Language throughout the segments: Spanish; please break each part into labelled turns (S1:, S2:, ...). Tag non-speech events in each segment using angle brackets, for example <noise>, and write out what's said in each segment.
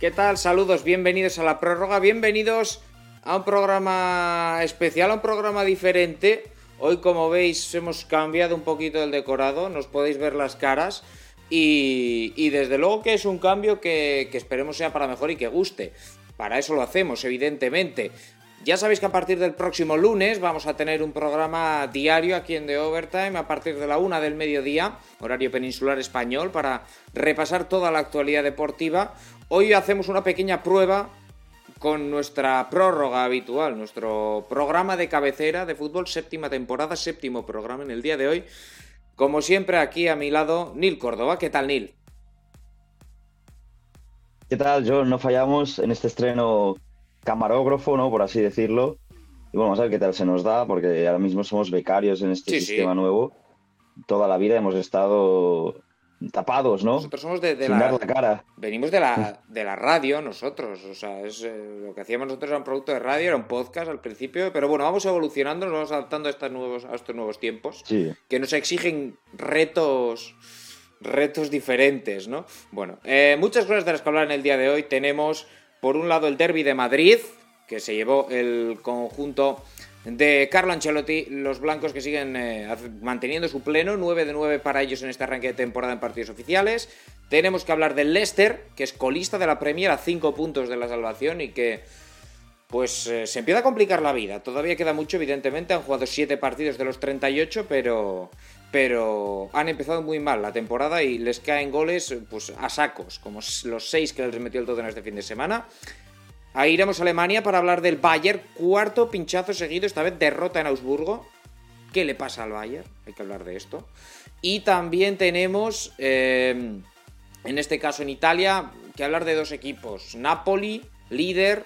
S1: ¿Qué tal? Saludos, bienvenidos a la prórroga, bienvenidos a un programa especial, a un programa diferente. Hoy, como veis, hemos cambiado un poquito el decorado, nos podéis ver las caras. Y, desde luego que es un cambio que, que esperemos sea para mejor y que guste. Para eso lo hacemos, evidentemente. Ya sabéis que a partir del próximo lunes vamos a tener un programa diario aquí en The Overtime a partir de la una del mediodía, horario peninsular español, para repasar toda la actualidad deportiva. Hoy hacemos una pequeña prueba con nuestra prórroga habitual, nuestro programa de cabecera de fútbol, séptima temporada, séptimo programa en el día de hoy. Como siempre, aquí a mi lado, Nil Córdoba. ¿Qué tal, Nil?
S2: ¿Qué tal, John? No fallamos en este estreno camarógrafo, ¿no? Por así decirlo. Y bueno, vamos a ver qué tal se nos da, porque ahora mismo somos becarios en este sistema nuevo. Toda la vida hemos estado tapados, ¿no?
S1: Nosotros somos de, la, cara. Venimos de la, <laughs> de la radio nosotros, o sea, es, eh, lo que hacíamos nosotros era un producto de radio, era un podcast al principio, pero bueno, vamos evolucionando, nos vamos adaptando a estos nuevos, a estos nuevos tiempos, que nos exigen retos retos diferentes, ¿no? Bueno, eh, muchas cosas de las que hablar en el día de hoy. Tenemos por un lado, el derby de Madrid, que se llevó el conjunto de Carlo Ancelotti, los blancos que siguen eh, manteniendo su pleno, 9 de 9 para ellos en este arranque de temporada en partidos oficiales. Tenemos que hablar del Leicester, que es colista de la Premier a 5 puntos de la salvación y que pues eh, se empieza a complicar la vida. Todavía queda mucho, evidentemente, han jugado 7 partidos de los 38, pero pero han empezado muy mal la temporada y les caen goles pues, a sacos, como los seis que les metió el Tottenham este fin de semana. Ahí iremos a Alemania para hablar del Bayern, cuarto pinchazo seguido, esta vez derrota en Augsburgo. ¿Qué le pasa al Bayern? Hay que hablar de esto. Y también tenemos, eh, en este caso en Italia, que hablar de dos equipos. Napoli, líder,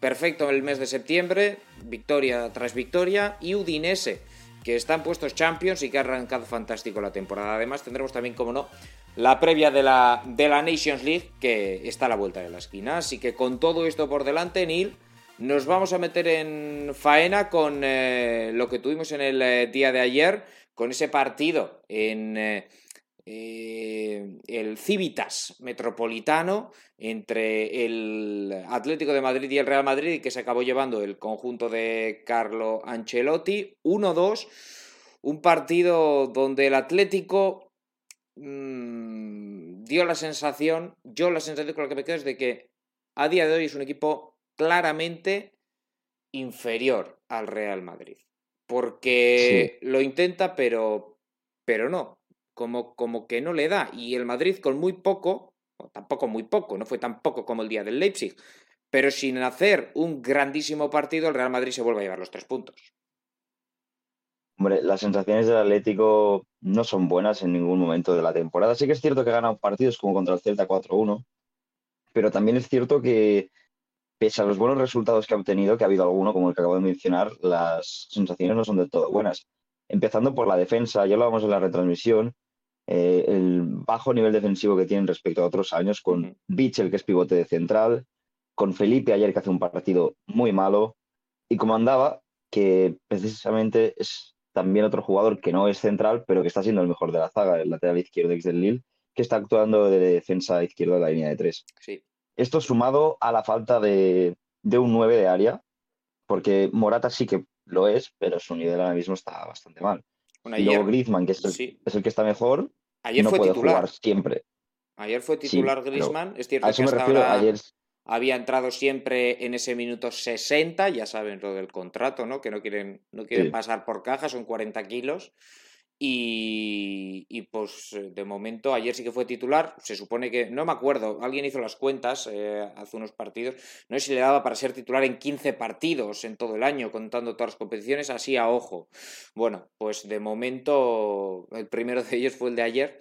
S1: perfecto en el mes de septiembre, victoria tras victoria, y Udinese que están puestos Champions y que ha arrancado fantástico la temporada. Además, tendremos también, como no, la previa de la, de la Nations League, que está a la vuelta de la esquina. Así que con todo esto por delante, Neil, nos vamos a meter en faena con eh, lo que tuvimos en el eh, día de ayer, con ese partido en eh, el Civitas Metropolitano entre el Atlético de Madrid y el Real Madrid, que se acabó llevando el conjunto de Carlo Ancelotti, 1-2, un partido donde el Atlético mmm, dio la sensación, yo la sensación con la que me quedo es de que a día de hoy es un equipo claramente inferior al Real Madrid. Porque lo intenta, pero, pero no como, como que no le da. Y el Madrid con muy poco, o tampoco muy poco, no fue tan poco como el día del Leipzig, pero sin hacer un grandísimo partido, el Real Madrid se vuelve a llevar los tres puntos.
S2: Hombre, las sensaciones del Atlético no son buenas en ningún momento de la temporada. Sí que es cierto que ha ganado partidos como contra el Celta 4-1, pero también es cierto que pese a los buenos resultados que ha obtenido, que ha habido alguno, como el que acabo de mencionar, las sensaciones no son del todo buenas. Empezando por la defensa, ya lo vamos en la retransmisión, eh, el bajo nivel defensivo que tienen respecto a otros años, con Bichel, que es pivote de central, con Felipe ayer, que hace un partido muy malo, y como andaba, que precisamente es también otro jugador que no es central, pero que está siendo el mejor de la zaga, el lateral izquierdo del Lille, que está actuando de defensa izquierda de la línea de tres.
S1: Sí.
S2: Esto sumado a la falta de, de un 9 de área, porque Morata sí que lo es, pero su nivel ahora mismo está bastante mal. y luego Griezmann, que es el, que está mejor,
S1: Ayer
S2: no
S1: fue
S2: puede
S1: titular.
S2: jugar siempre.
S1: Ayer fue titular Griezmann. Es cierto que hasta ahora ayer... había entrado siempre en ese minuto 60. Ya saben lo del contrato, ¿no? Que no quieren, no quieren pasar por caja, son 40 kilos. Y, y, pues de momento, ayer sí que fue titular. Se supone que, no me acuerdo, alguien hizo las cuentas eh, hace unos partidos. No sé si le daba para ser titular en 15 partidos en todo el año, contando todas las competiciones, así a ojo. Bueno, pues de momento, el primero de ellos fue el de ayer.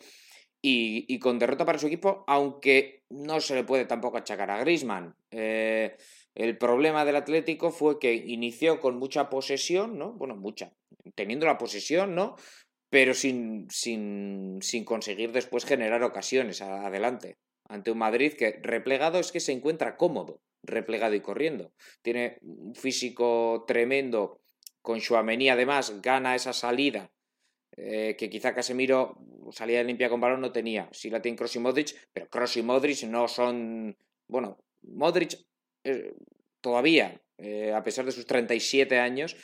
S1: Y, con derrota para su equipo, aunque no se le puede tampoco achacar a Grisman. Eh, el problema del Atlético fue que inició con mucha posesión, ¿no? Bueno, mucha, teniendo la posesión, ¿no? pero sin, sin, sin conseguir después generar ocasiones adelante. Ante un Madrid que replegado es que se encuentra cómodo, replegado y corriendo. Tiene un físico tremendo, con Chouameni además gana esa salida eh, que quizá Casemiro salida limpia con balón no tenía. Sí la tiene Kroos y Modric, pero Kroos y Modric no son bueno, Modric eh, todavía, eh, a pesar de sus 37 años,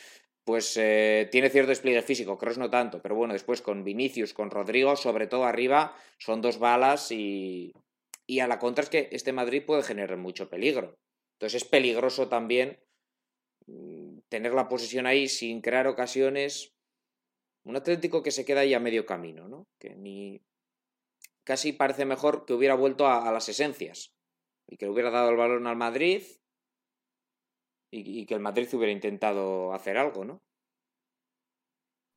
S1: pues tiene cierto despliegue físico, Cross no tanto, pero bueno, después con Vinicius, con Rodrigo, sobre todo arriba, son dos balas y, y a la contra es que este Madrid puede generar mucho peligro. Entonces es peligroso también mm, tener la posesión ahí sin crear ocasiones. Un Atlético que se queda ahí a medio camino, ¿no? Que ni. Casi parece mejor que hubiera vuelto a, las esencias y que le hubiera dado el balón al Madrid y, que el Madrid hubiera intentado hacer algo, ¿no?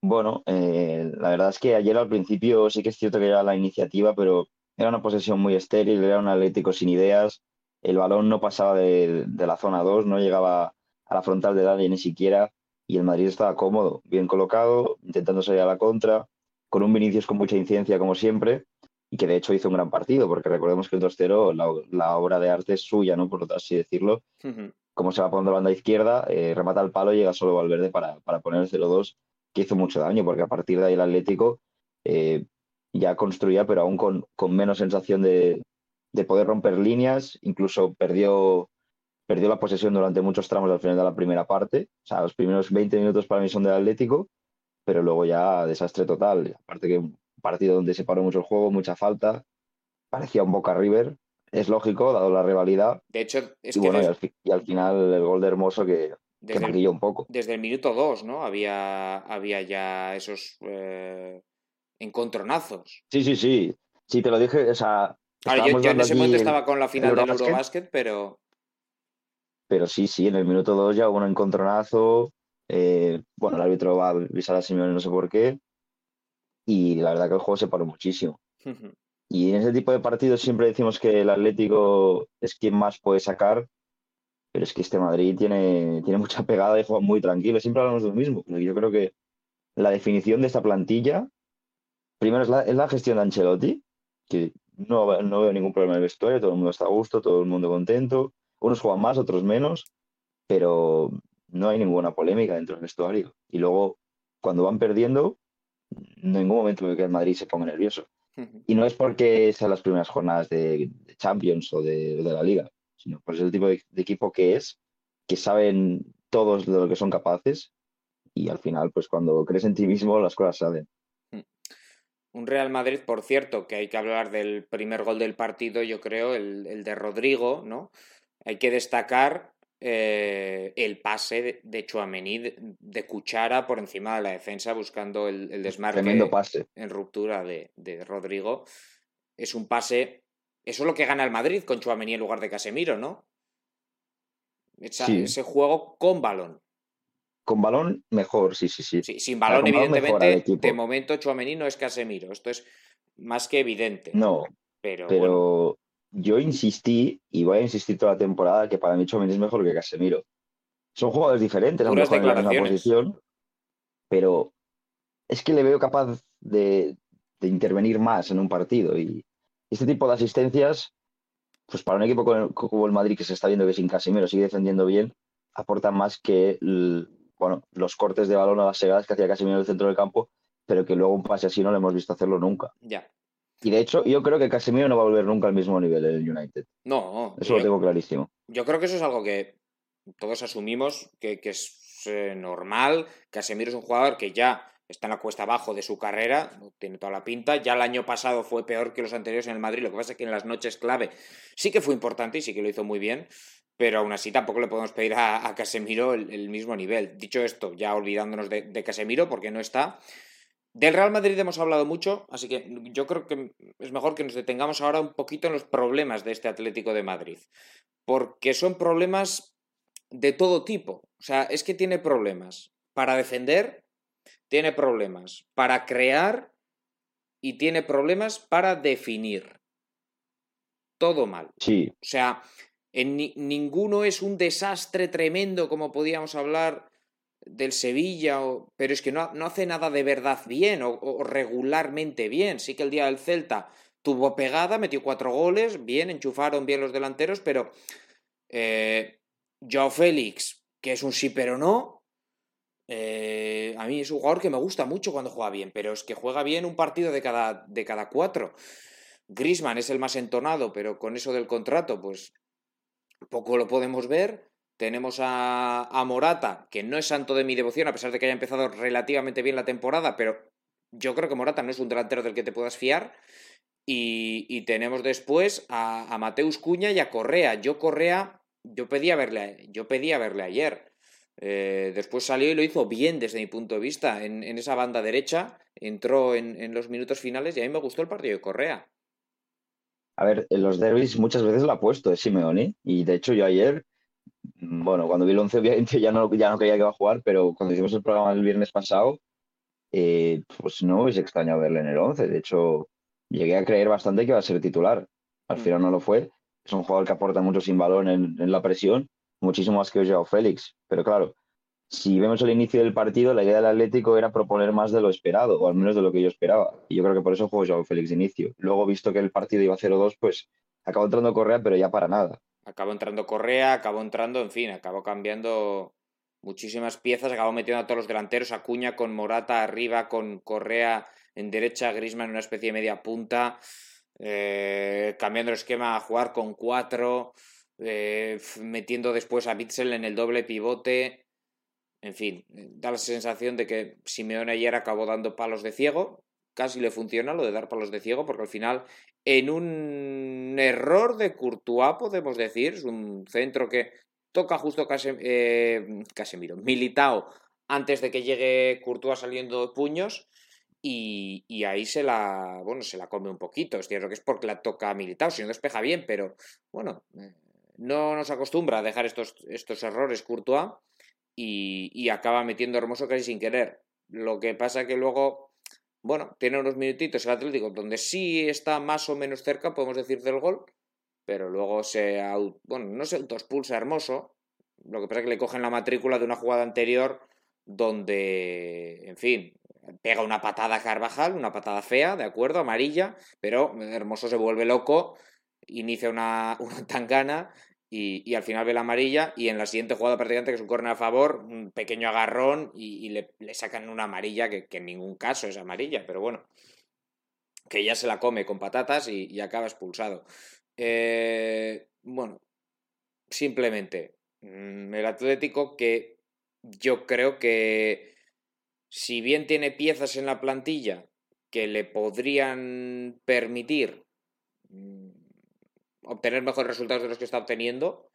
S2: Bueno, eh, la verdad es que ayer al principio sí que es cierto que era la iniciativa, pero era una posesión muy estéril, era un Atlético sin ideas, el balón no pasaba de, la zona 2, no llegaba a la frontal de nadie ni siquiera, y el Madrid estaba cómodo, bien colocado, intentando salir a la contra, con un Vinicius con mucha incidencia como siempre, y que de hecho hizo un gran partido, porque recordemos que el 2-0, la, obra de arte es suya, ¿no? Por así decirlo. Como se va poniendo la banda izquierda, eh, remata el palo y llega solo Valverde para, para poner el 0-2, que hizo mucho daño, porque a partir de ahí el Atlético eh, ya construía, pero aún con, menos sensación de, poder romper líneas, incluso perdió, perdió la posesión durante muchos tramos al final de la primera parte, o sea, los primeros 20 minutos para mí son del Atlético, pero luego ya desastre total, aparte que un partido donde se paró mucho el juego, mucha falta, parecía un Boca River, es lógico, dado la rivalidad.
S1: De hecho, es
S2: y,
S1: que
S2: bueno, y, al, final el gol de Hermoso que, que un poco.
S1: Desde el minuto 2, ¿no? Había, había ya esos... Eh, encontronazos.
S2: Sí, sí, sí. Sí, te lo dije, o sea.
S1: yo, en ese momento estaba con la final del Eurobasket, pero.
S2: Pero sí, sí, en el minuto 2 ya hubo un encontronazo. Eh, bueno, el árbitro va a avisar a Simeone, no sé por qué. Y la verdad que el juego se paró muchísimo. y en ese tipo de partidos siempre decimos que el Atlético es quien más puede sacar. Pero es que este Madrid tiene, tiene mucha pegada y juega muy tranquilo. Siempre hablamos de lo mismo. Yo creo que la definición de esta plantilla primero es la, gestión de Ancelotti, que no, veo ningún problema en el vestuario, todo el mundo está a gusto, todo el mundo contento. Unos juegan más, otros menos, pero no hay ninguna polémica dentro del vestuario. Y luego, cuando van perdiendo, en ningún momento veo que el Madrid se ponga nervioso. Y no es porque sean las primeras jornadas de, Champions o de, la Liga, sino por el tipo de, equipo que es, que saben todos de lo que son capaces y al final, pues cuando crees en ti mismo, las cosas salen.
S1: Un Real Madrid, por cierto, que hay que hablar del primer gol del partido, yo creo, el, de Rodrigo, ¿no? Hay que destacar eh, el pase de, Chuamení de, cuchara por encima de la defensa, buscando el, el desmarque en ruptura de, Rodrigo. Es un pase. Eso es lo que gana el Madrid con Chuamení en lugar de Casemiro, ¿no? Ese juego con balón.
S2: Con balón, mejor, sí, sí, sí.
S1: sin balón, evidentemente, de momento Chuamení no es Casemiro. Esto es más que evidente.
S2: No, pero, pero yo insistí, y voy a insistir toda la temporada, que para mí Chuamení es mejor que Casemiro. Son jugadores diferentes, a lo mejor en la misma posición, pero es que le veo capaz de, intervenir más en un partido. Y este tipo de asistencias, pues para un equipo como el Madrid, que se está viendo que sin Casemiro sigue defendiendo bien, aportan más que bueno, los cortes de balón a las segadas que hacía Casemiro en el centro del campo, pero que luego un pase así no lo hemos visto hacerlo nunca.
S1: Ya.
S2: Y de hecho, yo creo que Casemiro no va a volver nunca al mismo nivel en el United.
S1: No.
S2: Eso lo tengo clarísimo.
S1: Yo creo que eso es algo que todos asumimos que, es eh, normal. Casemiro es un jugador que ya está en la cuesta abajo de su carrera, tiene toda la pinta. Ya el año pasado fue peor que los anteriores en el Madrid, lo que pasa es que en las noches clave sí que fue importante y sí que lo hizo muy bien pero aún así tampoco le podemos pedir a, Casemiro el, mismo nivel. Dicho esto, ya olvidándonos de, Casemiro porque no está. Del Real Madrid hemos hablado mucho, así que yo creo que es mejor que nos detengamos ahora un poquito en los problemas de este Atlético de Madrid, porque son problemas de todo tipo. O sea, es que tiene problemas para defender, tiene problemas para crear y tiene problemas para definir. Todo mal.
S2: Sí.
S1: O sea, en ninguno es un desastre tremendo como podíamos hablar del Sevilla, pero es que no, no, hace nada de verdad bien o, regularmente bien. Sí que el día del Celta tuvo pegada, metió cuatro goles, bien, enchufaron bien los delanteros, pero eh, Joao Félix, que es un sí pero no, eh, a mí es un jugador que me gusta mucho cuando juega bien, pero es que juega bien un partido de cada, de cada cuatro. Grisman es el más entonado, pero con eso del contrato, pues poco lo podemos ver. Tenemos a, a, Morata, que no es santo de mi devoción, a pesar de que haya empezado relativamente bien la temporada, pero yo creo que Morata no es un delantero del que te puedas fiar. Y, tenemos después a, Mateus Cuña y a Correa. Yo Correa, yo pedía verle, yo pedía verle ayer. Eh, después salió y lo hizo bien desde mi punto de vista. En, esa banda derecha entró en, los minutos finales y a mí me gustó el partido de Correa.
S2: A ver, en los derbis muchas veces lo ha puesto es Simeone y de hecho yo ayer, bueno, cuando vi el 11 obviamente <laughs> ya no, ya no creía que iba a jugar, pero cuando hicimos el programa el viernes pasado, eh, pues no es extraño verle en el 11. De hecho, llegué a creer bastante que iba a ser titular. Al mm. final no lo fue. Es un jugador que aporta mucho sin balón en, la presión, muchísimo más que Joao Félix. Pero claro, si vemos el inicio del partido, la idea del Atlético era proponer más de lo esperado, o al menos de lo que yo esperaba. Y yo creo que por eso jugó Joao Félix de inicio. Luego, visto que el partido iba 0-2, pues acabó entrando Correa, pero ya para nada.
S1: Acabó entrando Correa, acabó entrando, en fin, acabó cambiando muchísimas piezas, acabó metiendo a todos los delanteros, Acuña con Morata arriba, con Correa en derecha, Grisman en una especie de media punta, eh, cambiando el esquema a jugar con cuatro, eh, metiendo después a Bitzel en el doble pivote. En fin, da la sensación de que Simeone ayer acabó dando palos de ciego. Casi le funciona lo de dar palos de ciego, porque al final, en un error de Courtois, podemos decir, es un centro que toca justo eh, Casemiro, Militao, antes de que llegue Courtois saliendo de puños. Y, ahí se la, bueno, se la come un poquito. Es cierto que es porque la toca Militao, si no despeja bien, pero bueno, eh, no nos acostumbra a dejar estos, estos errores Courtois y, acaba metiendo Hermoso casi sin querer. Lo que pasa que luego, bueno, tiene unos minutitos el Atlético donde sí está más o menos cerca, podemos decir, del gol, pero luego se, bueno, no se autoexpulsa Hermoso, lo que pasa es que le cogen la matrícula de una jugada anterior donde, en fin, pega una patada a Carvajal, una patada fea, de acuerdo, amarilla, pero Hermoso se vuelve loco, inicia una, <laughs> una tangana y, al final ve la amarilla y en la siguiente jugada prácticamente que es un a favor, un pequeño agarrón y, le, sacan una amarilla que, en ningún caso es amarilla, pero bueno, que ya se la come con patatas y acaba expulsado. Eh, bueno, simplemente mm, el Atlético que yo creo que si bien tiene piezas en la plantilla que le podrían permitir mm, obtener mejores resultados de los que está obteniendo,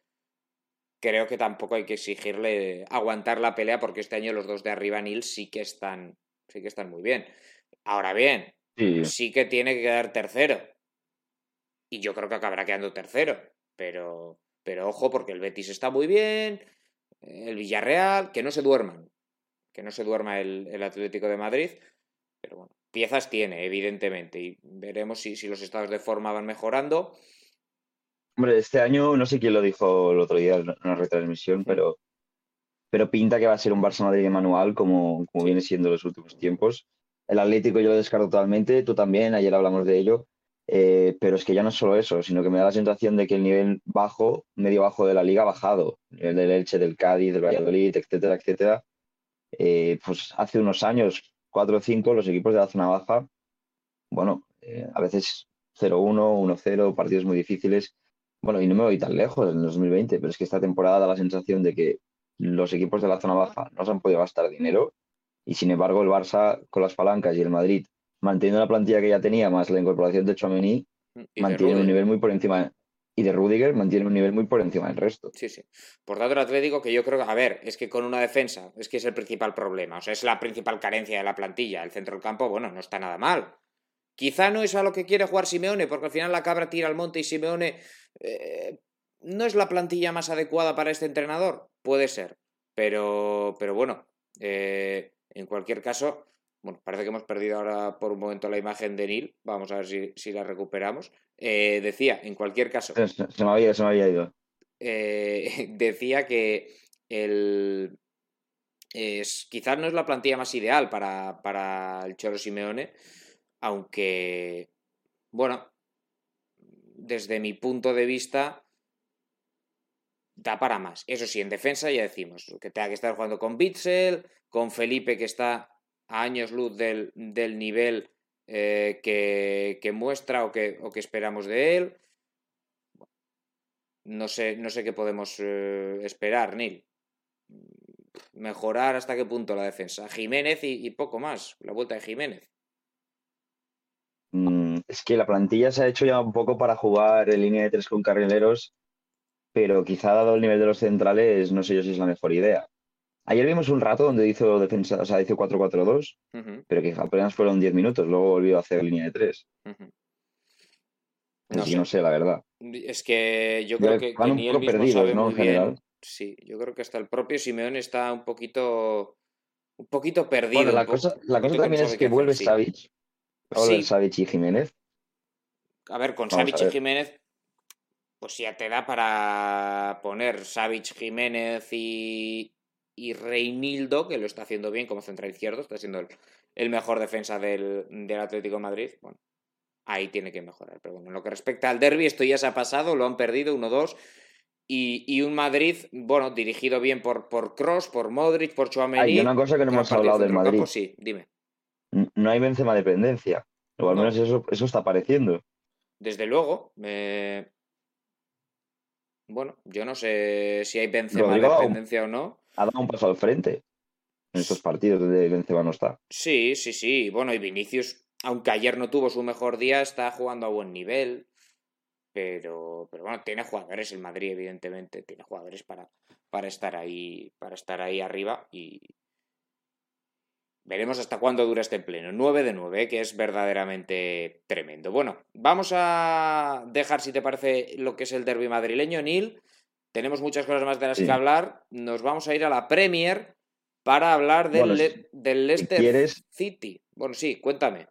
S1: creo que tampoco hay que exigirle aguantar la pelea porque este año los dos de arriba Nil sí que están sí que están muy bien. Ahora bien, sí que tiene que quedar tercero y yo creo que acabará quedando tercero. Pero, pero ojo, porque el Betis está muy bien, el Villarreal, que no se duerman, que no se duerma el, Atlético de Madrid, pero bueno, piezas tiene, evidentemente, y veremos si, si, los estados de forma van mejorando.
S2: Hombre, este año, no sé quién lo dijo el otro día en una retransmisión, pero, pero pinta que va a ser un Barça Madrid manual como, como viene siendo en los últimos tiempos. El Atlético yo lo descarto totalmente, tú también, ayer hablamos de ello. Eh, pero es que ya no es solo eso, sino que me da la sensación de que el nivel bajo, medio bajo de la liga ha bajado. El nivel del Elche, del Cádiz, del Valladolid, etcétera, etcétera. Eh, pues hace unos años, 4 o 5, los equipos de la zona baja, bueno, eh, a veces 0-1, 1-0, partidos muy difíciles. Bueno, y no me voy tan lejos en 2020, pero es que esta temporada da la sensación de que los equipos de la zona baja no se han podido gastar dinero y sin embargo el Barça con las palancas y el Madrid manteniendo la plantilla que ya tenía, más la incorporación de Chomeny, mantiene un nivel muy por encima. Y de Rudiger mantiene un nivel muy por encima del resto.
S1: Sí, sí. Por tanto, el Atlético, que yo creo que, a ver, es que con una defensa, es que es el principal problema. O sea, es la principal carencia de la plantilla. El centro del campo, bueno, no está nada mal. Quizá no es a lo que quiere jugar Simeone, porque al final la cabra tira al monte y Simeone eh, no es la plantilla más adecuada para este entrenador. Puede ser. Pero, pero bueno, eh, en cualquier caso, bueno, parece que hemos perdido ahora por un momento la imagen de Neil. Vamos a ver si, la recuperamos. Eh, decía, en cualquier caso.
S2: Se, me, había, ido.
S1: Eh, <laughs> decía que el. Es, quizás no es la plantilla más ideal para, para el Choro Simeone, aunque. Bueno, desde mi punto de vista, da para más. Eso sí, en defensa ya decimos que tenga que estar jugando con Bitzel, con Felipe que está años luz del, nivel eh, que, muestra o que, o que, esperamos de él. no sé, no sé qué podemos eh, esperar, Neil. Mejorar hasta qué punto la defensa. Jiménez y, poco más. La vuelta de Jiménez.
S2: Es que la plantilla se ha hecho ya un poco para jugar en línea de tres con carrileros, pero quizá dado el nivel de los centrales, no sé yo si es la mejor idea. Ayer vimos un rato donde hizo defensa, o sea, hizo 4-4-2, pero que apenas fueron 10 minutos, luego volvió a hacer línea de 3. No, sé. no sé, la verdad.
S1: Es que yo creo que,
S2: van
S1: ni
S2: un poco perdidos, ¿no? En general.
S1: Sí, yo creo que hasta el propio Simeón está un poquito un poquito perdido.
S2: la cosa, la cosa también es que vuelve Savic. Sí. Savic y Jiménez.
S1: A ver, con Savic y Jiménez, pues ya te da para poner Savic, Jiménez y, y Reinildo, que lo está haciendo bien como central izquierdo, está siendo el, mejor defensa del, del Atlético de Madrid. Bueno, ahí tiene que mejorar. Pero bueno, en lo que respecta al derby, esto ya se ha pasado, lo han perdido 1-2. Y, un Madrid, bueno, dirigido bien por, por Cross, por Modric, por Chouameni.
S2: Hay una cosa que no hemos hablado del Madrid.
S1: sí, dime.
S2: No hay Benzema dependencia. O al menos eso, eso está apareciendo.
S1: Desde luego. Bueno, yo no sé si hay Benzema dependencia o no.
S2: Ha dado un paso al frente en estos partidos donde Benzema no está.
S1: Sí, sí, sí. Bueno, y Vinicius aunque ayer no tuvo su mejor día, está jugando a buen nivel. Pero, pero bueno, tiene jugadores el Madrid, evidentemente, tiene jugadores para, para estar ahí, para estar ahí arriba y veremos hasta cuándo dura este pleno. 9 de 9, que es verdaderamente tremendo. Bueno, vamos a dejar, si te parece, lo que es el derby madrileño, Nil. Tenemos muchas cosas más de las que hablar. Nos vamos a ir a la Premier para hablar del, del Leicester City. Bueno, sí, cuéntame.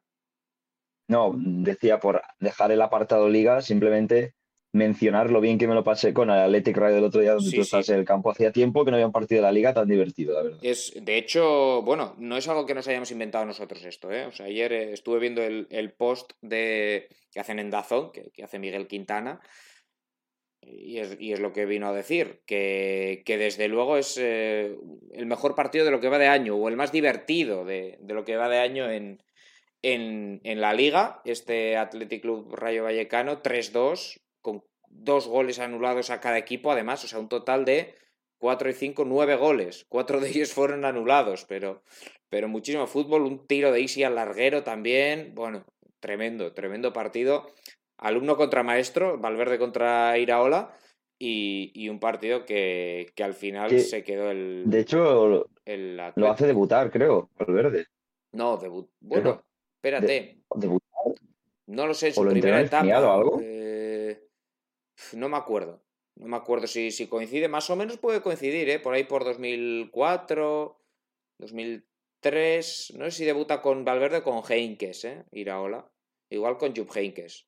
S2: No, decía por dejar el apartado liga, simplemente mencionar lo bien que me lo pasé con el Athletic Radio del otro día, donde tú estás en el campo. Hacía tiempo que no había un partido de la liga tan divertido, la verdad.
S1: Es, de hecho, bueno, no es algo que nos hayamos inventado nosotros esto, ¿eh? O sea, ayer eh, estuve viendo el, post de, que hacen en Dazón, que, hace Miguel Quintana, y es, lo que vino a decir, que, desde luego es eh, el mejor partido de lo que va de año, o el más divertido de lo que va de año en, en, la liga, este Athletic Club Rayo Vallecano, 3-2, con dos goles anulados a cada equipo, además, o sea, un total de 4 y 5, 9 goles. Cuatro de ellos fueron anulados, pero, pero muchísimo fútbol, un tiro de Isi al larguero también. Bueno, tremendo, tremendo partido. Alumno contra maestro, Valverde contra Iraola. Y, un partido que, al final se quedó el.
S2: De hecho, lo hace debutar, creo, Valverde.
S1: No, debut. Bueno, Espérate. No lo sé, su primera etapa. algo? No me acuerdo. No me acuerdo si, si, coincide. Más o menos puede coincidir, ¿eh? Por ahí por 2004, 2003. No sé si debuta con Valverde o con Heinkes, ¿eh? Iraola. Igual con Jupp Heinkes.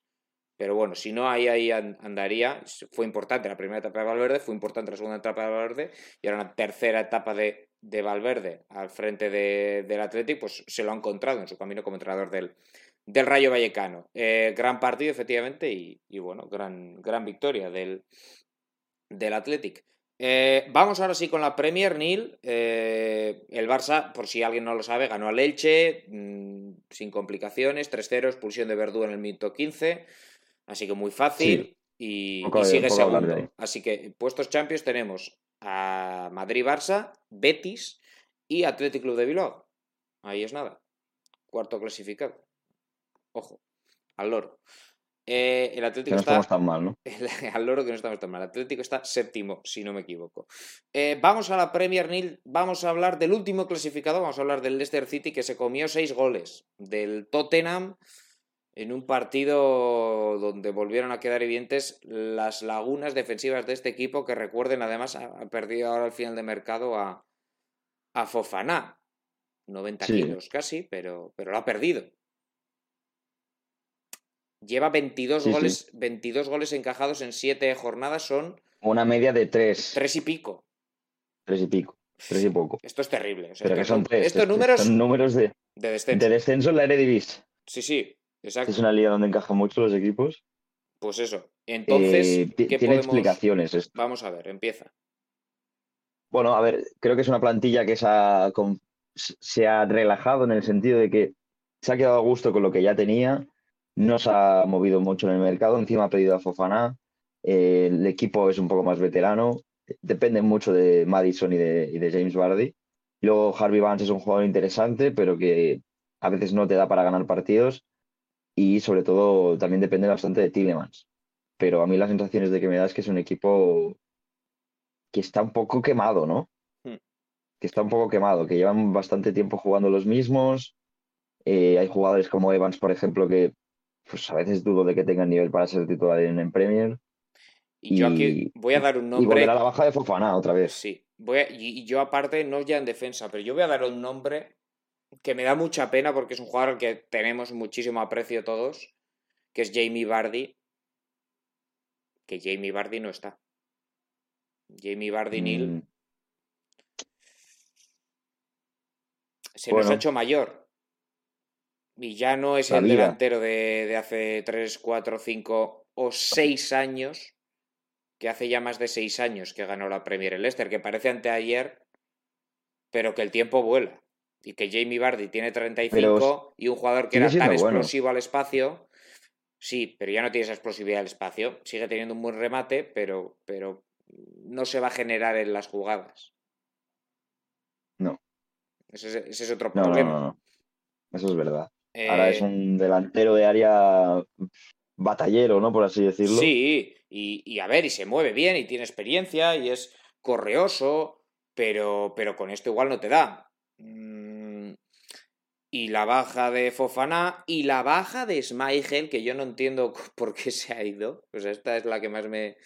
S1: Pero bueno, si no, ahí, ahí andaría. Fue importante la primera etapa de Valverde, fue importante la segunda etapa de Valverde y ahora una tercera etapa de, de Valverde al frente del Atlético, pues se lo ha encontrado en su camino como entrenador del, del Rayo Vallecano. Eh, gran partido, efectivamente, y, bueno, gran, gran victoria del, del Athletic. Eh, vamos ahora sí con la Premier, Neil. Eh, el Barça, por si alguien no lo sabe, ganó al Elche mm, sin complicaciones, 3-0, expulsión de Verdú en el minuto 15, así que muy fácil y, sigue segundo. Así que puestos champions tenemos a Madrid-Barça, Betis y Athletic Club de Bilbao. Ahí es nada. Cuarto clasificado. Ojo, al loro. Eh, el Atlético
S2: no
S1: está.
S2: Estamos tan mal, ¿no? <laughs>
S1: al loro que no estamos tan mal. El Atlético está séptimo, si no me equivoco. Eh, vamos a la Premier Nil. Vamos a hablar del último clasificado. Vamos a hablar del Leicester City que se comió seis goles. Del Tottenham en un partido donde volvieron a quedar evidentes las lagunas defensivas de este equipo que recuerden además ha perdido ahora al final de mercado a, a Fofana. 90 kilos casi, pero, pero lo ha perdido. Lleva 22 goles, 22 goles encajados en 7 jornadas, son...
S2: Una media de 3.
S1: 3 y pico.
S2: 3 y pico. 3 y poco.
S1: Esto es terrible.
S2: pero que son 3.
S1: Estos números...
S2: Son números de,
S1: de descenso.
S2: De descenso en la Eredivisie.
S1: Sí, sí.
S2: Es una liga donde encajan mucho los equipos.
S1: Pues eso. Entonces,
S2: eh, tiene explicaciones esto.
S1: Vamos a ver, empieza.
S2: Bueno, a ver, creo que es una plantilla que se ha, se ha relajado en el sentido de que se ha quedado a gusto con lo que ya tenía, no se ha movido mucho en el mercado, encima ha pedido a Fofana. Eh, el equipo es un poco más veterano. Depende mucho de Madison y de, y de James Bardi. Luego Harvey Vance es un jugador interesante, pero que a veces no te da para ganar partidos. Y sobre todo también depende bastante de Tillemans. Pero a mí las sensaciones de que me da es que es un equipo que está un poco quemado, ¿no? Hmm. Que está un poco quemado, que llevan bastante tiempo jugando los mismos. Eh, hay jugadores como Evans, por ejemplo, que pues a veces dudo de que tengan nivel para ser titular en, Premier.
S1: Y, yo aquí voy a dar un nombre.
S2: Y a la baja de Fofana otra vez.
S1: Sí. Voy y yo aparte, no ya en defensa, pero yo voy a dar un nombre que me da mucha pena porque es un jugador al que tenemos muchísimo aprecio todos, que es Jamie Vardy. Que Jamie Vardy no está. Jamie Vardy Neil. Mm. Se nos ha hecho mayor. Y ya no es el delantero de, de, hace 3, 4, 5 o 6 años, que hace ya más de 6 años que ganó la Premier el Leicester, que parece anteayer, pero que el tiempo vuela. Y que Jamie Vardy tiene 35 y un jugador que era tan explosivo al espacio. Sí, pero ya no tiene esa explosividad al espacio. Sigue teniendo un buen remate, pero, pero no se va a generar en las jugadas.
S2: No.
S1: Ese, es otro problema.
S2: Eso es verdad. Ahora es eh, un delantero de área batallero, ¿no? Por así decirlo.
S1: Sí, y, a ver, y se mueve bien y tiene experiencia y es correoso, pero, pero con esto igual no te da. Mm, y la baja de Fofana y la baja de Smigel, que yo no entiendo <laughs> por qué se ha ido. Pues esta es la que más me,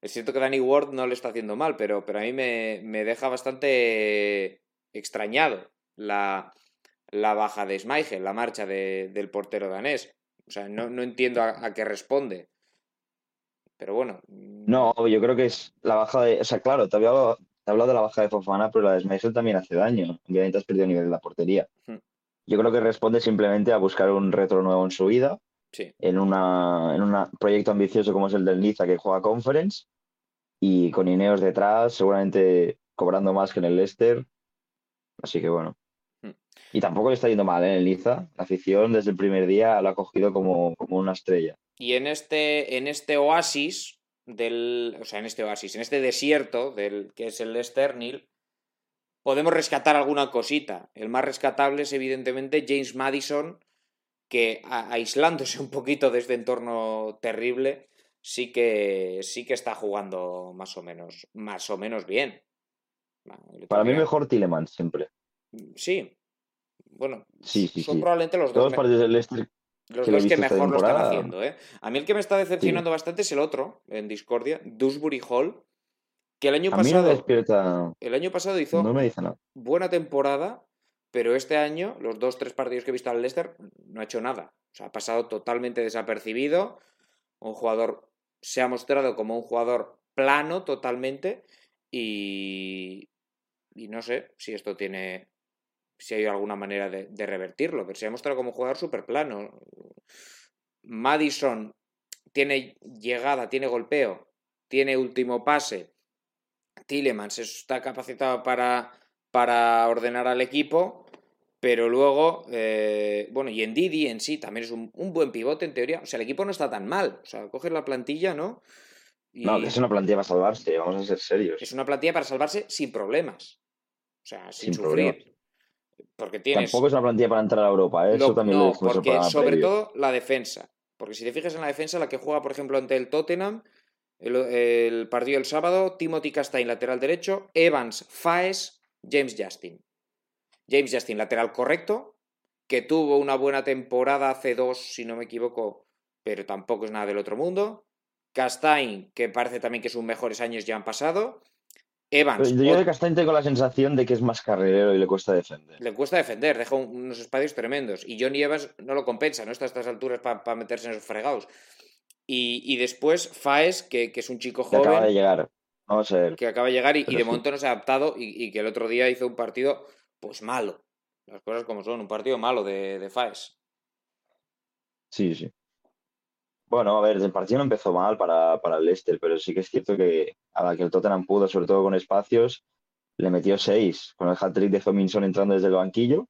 S1: es cierto que Danny Ward no le está haciendo mal, pero, pero a mí me, deja bastante extrañado la, la baja de Schmeichel, la marcha del portero danés. O sea, no, entiendo a, qué responde. Pero bueno.
S2: Mm. No, yo creo que es la baja de. O sea, claro, te había hablado, de la baja de Fofana, pero la de Schmeichel también hace daño. Obviamente has perdido nivel de la portería. Hmm. Yo creo que responde simplemente a buscar un retro nuevo en su vida.
S1: Sí.
S2: En, una, en un proyecto ambicioso como es el del Niza que juega Conference y con Ineos detrás, seguramente cobrando más que en el Leicester. Así que bueno. Y tampoco le está yendo mal ¿eh? en el Liza. La afición desde el primer día lo ha cogido como, como una estrella.
S1: Y en este, en este oasis del. O sea, en este oasis, en este desierto del que es el Leicester, Neil, podemos rescatar alguna cosita. El más rescatable es, evidentemente, James Madison, que aislándose un poquito de este entorno terrible, sí que, sí que está jugando más o menos, más o menos bien.
S2: Para mí mejor Tillemans siempre.
S1: Sí. Bueno,
S2: sí, sí,
S1: son probablemente los
S2: dos. del
S1: los dos que mejor lo están haciendo, ¿eh? A mí el que me está decepcionando bastante es el otro, en Discordia, Dewsbury Hall, que el año pasado.
S2: despierta...
S1: El año pasado hizo
S2: no me dice nada.
S1: buena temporada, pero este año, los dos, tres partidos que he visto al Leicester, no ha hecho nada. O sea, ha pasado totalmente desapercibido. Un jugador se ha mostrado como un jugador plano totalmente y, y no sé si esto tiene, si hay alguna manera de, revertirlo, pero se ha mostrado como un jugador súper plano. Madison tiene llegada, tiene golpeo, tiene último pase. Tillemans está capacitado para, para ordenar al equipo pero luego, eh, bueno, y en Didi en sí también es un, buen pivote en teoría. O sea, el equipo no está tan mal. O sea, coges la plantilla, ¿no?
S2: No, es una plantilla para salvarse, vamos a ser serios.
S1: Es una plantilla para salvarse sin problemas. O sea, sin, sufrir. Porque tienes...
S2: Tampoco es una plantilla para entrar a Europa, ¿eh? eso también
S1: no, porque sobre todo la defensa. Porque si te fijas en la defensa, la que juega, por ejemplo, ante el Tottenham, el, el partido del sábado, Timothy Castain, lateral derecho, Evans, Faes, James Justin. James Justin, lateral correcto, que tuvo una buena temporada hace dos, si no me equivoco, pero tampoco es nada del otro mundo. Castain, que parece también que sus mejores años ya han pasado. Evans.
S2: yo de Castain tengo la sensación de que es más carrilero y le cuesta defender.
S1: Le cuesta defender, deja unos espacios tremendos. Y Johnny Evans no lo compensa, no está a estas alturas para meterse en esos fregados. Y, después Faes, que, es un chico joven.
S2: Que acaba de llegar. Vamos a ver.
S1: Que acaba de llegar y, de momento no se ha adaptado y, que el otro día hizo un partido pues malo. Las cosas como son, un partido malo de, de Faes.
S2: Sí, sí. Bueno, a ver, el partido no empezó mal para, para, el Leicester, pero sí que es cierto que a la que el Tottenham pudo, sobre todo con espacios, le metió seis, con el hat-trick de Zominson entrando desde el banquillo.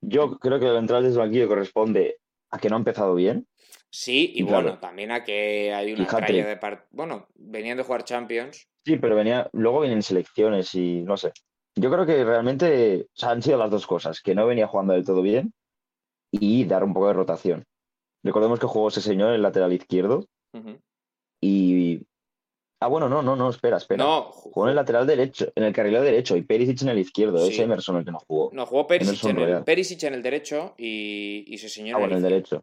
S2: Yo creo que el entrar desde el banquillo corresponde a que no ha empezado bien.
S1: Sí, y, bueno, también a que hay una tralla de part... Bueno, venían de jugar Champions.
S2: Sí, pero venía, luego vienen selecciones y no sé. Yo creo que realmente han sido las dos cosas, que no venía jugando del todo bien y dar un poco de rotación. Recordemos que jugó ese señor en el lateral izquierdo y... Ah, bueno, no, no, no, espera, espera. No, jugó en el lateral derecho, en el carril derecho y Perisic en el izquierdo. Es Emerson el que no jugó.
S1: No, jugó Perisic, en el, Perisic en el, derecho y, y ese señor
S2: ah, en el derecho.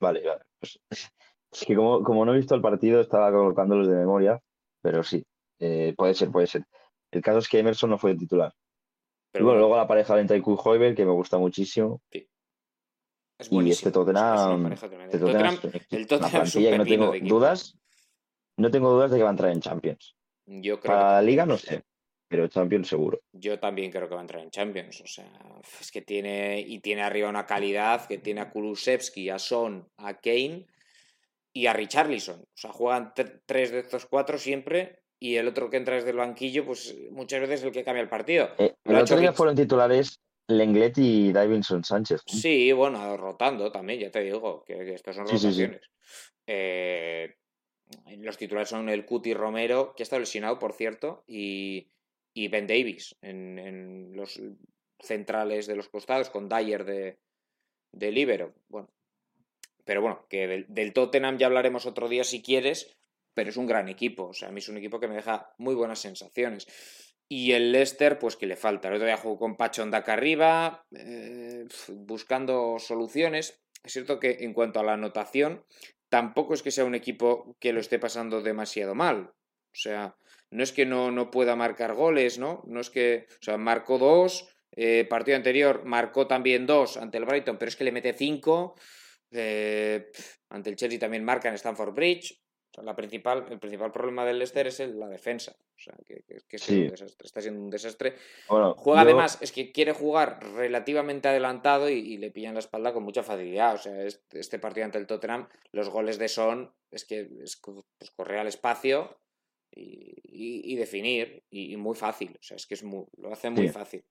S2: Vale, vale. Pues, <laughs> es que como, no he visto el partido, estaba colocándolos de memoria, pero sí, eh, puede ser, puede ser. El caso es que Emerson no fue titular. Pero bueno, luego la pareja de y Hoiber, que me gusta muchísimo. Sí. Es y este Tottenham, este Tottenham, el Tottenham que no tengo dudas, no tengo dudas de que va a entrar en Champions. Yo creo Para la Liga no sé, pero Champions seguro.
S1: Yo también creo que va a entrar en Champions. O sea, es que tiene y tiene arriba una calidad que tiene a Kulusevski, a Son, a Kane y a Richarlison. O sea, juegan tres de estos cuatro siempre y el otro que entra desde el banquillo, pues muchas veces es el que cambia el partido.
S2: Eh, el otro día fueron titulares Lenglet y Davinson Sánchez.
S1: Sí, bueno, rotando también, ya te digo, que, estos son rotaciones. Eh, los titulares son el Cuti Romero, que ha estado lesionado, por cierto, y, y Ben Davis en, los centrales de los costados, con Dyer de, de Libero. Bueno, pero bueno, que del, del, Tottenham ya hablaremos otro día si quieres, pero es un gran equipo. O sea, a mí es un equipo que me deja muy buenas sensaciones. Y el Leicester, pues que le falta. El otro día jugó con Pachonda acá arriba, eh, buscando soluciones. Es cierto que en cuanto a la anotación, tampoco es que sea un equipo que lo esté pasando demasiado mal. O sea, no es que no, no pueda marcar goles, ¿no? No es que, o sea, marcó dos, eh, partido anterior marcó también dos ante el Brighton, pero es que le mete cinco. Eh, ante el Chelsea también marca en Stamford Bridge la principal, el principal problema del Leicester es la defensa. O sea, que, es un desastre. Está siendo un desastre. Juega además, es que quiere jugar relativamente adelantado y, le pillan la espalda con mucha facilidad. O sea, este, partido ante el Tottenham, los goles de Son es que es pues, correr al espacio y, definir. Y, muy fácil. O sea, es que es muy, lo hace muy fácil.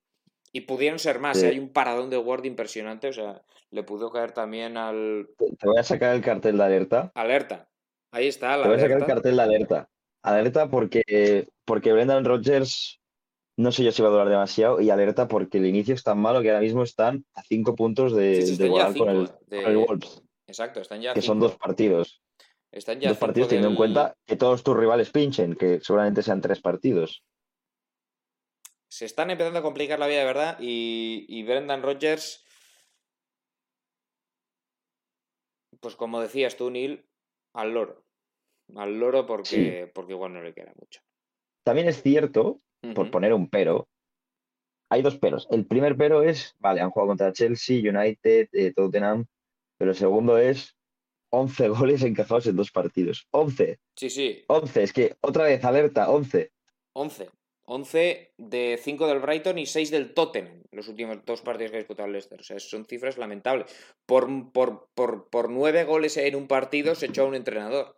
S1: Y pudieron ser más. ¿eh? Hay un paradón de Word impresionante. O sea, le pudo caer también al.
S2: Te voy a sacar el cartel de alerta.
S1: Alerta. Ahí está.
S2: La Te voy a sacar el cartel de alerta. Alerta porque, porque Brendan Rodgers no sé yo si va a durar demasiado y alerta porque el inicio es tan malo que ahora mismo están a cinco puntos de, con, el, Wolves.
S1: Exacto, están ya.
S2: Que son dos partidos. Están ya dos partidos teniendo en cuenta que todos tus rivales pinchen, que seguramente sean tres partidos.
S1: Se están empezando a complicar la vida de verdad y, y Brendan Rodgers, pues como decías tú, Neil, al loro al loro porque, porque igual no le queda mucho.
S2: También es cierto, por poner un pero, hay dos peros. El primer pero es, vale, han jugado contra Chelsea, United, eh, Tottenham, pero el segundo es 11 <laughs> goles encajados en dos partidos. 11.
S1: Sí, sí.
S2: 11, es que otra vez alerta, 11.
S1: 11. 11 de 5 del Brighton y 6 del Tottenham, los últimos dos partidos que ha disputado el Leicester. O sea, son cifras lamentables. Por, por, por, por 9 goles en un partido se echó a un entrenador.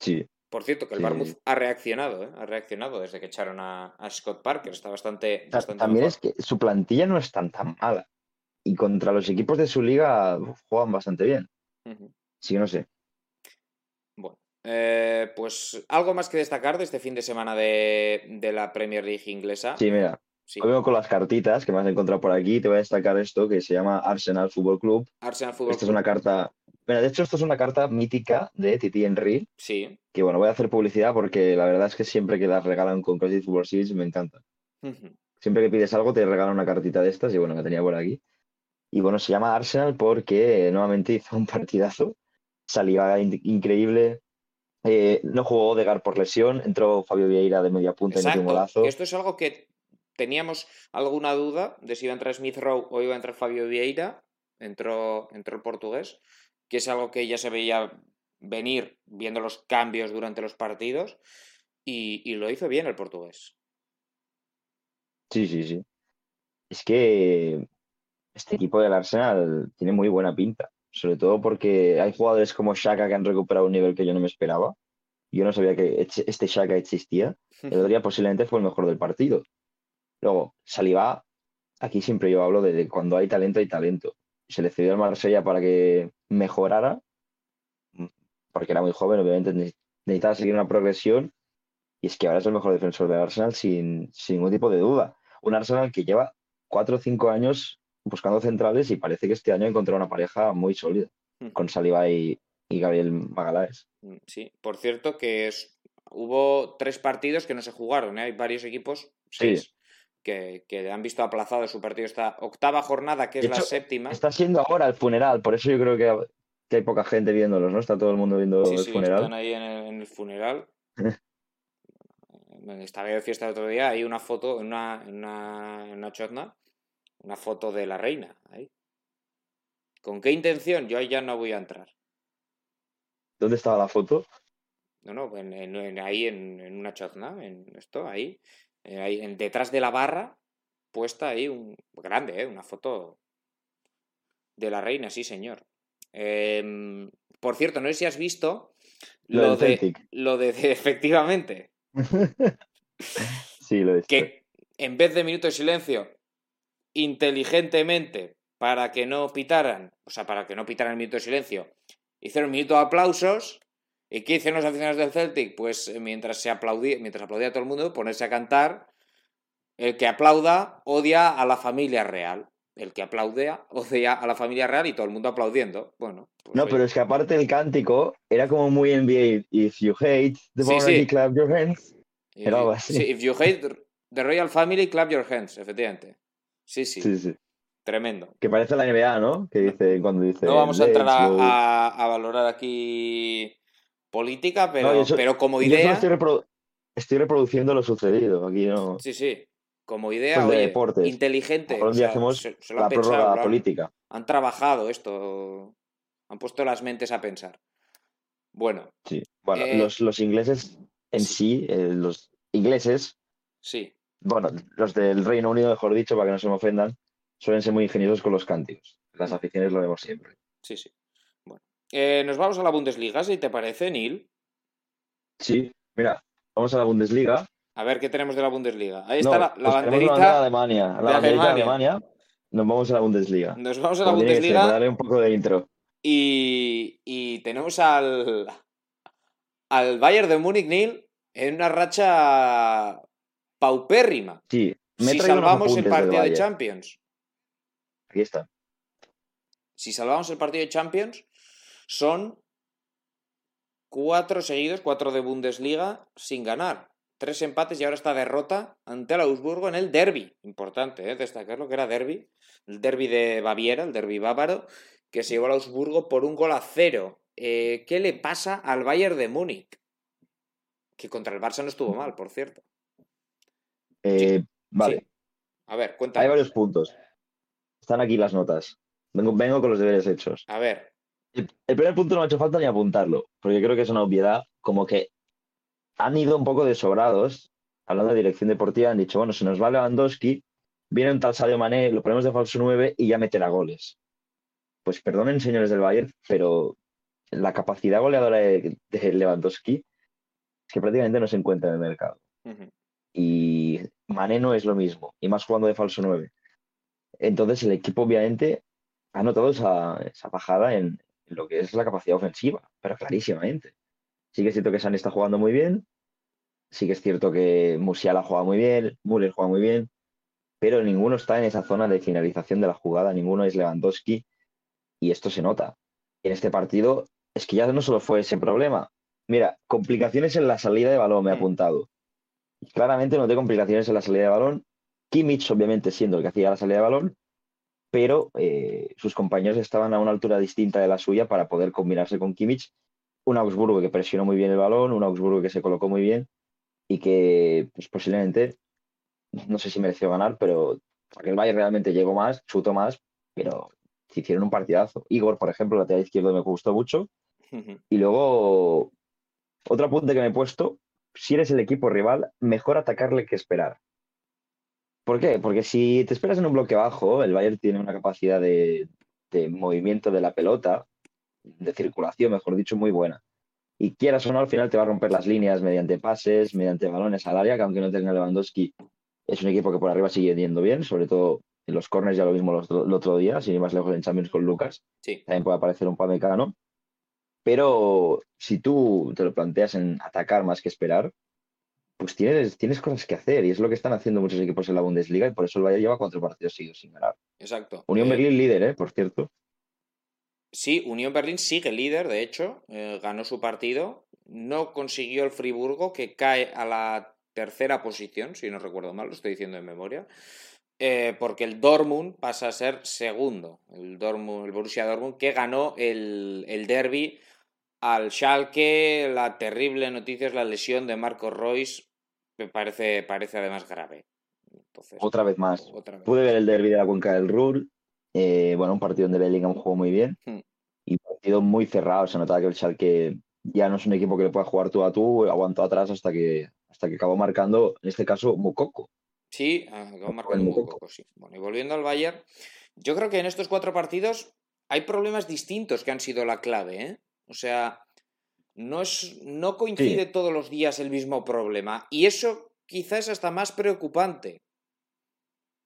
S2: Sí.
S1: Por cierto, que el Barmouth ha reaccionado, ¿eh? ha reaccionado desde que echaron a, Scott Parker. Está bastante.
S2: También es que su plantilla no es tan tan mala. Y contra los equipos de su liga juegan bastante bien. Sí, no sé.
S1: Eh, pues algo más que destacar de este fin de semana de, la Premier League inglesa.
S2: Sí, mira. Sí. Hoy vengo con las cartitas que me has encontrado por aquí. Te voy a destacar esto que se llama Arsenal Football Club.
S1: Arsenal Football
S2: Esta es una carta de hecho, esto es una carta mítica de Titi Henry.
S1: Sí.
S2: Que bueno, voy a hacer publicidad porque la verdad es que siempre que las regalan con Crazy Football Series me encanta. Siempre que pides algo te regalan una cartita de estas y bueno, la tenía por aquí. Y bueno, se llama Arsenal porque nuevamente hizo un <laughs> partidazo. Salía increíble. Eh, no jugó Odegar por lesión. Entró Fabio Vieira de media punta en el golazo.
S1: Esto es algo que teníamos alguna duda de si iba a entrar Smith Rowe o iba a entrar Fabio Vieira. Entró, entró el portugués que es algo que ya se veía venir viendo los cambios durante los partidos y, lo hizo bien el portugués.
S2: Sí, sí, sí. Es que este equipo del Arsenal tiene muy buena pinta, sobre todo porque hay jugadores como Shaka que han recuperado un nivel que yo no me esperaba. Yo no sabía que este Shaka existía. El otro día posiblemente fue el mejor del partido. Luego, Saliba, aquí siempre yo hablo de cuando hay talento, hay talento. se le cedió al Marsella para que mejorara, porque era muy joven, obviamente necesitaba seguir una progresión, y es que ahora es el mejor defensor del Arsenal sin, sin ningún tipo de duda. Un Arsenal que lleva cuatro o cinco años buscando centrales y parece que este año ha encontrado una pareja muy sólida hmm. con Saliba y, Gabriel Magaláes.
S1: Mm, sí, por cierto que hubo tres partidos que no se jugaron, ¿eh? hay varios equipos, seis, que, han visto aplazado su partido esta octava jornada, que es la séptima.
S2: Está siendo ahora el funeral, por eso yo creo que, hay poca gente viéndolos, ¿no? Está todo el mundo viendo el funeral.
S1: Están ahí en el, funeral. <laughs> Estaba de fiesta el otro día, hay una foto en una, en una, en una chotna una foto de la reina ahí. ¿Con qué intención? Yo ahí ya no voy a entrar.
S2: ¿Dónde estaba la foto?
S1: No, no, en, ahí en, una chozna, en esto, ahí, ahí detrás de la barra, puesta ahí un grande, ¿eh? una foto de la reina, sí, señor. Em, por cierto, no sé si has visto lo, de, lo de, <laughs> efectivamente. <laughs>
S2: sí, lo he
S1: Que en vez de minuto de silencio, inteligentemente para que no pitaran, o sea, para que no pitaran el minuto de silencio, hicieron un minuto de aplausos. ¿Y qué hicieron los aficionados del Celtic? Pues eh, mientras se aplaudía, mientras aplaudía a todo el mundo, ponerse a cantar. El que aplauda odia a la familia real. El que aplaude <laughs> odia a la familia real y todo el mundo aplaudiendo. Bueno.
S2: Pues no, pero es que aparte el cántico era como muy NBA. If you hate the monarchy, clap your hands. Era algo así.
S1: if you hate the royal family, clap your hands, efectivamente. Sí, sí. Tremendo.
S2: Que parece la NBA, ¿no? Que dice cuando dice.
S1: No vamos a entrar a, valorar aquí política, pero, pero como idea.
S2: Estoy, reproduciendo lo sucedido. Aquí no.
S1: Sí, sí. Como idea, pues inteligente.
S2: hacemos la prórroga política.
S1: Han trabajado esto. Han puesto las mentes a pensar. Bueno.
S2: Sí. Bueno, eh, los, ingleses en sí, eh, los ingleses.
S1: Sí
S2: bueno, los del Reino Unido, mejor dicho, para que no se me ofendan, suelen ser muy ingeniosos con los cánticos. Las aficiones lo vemos siempre.
S1: Sí, sí. Bueno. Eh, nos vamos a la Bundesliga, si te parece, Neil.
S2: Sí, mira, vamos a la Bundesliga.
S1: A ver qué tenemos de la Bundesliga. Ahí está la, la banderita. La
S2: de Alemania. La banderita de Alemania. Nos vamos a la Bundesliga.
S1: Nos vamos a la Bundesliga.
S2: darle un poco de intro.
S1: Y, y tenemos al, al Bayern de Múnich, Neil, en una racha paupérrima.
S2: Sí,
S1: si salvamos el partido de Champions.
S2: Aquí está.
S1: Si salvamos el partido de Champions, son cuatro seguidos, cuatro de Bundesliga sin ganar. Tres empates y ahora está derrota ante el Augsburgo en el derby. Importante, ¿eh? destacarlo que era derby. El derby de Baviera, el derby bávaro, que se llevó al Augsburgo por un gol a cero. Eh, ¿Qué le pasa al Bayern de Múnich? Que contra el Barça no estuvo mal, por cierto.
S2: Eh, vale.
S1: A ver, cuéntame.
S2: Hay varios puntos. Están aquí las notas. Vengo, vengo con los deberes hechos.
S1: A ver.
S2: El, primer punto no me ha hecho falta ni apuntarlo, porque creo que es una obviedad, como que han ido un poco desobrados, hablando de dirección deportiva, han dicho, bueno, se nos va Lewandowski, viene un tal Sadio Mané, lo ponemos de falso 9 y ya meterá goles. Pues perdonen, señores del Bayern, pero la capacidad goleadora de, Lewandowski es que prácticamente no se encuentra en el mercado. Y Mané no es lo mismo, y más jugando de falso 9. Entonces el equipo obviamente ha notado esa, bajada en, lo que es la capacidad ofensiva, pero clarísimamente. Sí que es cierto que San está jugando muy bien, sí que es cierto que Musiala juega muy bien, Müller juega muy bien, pero ninguno está en esa zona de finalización de la jugada, ninguno es Lewandowski, y esto se nota. En este partido es que ya no solo fue ese problema. Mira, complicaciones en la salida de balón me ha apuntado. Claramente noté complicaciones en la salida de balón. Kimmich, obviamente, siendo el que hacía la salida de balón, pero eh, sus compañeros estaban a una altura distinta de la suya para poder combinarse con Kimmich. Un Augsburgo que presionó muy bien el balón, un Augsburgo que se colocó muy bien y que pues, posiblemente, no sé si mereció ganar, pero porque el Bayern realmente llegó más, chutó más, pero se hicieron un partidazo. Igor, por ejemplo, lateral izquierdo me gustó mucho. Y luego, otro apunte que me he puesto si eres el equipo rival, mejor atacarle que esperar. ¿Por qué? Porque si te esperas en un bloque bajo, el Bayern tiene una capacidad de, movimiento de la pelota, de circulación, mejor dicho, muy buena. Y quieras o no, al final te va a romper las líneas mediante pases, mediante balones al área, que aunque no tenga Lewandowski, es un equipo que por arriba sigue yendo bien, sobre todo En los corners ya lo mismo el otro día, sin ir más lejos en Champions con Lucas.
S1: Sí.
S2: También puede aparecer un Pamecano. Pero si tú te lo planteas en atacar más que esperar, pues tienes, tienes cosas que hacer y es lo que están haciendo muchos equipos en la Bundesliga y por eso el Bayern lleva cuatro partidos seguidos sin ganar.
S1: Exacto.
S2: Unión
S1: Eh,
S2: Berlín líder, ¿eh? Por cierto.
S1: Sí, Unión Berlín sigue líder, de hecho, eh, ganó su partido, no consiguió el Friburgo, que cae a la tercera posición, si no recuerdo mal, lo estoy diciendo en memoria, eh, porque el Dortmund pasa a ser segundo, el, Dortmund, el Borussia Dortmund, que ganó el, el derby al Schalke, la terrible noticia es la lesión de Marco Royce, me parece, parece además grave. Entonces,
S2: Otra vez más.
S1: otra vez.
S2: Pude ver el derby de la cuenca del Ruhr. eh, bueno, un partido donde Bellingham jugó muy bien.
S1: Hmm.
S2: Y un partido muy cerrado. Se notaba que el Schalke ya no es un equipo que le pueda jugar tú a tú. Aguantó atrás hasta que, hasta que acabó marcando, en este caso, Mukoko.
S1: Sí, acabó
S2: Juan
S1: marcando poco, sí. Bueno, y volviendo al Bayern, yo creo que en estos cuatro partidos hay problemas distintos que han sido la clave, ¿eh? O sea, no, es, no coincide todos los días el mismo problema. Y eso quizás es hasta más preocupante.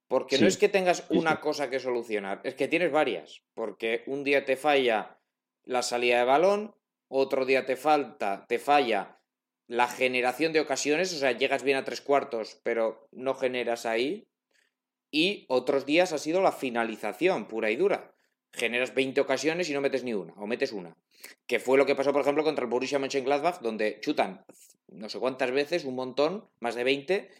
S1: Porque no es que tengas una cosa que solucionar, es que tienes varias. Porque un día te falla la salida de balón, otro día te falta, te falla la generación de ocasiones, o sea, llegas bien a tres cuartos, pero no generas ahí. Y otros días ha sido la finalización pura y dura. Generas 20 ocasiones y no metes ni una, o metes una. Que fue lo que pasó, por ejemplo, contra el Borussia Mönchengladbach, donde chutan no sé cuántas veces, un montón, más de 20,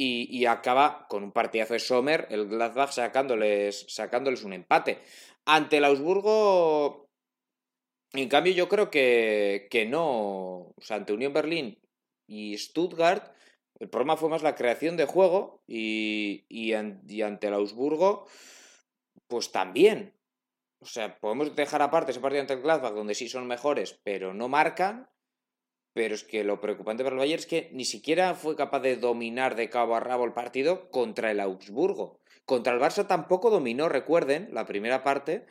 S1: y, acaba con un partidazo de Sommer, el Gladbach sacándoles, sacándoles un empate. Ante el Augsburgo, en cambio, yo creo que, que no. O sea, ante Unión Berlín y Stuttgart, el problema fue más la creación de juego y, y ante el Augsburgo, pues también. O sea, podemos dejar aparte ese partido ante el Gladbach, donde sí son mejores, pero no marcan. Pero es que lo preocupante para el Bayern es que ni siquiera fue capaz de dominar de cabo a rabo el partido contra el Augsburgo. Contra el Barça tampoco dominó, recuerden, la primera parte.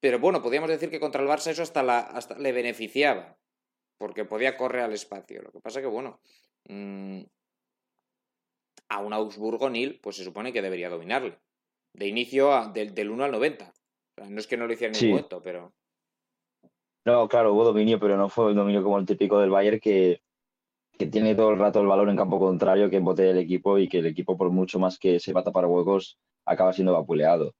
S1: Pero bueno, podríamos decir que contra el Barça eso hasta, la, hasta le beneficiaba. Porque podía correr al espacio. Lo que pasa que, bueno, mm, a un Augsburgo Nil, pues se supone que debería dominarle. De inicio del, del 1 al 90. No es que no lo hiciera en
S2: Sí.
S1: momento, pero.
S2: No, claro, hubo dominio, pero no fue el dominio como el típico del Bayern que, que tiene todo el rato el balón en campo contrario, que embotea el equipo y que el equipo, por mucho más que se va a tapar huecos, acaba siendo vapuleado.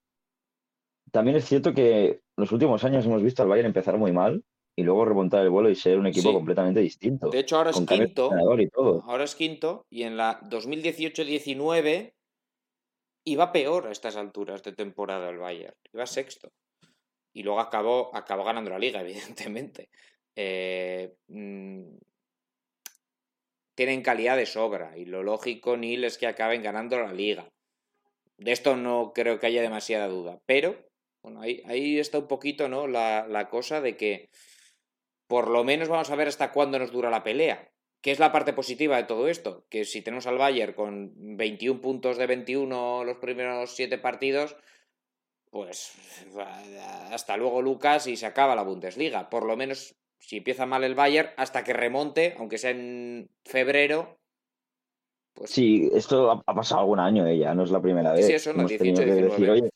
S2: También es cierto que los últimos años hemos visto al Bayern empezar muy mal y luego remontar el vuelo y ser un equipo
S1: Sí.
S2: completamente distinto.
S1: De hecho, ahora es quinto.
S2: y todo.
S1: Ahora es quinto. Y en la 2018-19 iba peor a estas alturas de temporada el Bayern. Iba sexto. Y luego acabó, acabó ganando la liga, <laughs> evidentemente. Eh, mm, tienen calidad de sobra. Y lo lógico, Neil, es que acaben ganando la liga. De esto no creo que haya demasiada duda. Pero, bueno, ahí, ahí está un poquito, ¿no? La, la cosa de que por lo menos vamos a ver hasta cuándo nos dura la pelea. ¿Qué es la parte positiva de todo esto? Que si tenemos al Bayern con 21 puntos de 21 los primeros 7 partidos, pues hasta luego Lucas y se acaba la Bundesliga. Por lo menos si empieza mal el Bayern, hasta que remonte, aunque sea en febrero. Pues
S2: Sí, esto ha, ha pasado algún año, eh, ya no es la primera vez.
S1: sí, eso
S2: tenido
S1: 18,
S2: que decir,
S1: 19.
S2: oye,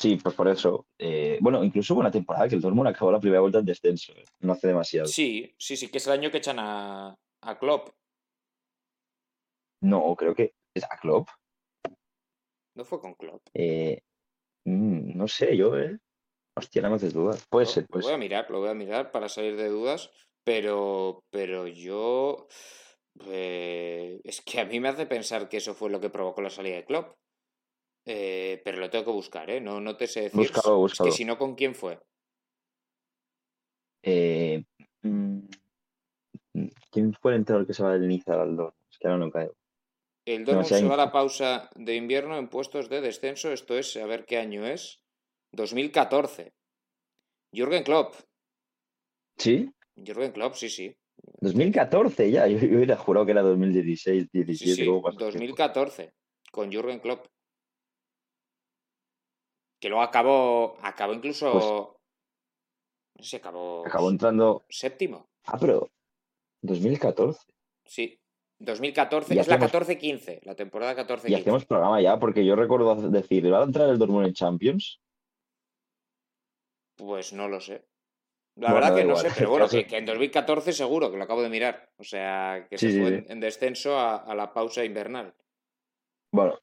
S2: sí, pues por eso. eh, bueno, incluso hubo una temporada que el Dortmund acabó la primera vuelta en descenso, eh, no hace demasiado.
S1: sí, sí, sí, que es el año que echan a, a Klopp.
S2: No, creo que es a Klopp.
S1: No fue con Klopp.
S2: Eh, mm, no sé, yo, ¿eh? Hostia, no me haces dudas. Puede
S1: Lo-
S2: ser,
S1: lo voy a mirar, lo voy a mirar para salir de dudas, pero, pero yo eh, es que a mí me hace pensar que eso fue lo que provocó la salida de Klopp. Eh, pero lo tengo que buscar, ¿eh? No, no te sé decir.
S2: Búscalo,
S1: Es que
S2: búscalo.
S1: si no, ¿con quién fue?
S2: Eh, ¿quién fue el entrenador que se va del Niza al Dortmund? Es que ahora no caigo.
S1: El Dortmund se va a la pausa de invierno en puestos de descenso. Esto es, a ver qué año es. 2014. Jürgen Klopp.
S2: ¿Sí?
S1: Jürgen Klopp, sí, sí.
S2: 2014 ya. Yo, yo hubiera jurado que era 2016,
S1: Sí,
S2: 17.
S1: sí,
S2: ¿cómo pasa el tiempo?
S1: 2014, con Jürgen Klopp. Que luego acabó, acabó incluso,
S2: Pues-
S1: no sé, acabó,
S2: Acabó entrando.
S1: séptimo.
S2: Ah, pero 2014.
S1: Sí, 2014, es la 14-15, la temporada 14-15.
S2: Y hacemos programa ya, porque yo recuerdo decir, ¿va a entrar el Dortmund en Champions?
S1: Pues no lo sé. La verdad que no sé, <laughs> pero bueno, que, en 2014 seguro, que lo acabo de mirar. O sea, que se fue en descenso a, la pausa invernal.
S2: Bueno,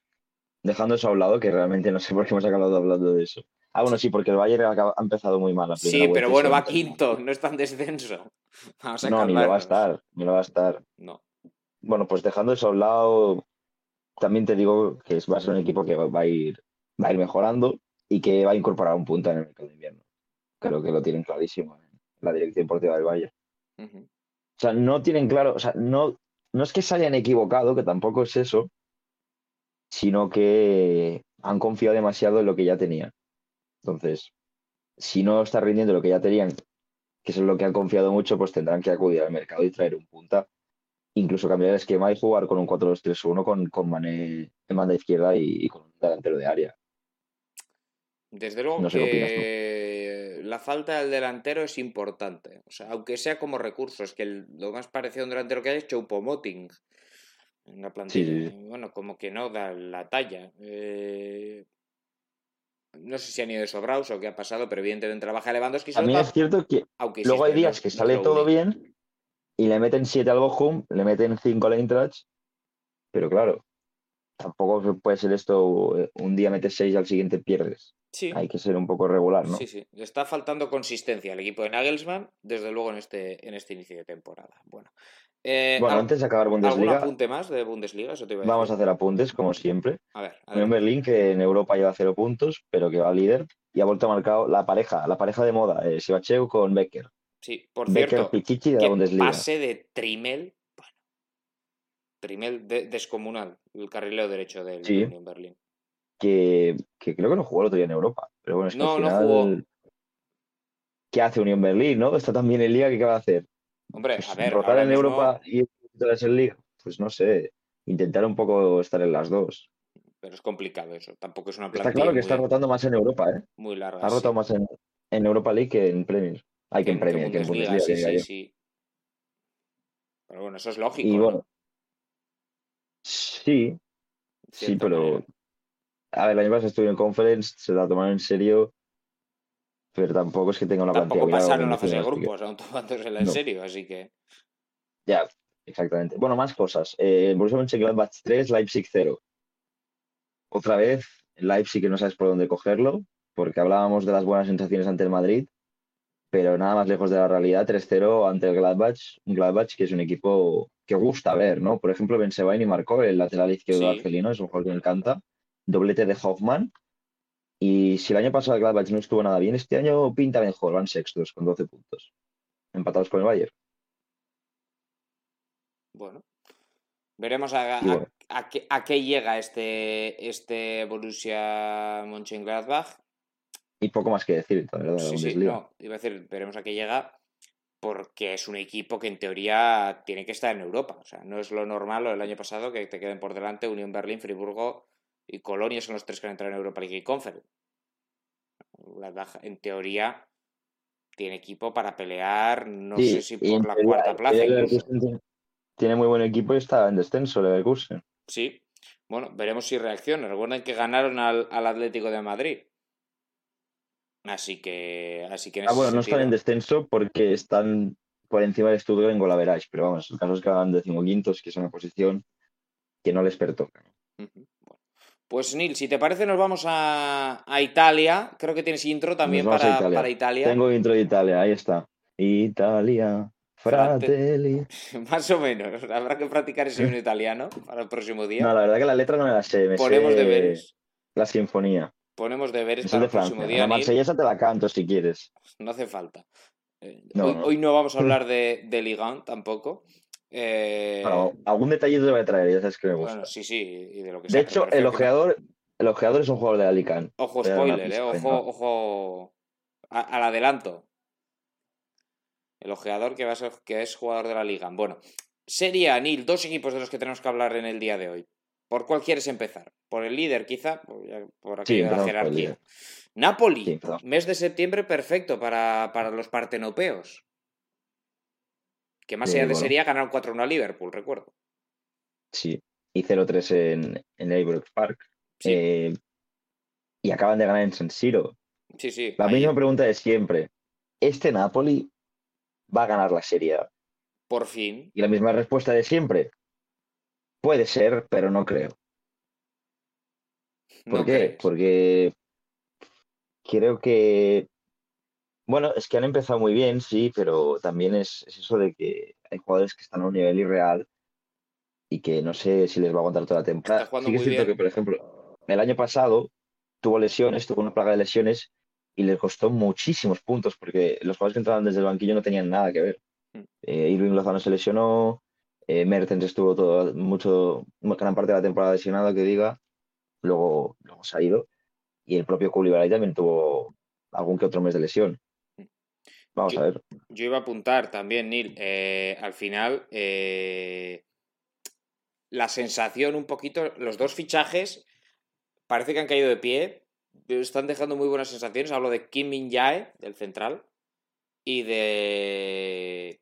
S2: dejando eso a un lado, que realmente no sé por qué hemos acabado hablando de eso. Ah, bueno, sí, porque el Bayern ha, empezado muy mal.
S1: sí, pero bueno, va quinto, no está en descenso. <laughs>
S2: no, ni lo va a estar, ni lo va a estar.
S1: No.
S2: Bueno, pues dejando eso a un lado, también te digo que va a ser un equipo que va a ir, va a ir mejorando y que va a incorporar un punto en el mercado de invierno. Creo que lo tienen clarísimo en la dirección deportiva del Bayern. O sea, no tienen claro, o sea, no, no es que se hayan equivocado, que tampoco es eso, sino que han confiado demasiado en lo que ya tenían. Entonces, si no está rindiendo lo que ya tenían, que es en lo que han confiado mucho, pues tendrán que acudir al mercado y traer un punta. Incluso cambiar el esquema y jugar con un 4-2-3-1 con, con Mané en banda izquierda y, con un delantero de área.
S1: Desde luego que la falta del delantero es importante. O sea, aunque sea como recurso, es que lo más parecido a un delantero que ha hecho Upomoting en la plantilla. Bueno, como que no da la talla. Eh, no sé si han ido de sobrados o qué ha pasado, pero evidentemente trabaja Lewandowski.
S2: A mí es cierto que luego hay días que sale todo bien y le meten 7 al Bochum, le meten 5 al Eintracht, pero claro, tampoco puede ser esto, eh, un día metes 6 y al siguiente pierdes. Sí. Hay que ser un poco regular, ¿no?
S1: Sí, sí. Le está faltando consistencia al equipo de Nagelsmann, desde luego en este, en este inicio de temporada. Bueno,
S2: eh, bueno, antes de acabar Bundesliga.
S1: ¿Algún apunte más de Bundesliga?
S2: vamos a hacer apuntes, como siempre.
S1: A ver.
S2: A Berlín, que en Europa lleva cero puntos, pero que va líder. Y ha vuelto a marcar la pareja, la pareja de moda, eh, con Becker.
S1: Sí, por cierto. Pichichi de la Bundesliga. Pase de Trimel. Bueno. Trimel descomunal, el carrilero derecho del sí, Berlín.
S2: Que, que, creo que no jugó el otro día en Europa. Pero bueno, es que no, no jugó. ¿Qué hace Unión Berlín, no? Está también en Liga, ¿qué va a hacer?
S1: Hombre,
S2: pues
S1: a ver.
S2: Rotar en Europa y en Liga, pues no sé. Intentar un poco estar en las dos.
S1: Pero es complicado eso. Tampoco es una
S2: plantilla. Está claro que está rotando más en Europa, ¿eh?
S1: Muy larga.
S2: Ha rotado más en, Europa League que en Premier. Hay que en, Premier, que en Bundesliga.
S1: Sí, sí, sí. Pero bueno, eso es lógico. Y bueno.
S2: Sí. Sí, pero. A ver, el año pasado estuve en Conference, se la tomaron en serio pero tampoco es que tenga una
S1: Tampoco pasaron la fase de grupos, aún tomándosela en serio, así que.
S2: Ya, exactamente. Bueno, más cosas. Eh, Borussia Mönchengladbach 3, Leipzig 0. Otra vez, Leipzig que no sabes por dónde cogerlo, porque hablábamos de las buenas sensaciones ante el Madrid, pero nada más lejos de la realidad, 3-0 ante el Gladbach, un Gladbach que es un equipo que gusta ver, ¿no? Por ejemplo, Ben Sebaini marcó el lateral izquierdo argelino, es un jugador que me encanta. Doblete de Hoffman, y si el año pasado el Gladbach no estuvo nada bien, este año pinta mejor, van sextos con 12 puntos, empatados con el Bayern.
S1: Bueno, veremos a, qué, llega este, este Borussia Mönchengladbach.
S2: Y poco más que decir, la verdad.
S1: Sí, sí, no, iba a decir, veremos a qué llega porque es un equipo que en teoría tiene que estar en Europa. O sea, no es lo normal lo del año pasado que te queden por delante Unión Berlín, Friburgo y Colonia son los tres que han entrado en Europa League y Conference. en teoría, tiene equipo para pelear, no sé si por la cuarta plaza.
S2: Tiene muy buen equipo y está en descenso Leverkusen.
S1: Sí, bueno, veremos si reacciona. Recuerden que ganaron al, Atlético de Madrid. Así que. Así que
S2: ah, bueno, no están en descenso porque están por encima del estudio en Golaverage, pero vamos, el caso es que van decimoquintos, que es una posición que no les pertoca.
S1: Pues Neil, si te parece, nos vamos a, Italia. Creo que tienes intro también para Italia.
S2: Tengo intro de Italia, ahí está. Italia, fratelli. <laughs>
S1: Más o menos. Habrá que practicar ese himno <laughs> italiano para el próximo día.
S2: No, la verdad que la letra no me la sé.
S1: Ponemos deberes.
S2: La sinfonía.
S1: Ponemos deberes para el próximo día.
S2: La marsellesa te la canto si quieres.
S1: No hace falta. Hoy, no. vamos a <laughs> hablar de, de Ligan tampoco. Eh...
S2: algún detallito te voy a traer, ya sabes que me gusta.
S1: sí, sí, y de lo que
S2: De hecho, el ojeador, el ojeador es un jugador de Alicante.
S1: Ojo spoiler, eh, ojo, ojo al adelanto. El ojeador que, va a ser, que es jugador de la liga. Bueno, sería, Nil, dos equipos de los que tenemos que hablar en el día de hoy. ¿Por cuál quieres empezar? ¿Por el líder, quizá? Por, aquí de la jerarquía. Napoli, mes de septiembre perfecto para, para los partenopeos. Que más allá de sería ganar 4-1 a Liverpool, recuerdo.
S2: Sí, y 0-3 en, en Park. Eh, y acaban de ganar en San Siro.
S1: Sí, sí.
S2: La misma pregunta de siempre. ¿Este Napoli va a ganar la Serie
S1: Por fin.
S2: Y la misma respuesta de siempre. Puede ser, pero no creo. ¿Por qué? Porque creo que. Bueno, es que han empezado muy bien, sí, pero también es, eso de que hay jugadores que están a un nivel irreal y que no sé si les va a aguantar toda la temporada. Sí que es cierto que, por ejemplo, el año pasado tuvo lesiones, tuvo una plaga de lesiones y les costó muchísimos puntos porque los jugadores que entraban desde el banquillo no tenían nada que ver. Hmm. Eh, Irving Lozano se lesionó, eh, Mertens estuvo todo, mucho, gran parte de la temporada lesionado, que diga, luego, luego se ha ido. Y el propio Koulibaly también tuvo algún que otro mes de lesión. Vamos a ver.
S1: Yo iba a apuntar también, Neil, eh, al final, eh, la sensación un poquito, los dos fichajes parece que han caído de pie, están dejando muy buenas sensaciones. Hablo de Kim Min Jae, del central, y de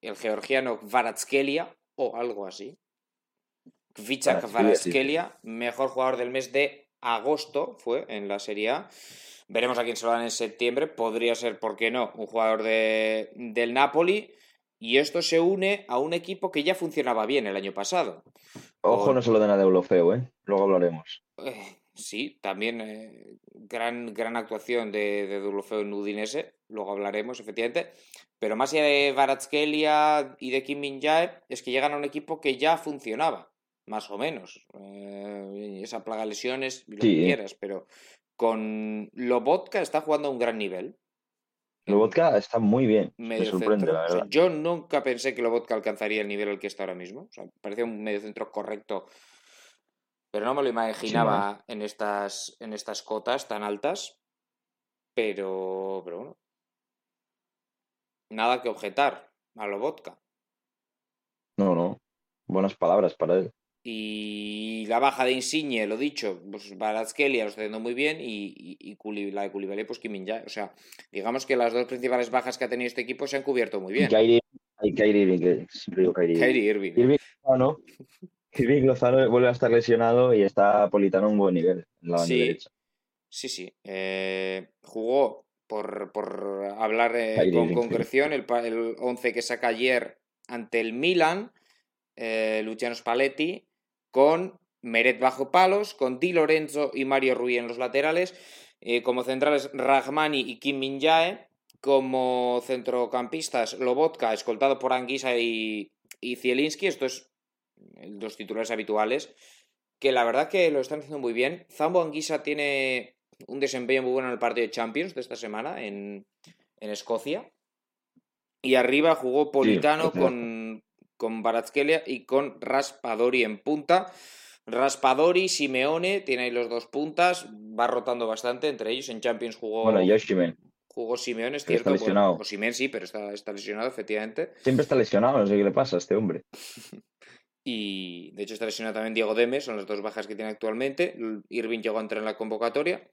S1: el georgiano Varatskelia, o algo así. Kvichak Varatskelia, mejor jugador del mes de agosto fue en la Serie A. Veremos a quién se lo dan en septiembre. Podría ser, ¿por qué no?, un jugador de, del Napoli. Y esto se une a un equipo que ya funcionaba bien el año pasado.
S2: Ojo, no se lo den a Deulofeu, ¿eh? Luego hablaremos.
S1: Eh, sí, también eh, gran, gran actuación de, de Deulofeu en Udinese. Luego hablaremos, efectivamente. Pero más allá de Varatskelia y de Kim Min Jae, es que llegan a un equipo que ya funcionaba más o menos. Eh, esa plaga de lesiones, lo que quieras, pero con Lobotka está jugando a un gran nivel.
S2: Lobotka está muy bien, me sorprende, la verdad.
S1: yo nunca pensé que Lobotka alcanzaría el nivel al que está ahora mismo. O sea, parecía un mediocentro correcto, pero no me lo imaginaba en, estas, en estas cotas tan altas. Pero, pero bueno, nada que objetar a Lobotka.
S2: No, no. Buenas palabras para él.
S1: Y la baja de Insigne, lo dicho, pues Barazkelia lo está haciendo muy bien y, y, la de Koulibaly, pues Kim O sea, digamos que las dos principales bajas que ha tenido este equipo se han cubierto muy bien.
S2: Hay Kyrie Irving, que siempre digo Kyrie
S1: Irving. Irving
S2: Lozano, Irving Lozano vuelve a estar lesionado y está Politano a un buen nivel en la banda
S1: sí,
S2: derecha.
S1: Sí, sí. Eh, jugó, por, por hablar eh, con concreción, el, el 11 que saca ayer ante el Milan, eh, Luciano Spalletti, con Meret bajo palos, con Di Lorenzo y Mario Rui en los laterales, eh, como centrales Rahmani y Kim Min Jae, como centrocampistas Lobotka, escoltado por Anguisa y, y Zielinski, estos los titulares habituales, que la verdad que lo están haciendo muy bien. Zambo Anguisa tiene un desempeño muy bueno en el partido de Champions de esta semana en, Escocia. Y arriba jugó Politano con, con Baratskelia y con Raspadori en punta. Raspadori, Simeone, tiene ahí los dos puntas, va rotando bastante entre ellos. En Champions jugó.
S2: Bueno, Yoshimen.
S1: Jugó Simeone, es cierto. Está lesionado. o Simeone sí, pero está, está, lesionado, efectivamente.
S2: Siempre está lesionado, no sé qué le pasa a este hombre. <laughs>
S1: y de hecho está lesionado también Diego Demes, son las dos bajas que tiene actualmente. Irving llegó a entrar en la convocatoria.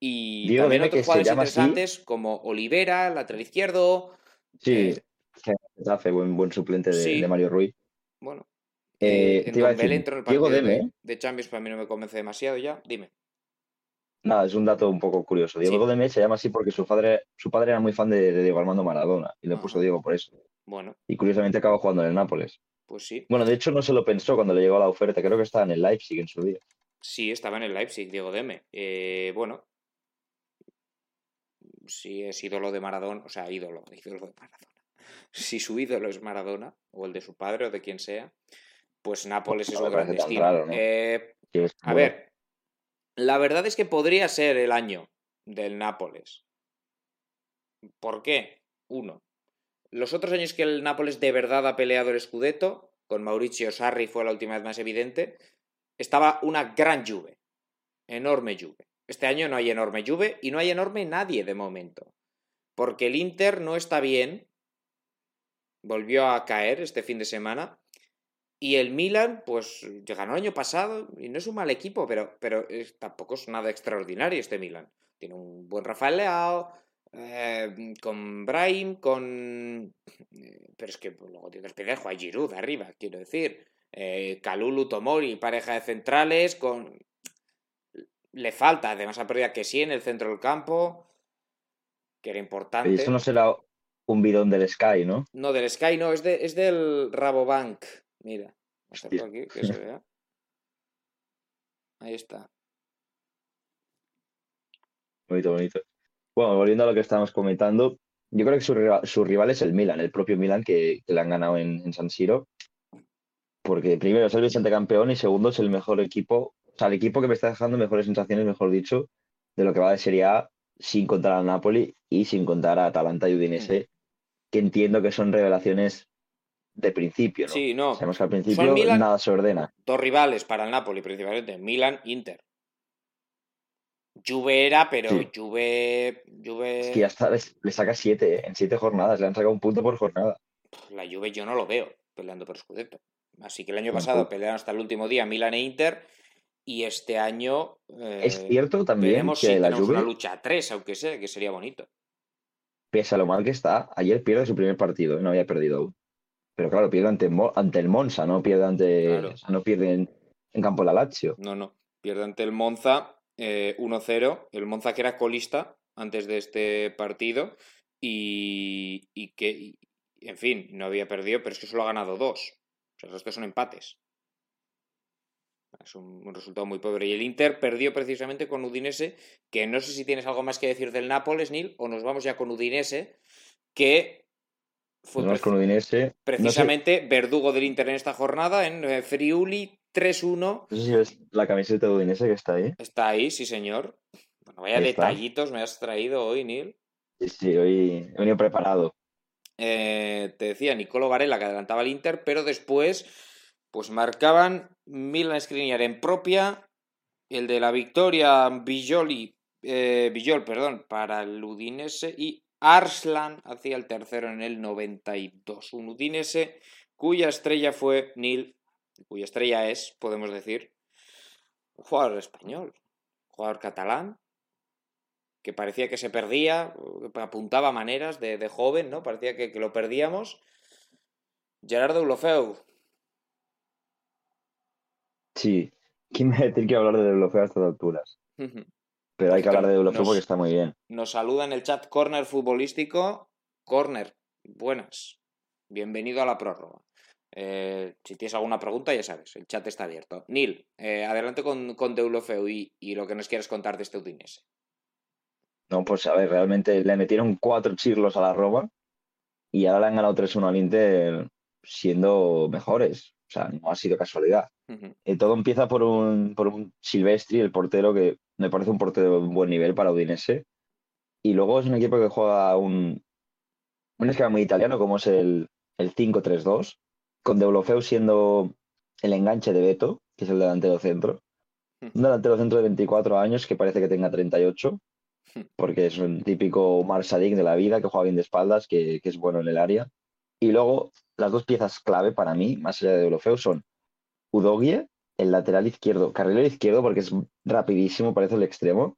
S1: Y también otros jugadores interesantes como Olivera, lateral izquierdo.
S2: Sí. Eh, hace buen, buen suplente de, Mario Ruiz.
S1: Bueno. Eh, en Don entro en el partido de, de, Champions, para mí no me convence demasiado ya. Dime.
S2: Nada, es un dato un poco curioso. Diego sí. se llama así porque su padre, su padre era muy fan de, Diego Armando Maradona y le ah. puso Diego por eso.
S1: Bueno.
S2: Y curiosamente acabó jugando en el Nápoles.
S1: Pues sí.
S2: Bueno, de hecho no se lo pensó cuando le llegó la oferta. Creo que estaba en el Leipzig en su día.
S1: Sí, estaba en el Leipzig, Diego Deme. Eh, bueno, si es ídolo de Maradona, o sea, ídolo, ídolo de Maradona si su ídolo es Maradona, o el de su padre, o de quien sea, pues Nápoles es un gran destino. Eh, a ver, la verdad es que podría ser el año del Nápoles. ¿Por qué? Uno. Los otros años que el Nápoles de verdad ha peleado el Scudetto, con Mauricio Sarri fue la última vez más evidente, estaba una gran lluvia. Enorme lluvia. Este año no hay enorme lluvia y no hay enorme nadie de momento. Porque el Inter no está bien volvió a caer este fin de semana. Y el Milan, pues ganó el año pasado y no es un mal equipo, pero, pero tampoco es nada extraordinario este Milan. Tiene un buen Rafael Leao, eh, con Brahim, con... Eh, pero es que luego tiene esperar a Giroud arriba, quiero decir. Eh, Kalulu Tomori, pareja de centrales, con. Le falta, además ha perdido que sí en el centro del campo, que era importante.
S2: Eso no será un bidón del Sky, ¿no?
S1: No, del Sky no, es, de, es del Rabobank. Mira, a aquí que se <laughs> vea. Ahí está.
S2: Bonito, bonito. Bueno, volviendo a lo que estábamos comentando, yo creo que su rival, su rival es el Milan, el propio Milan que, le han ganado en, San Siro. Porque primero es el Vicente campeón y segundo es el mejor equipo, o sea, el equipo que me está dejando mejores sensaciones, mejor dicho, de lo que va de Serie A sin contar al Napoli y sin contar a Atalanta y Udinese, que entiendo que son revelaciones de principio, ¿no?
S1: Sí, no.
S2: Sabemos que al principio nada se ordena.
S1: Dos rivales para el Napoli, principalmente, Milan, Inter. Juve era, pero Juve, Juve...
S2: Es que ya está, le, saca siete, ¿eh? en siete jornadas, le han sacado un punto por jornada.
S1: La Juve yo no lo veo peleando por Scudetto. Así que el año pasado pelearon hasta el último día Milan e Inter y este año...
S2: es cierto también que la Juve...
S1: una lucha a tres, aunque sea, que sería bonito.
S2: Pese a lo mal que está, ayer pierde su primer partido, no había perdido aún. Pero claro, pierde ante, ante el Monza, no pierde ante... no pierde en, en campo la Lazio.
S1: No, no, pierde ante el Monza 1-0, eh, el Monza que era colista antes de este partido y, que, en fin, no había perdido, pero es que solo ha ganado dos. O sea, el resto son empates. Es un, resultado muy pobre. Y el Inter perdió precisamente con Udinese, que no sé si tienes algo más que decir del Nápoles, Nil, o nos vamos ya con Udinese, que
S2: fue con Udinese.
S1: precisamente verdugo del Inter en esta jornada, en eh, Friuli 3-1.
S2: No sé si ves la camiseta de Udinese que está ahí.
S1: Está ahí, sí, señor. Bueno, vaya detallitos me has traído hoy, Neil.
S2: Sí, sí, hoy he venido preparado.
S1: Eh, te decía Nicolo Varela que adelantaba el Inter, pero después pues marcaban Milan Skriniar en propia, el de la victoria Bijoli, eh, perdón, para el Udinese y Arslan hacía el tercero en el 92. Un Udinese cuya estrella fue Neil cuya estrella es, podemos decir, un jugador español, un jugador catalán, que parecía que se perdía, apuntaba maneras de, joven, ¿no? Parecía que, lo perdíamos. Gerardo Ulofeu.
S2: Sí, ¿quién me va a decir que hablar de Ulofeu a estas alturas? Pero hay que hablar de Ulofeu porque está muy bien.
S1: Nos saluda en el chat Corner Futbolístico. Corner, buenas. Bienvenido a la prórroga. Eh, si tienes alguna pregunta, ya sabes, el chat está abierto. Neil, eh, adelante con, con Deulofeu y, lo que nos quieres contar de este Udinese.
S2: No, pues a ver, realmente le metieron cuatro chirlos a la Roma y ahora le han ganado 3-1 al Inter siendo mejores. O sea, no ha sido casualidad. Eh, todo empieza por un, por un Silvestri, el portero, que me parece un portero de buen nivel para Udinese. Y luego es un equipo que juega un, un esquema muy italiano, como es el, el 5-3-2, con Deulofeu siendo el enganche de Beto, que es el delantero centro. Un delantero centro de 24 años que parece que tenga 38, hmm. porque es un típico Marsadik de la vida que juega bien de espaldas, que, es bueno en el área. Y luego, las dos piezas clave para mí, más allá de Deulofeu, son Udogie, el lateral izquierdo, carrilero izquierdo, porque es rapidísimo, parece el extremo,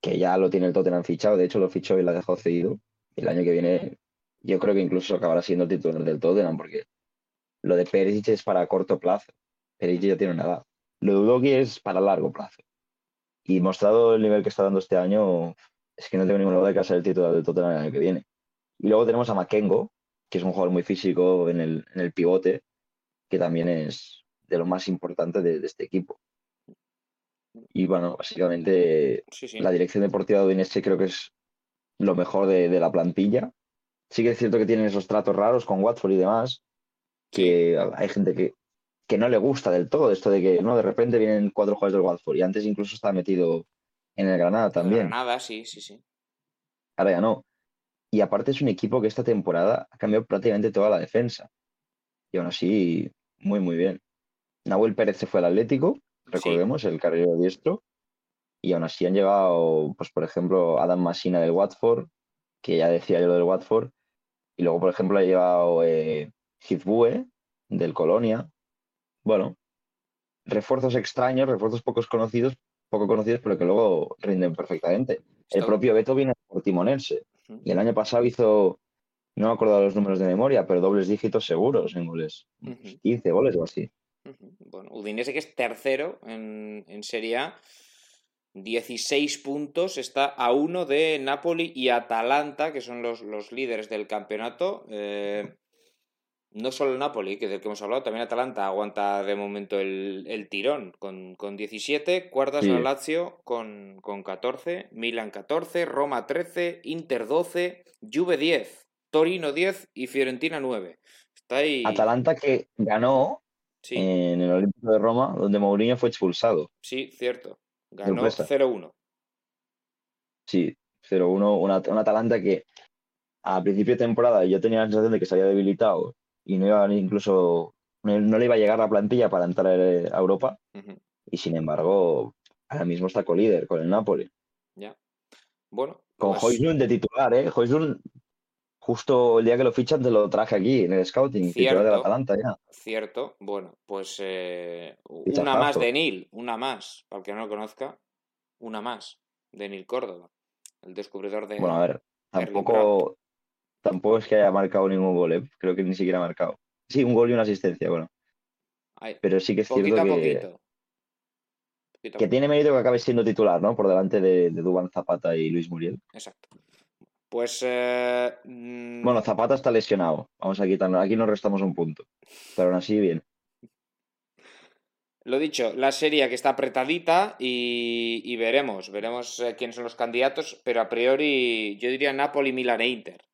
S2: que ya lo tiene el Tottenham fichado, de hecho lo fichó y lo ha dejado cedido. El año que viene, yo creo que incluso acabará siendo el titular del Tottenham, porque lo de Perisic es para corto plazo. Perisic ya tiene una edad. Lo de Udogi es para largo plazo. Y mostrado el nivel que está dando este año, es que no tengo ninguna duda de que va a ser el titular del Tottenham el año que viene. Y luego tenemos a Makengo, que es un jugador muy físico en el, en el pivote, que también es de lo más importante de, este equipo. Y bueno, básicamente la dirección deportiva de Udinese creo que es lo mejor de, de, la plantilla. Sí que es cierto que tienen esos tratos raros con Watford y demás, que hay gente que, que no le gusta del todo esto de que no de repente vienen cuatro jugadores del Watford y antes incluso estaba metido en el Granada también.
S1: Granada, sí, sí, sí.
S2: Ahora ya no. Y aparte es un equipo que esta temporada ha cambiado prácticamente toda la defensa. Y aún así, muy, muy bien. Nahuel Pérez se fue al Atlético, recordemos, el carrero diestro. Y aún así han llevado, pues por ejemplo, Adam Masina del Watford, que ya decía yo lo del Watford. Y luego, por ejemplo, ha llevado eh, Hizbue del Colonia. Bueno, refuerzos extraños, refuerzos pocos conocidos, poco conocidos, pero que luego rinden perfectamente. El propio Beto viene por Timonense. Y el año pasado hizo, no me acuerdo los números de memoria, pero dobles dígitos seguros en goles. 15 goles o así.
S1: Bueno, Udinese que es tercero en, en Serie A. 16 puntos, está a uno de Napoli y Atalanta, que son los, los líderes del campeonato. Eh, no solo el Napoli, que del que hemos hablado, también Atalanta aguanta de momento el, tirón con, con, 17, cuartas la Lazio con, con 14, Milan 14, Roma 13, Inter 12, Juve 10, Torino 10 y Fiorentina 9. Está ahí...
S2: Atalanta que ganó en el Olímpico de Roma, donde Mourinho fue expulsado.
S1: Sí, cierto. Ganó 0-1.
S2: Sí, 0-1. Una, Atalanta que a principio de temporada yo tenía la sensación de que se había debilitado y no iba incluso no, le iba a llegar la plantilla para entrar a Europa. Y sin embargo, ahora mismo está co-líder con el Napoli.
S1: Ya. Bueno.
S2: Con pues... de titular, ¿eh? Hoyslund, justo el día que lo fichan, te lo traje aquí en el scouting,
S1: cierto,
S2: de Atalanta ya.
S1: Cierto. Bueno, pues eh, una más de Nil, una más, para el que no lo conozca, una más de Nil Córdoba, el descubridor de.
S2: Bueno, a ver, tampoco, Tampoco es que haya marcado ningún gol, ¿eh? creo que ni siquiera ha marcado. Sí, un gol y una asistencia, bueno. Pero sí que es cierto que, que tiene mérito que acabe siendo titular, ¿no? Por delante de, de Dubán Zapata y Luis Muriel.
S1: Exacto. Pues. Eh, mm,
S2: bueno, Zapata está lesionado. Vamos a quitarlo. Aquí nos restamos un punto. Pero aún así, bien.
S1: Lo dicho, la serie que está apretadita y, veremos. Veremos eh, quiénes son los candidatos. Pero a priori, yo diría Napoli, Milan e Inter.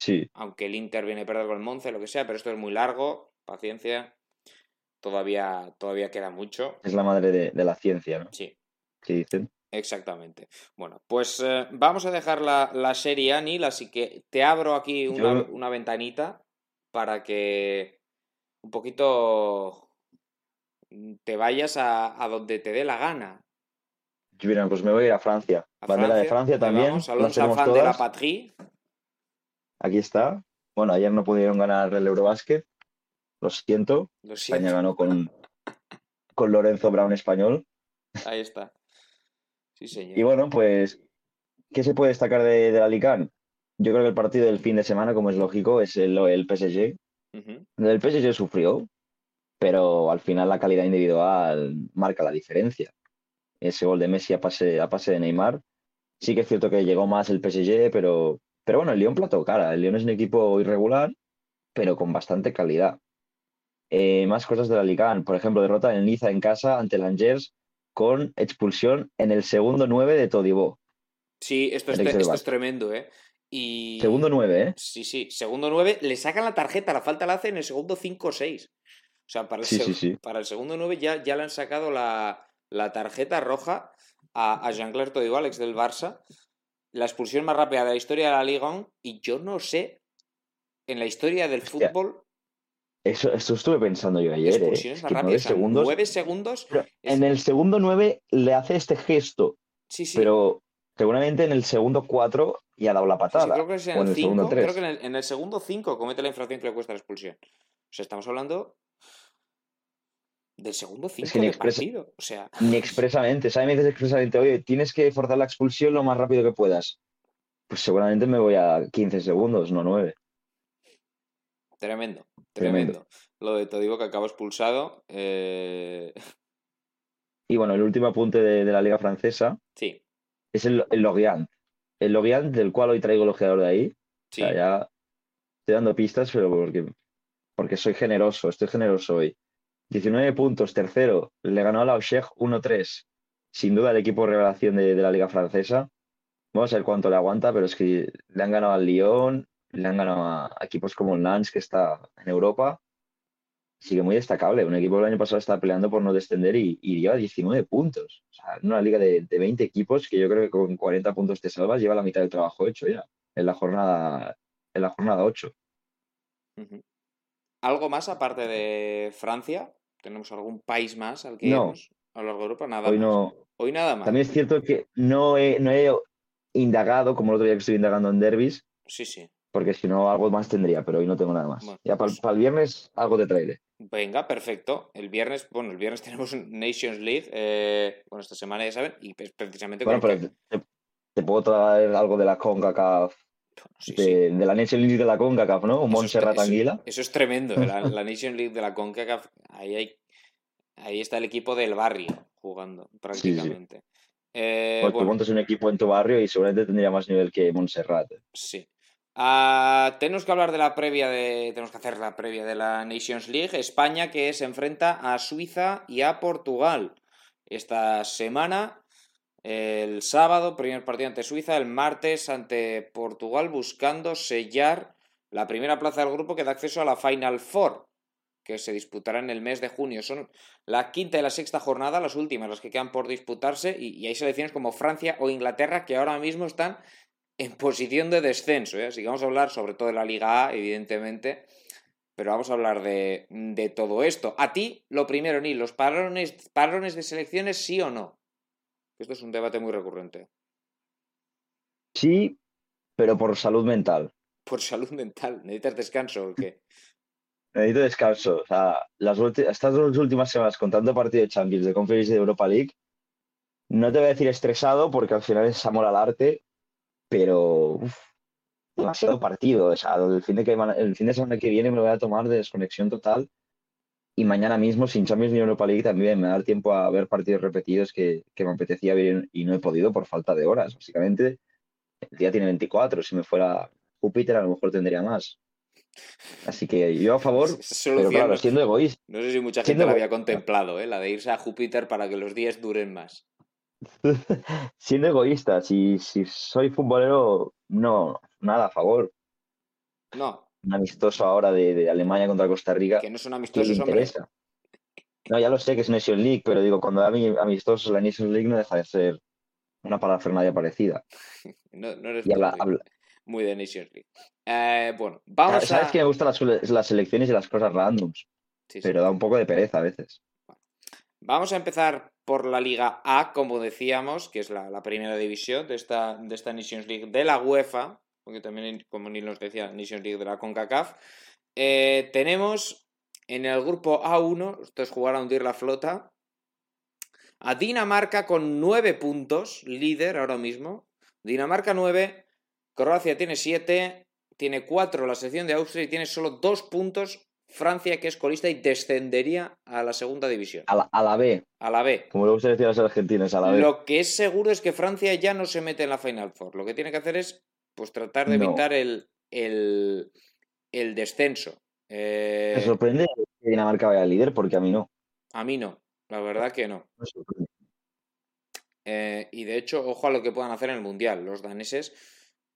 S2: Sí.
S1: Aunque el Inter viene a perder con el Monce, lo que sea, pero esto es muy largo, paciencia. Todavía, todavía queda mucho.
S2: Es la madre de, la ciencia, ¿no?
S1: Sí.
S2: ¿Qué dicen?
S1: Exactamente. Bueno, pues eh, vamos a dejar la, serie, Anil, así que te abro aquí una, ventanita para que un poquito te vayas a, donde te dé la gana.
S2: Mira, pues me voy a ir a Francia.
S1: A Bandera
S2: de Francia también.
S1: Vamos, Alonso fan de la patrie.
S2: Aquí está. Bueno, ayer no pudieron ganar el Eurobásquet. Lo siento. España ganó con, con Lorenzo Brown español.
S1: Ahí está. Sí, señor.
S2: Y bueno, pues, ¿qué se puede destacar de, la Alicante? Yo creo que el partido del fin de semana, como es lógico, es el, el PSG. El PSG sufrió, pero al final la calidad individual marca la diferencia. Ese gol de Messi a pase, a pase de Neymar. Sí que es cierto que llegó más el PSG, pero pero bueno, el Lyon plató cara. El Lyon es un equipo irregular, pero con bastante calidad. Eh, más cosas de la Liga. Por ejemplo, derrota en Niza en casa ante el Angers con expulsión en el segundo 9 de Todibó.
S1: Sí, esto es, tremendo, ¿eh? Y...
S2: Segundo 9, ¿eh?
S1: Sí, sí, segundo 9. Le sacan la tarjeta, la falta la hace en el segundo 5 o 6. O sea, para el, para el segundo 9 ya, ya le han sacado la, tarjeta roja a, a Jean-Claire Todibó, Alex del Barça la expulsión más rápida de la historia de la Liga y yo no sé en la historia del fútbol.
S2: Eso, estuve pensando yo ayer. ¿eh?
S1: Expulsiones más rápidas. Segundos, nueve segundos.
S2: En el segundo nueve le hace este gesto. Sí, sí. Pero seguramente en el segundo cuatro ya ha dado la patada.
S1: creo que es en, el, cinco, creo que en el, segundo cinco comete la infracción que le cuesta la expulsión. O sea, estamos hablando del segundo cinco de partido. O sea...
S2: Ni expresamente. ¿Sabes? Me dices expresamente, oye, tienes que forzar la expulsión lo más rápido que puedas. Pues seguramente me voy a 15 segundos, no 9.
S1: Tremendo, tremendo. Lo de digo que acabo expulsado. Eh, <laughs>
S2: y bueno, el último apunte de, la Liga Francesa
S1: sí.
S2: es el, el Lorient. El Lorient, del cual hoy traigo el ojeador de ahí. Sí. O sea, ya estoy dando pistas, pero porque, porque soy generoso, estoy generoso hoy. 19 puntos, tercero. Le ganó a la Auxerre 1-3. Sin duda el equipo revelación de, la Liga Francesa. Vamos a ver cuánto le aguanta, pero es que le han ganado al Lyon, le han ganado a equipos como el Nantes, que está en Europa. Sigue muy destacable. Un equipo del año pasado está peleando por no descender y, lleva 19 puntos. O sea, en una liga de, 20 equipos que yo creo que con 40 puntos te salvas, lleva la mitad del trabajo hecho ya, en la jornada, en la jornada 8.
S1: ¿Algo más aparte de Francia? ¿Tenemos algún país más al que no. a lo largo de Europa? Nada
S2: Hoy
S1: más.
S2: No.
S1: Hoy nada más.
S2: También es cierto que no he, no he indagado, como el otro día que estoy indagando en derbis.
S1: Sí, sí.
S2: Porque si no, algo más tendría, pero hoy no tengo nada más. ya para, el viernes algo te traeré.
S1: Venga, perfecto. El viernes, bueno, el viernes <laughs> tenemos Nations League, eh, bueno, esta semana ya saben, y precisamente
S2: bueno, pero te, puedo traer algo de la CONCACAF de, la Nation League de la CONCACAF, ¿no? Un Montserrat Anguila.
S1: Eso, es tremendo, la, <laughs> la, Nation League de la CONCACAF. Ahí, hay, ahí está el equipo del barrio jugando, prácticamente.
S2: Eh, pues bueno. montas un equipo en tu barrio y seguramente tendría más nivel que Montserrat.
S1: Sí. Ah, tenemos que hablar de la previa de. Tenemos que hacer la previa de la Nations League. España que se enfrenta a Suiza y a Portugal. Esta semana, el sábado, primer partido ante Suiza, el martes ante Portugal, buscando sellar la primera plaza del grupo que da acceso a la Final Four que se disputará en el mes de junio. Son la quinta y la sexta jornada, las últimas, las que quedan por disputarse, y, hay selecciones como Francia o Inglaterra que ahora mismo están en posición de descenso. ¿eh? Así que vamos a hablar sobre todo de la Liga A, evidentemente, pero vamos a hablar de, todo esto. A ti, lo primero, ni los parones, parones de selecciones, sí o no. Esto es un debate muy recurrente.
S2: Sí, pero por salud mental.
S1: Por salud mental. ¿Necesitas descanso o qué?
S2: Necesito descanso. O sea, las estas dos últimas semanas con tanto partido de Champions, de Conference y de Europa League, no te voy a decir estresado porque al final es amor al arte, pero demasiado partido. O sea, el fin, de que, el fin de semana que viene me lo voy a tomar de desconexión total y mañana mismo, sin Champions ni Europa League, también me va a dar tiempo a ver partidos repetidos que, que me apetecía ver y no he podido por falta de horas. Básicamente, el día tiene 24. Si me fuera Júpiter, a lo mejor tendría más. Así que yo a favor, pero claro, siendo egoísta.
S1: No sé si mucha gente lo había contemplado, ¿eh? la de irse a Júpiter para que los días duren más. <laughs>
S2: siendo egoísta, si, si soy futbolero, no, nada a favor.
S1: No.
S2: Un amistoso ahora de, Alemania contra Costa Rica.
S1: Que no es un amistoso, hombre.
S2: No, ya lo sé que es Nation League, pero digo, cuando a mí amistoso la Nation League no deja de ser una parafernalia parecida. <laughs>
S1: no, no eres muy de Nations League. Eh, bueno,
S2: vamos a... Sabes que me gustan las, las, selecciones y las cosas randoms, pero da un poco de pereza a veces.
S1: Vamos a empezar por la Liga A, como decíamos, que es la, primera división de esta, de esta Nations League de la UEFA, porque también, como ni nos decía, Nations League de la CONCACAF. Eh, tenemos en el grupo A1, esto es jugar a hundir la flota, a Dinamarca con nueve puntos, líder ahora mismo. Dinamarca 9, Croacia tiene 7, tiene 4 la sección de Austria y tiene solo 2 puntos Francia, que es colista y descendería a la segunda división.
S2: A la, B.
S1: A la B.
S2: Como le gusta decir a los argentinos, a la B.
S1: Lo que es seguro es que Francia ya no se mete en la Final Four. Lo que tiene que hacer es pues tratar de evitar el, el, descenso.
S2: Eh... Me sorprende que Dinamarca vaya líder porque a mí no.
S1: A mí no, la verdad que no. Eh, y de hecho, ojo a lo que puedan hacer en el Mundial. Los daneses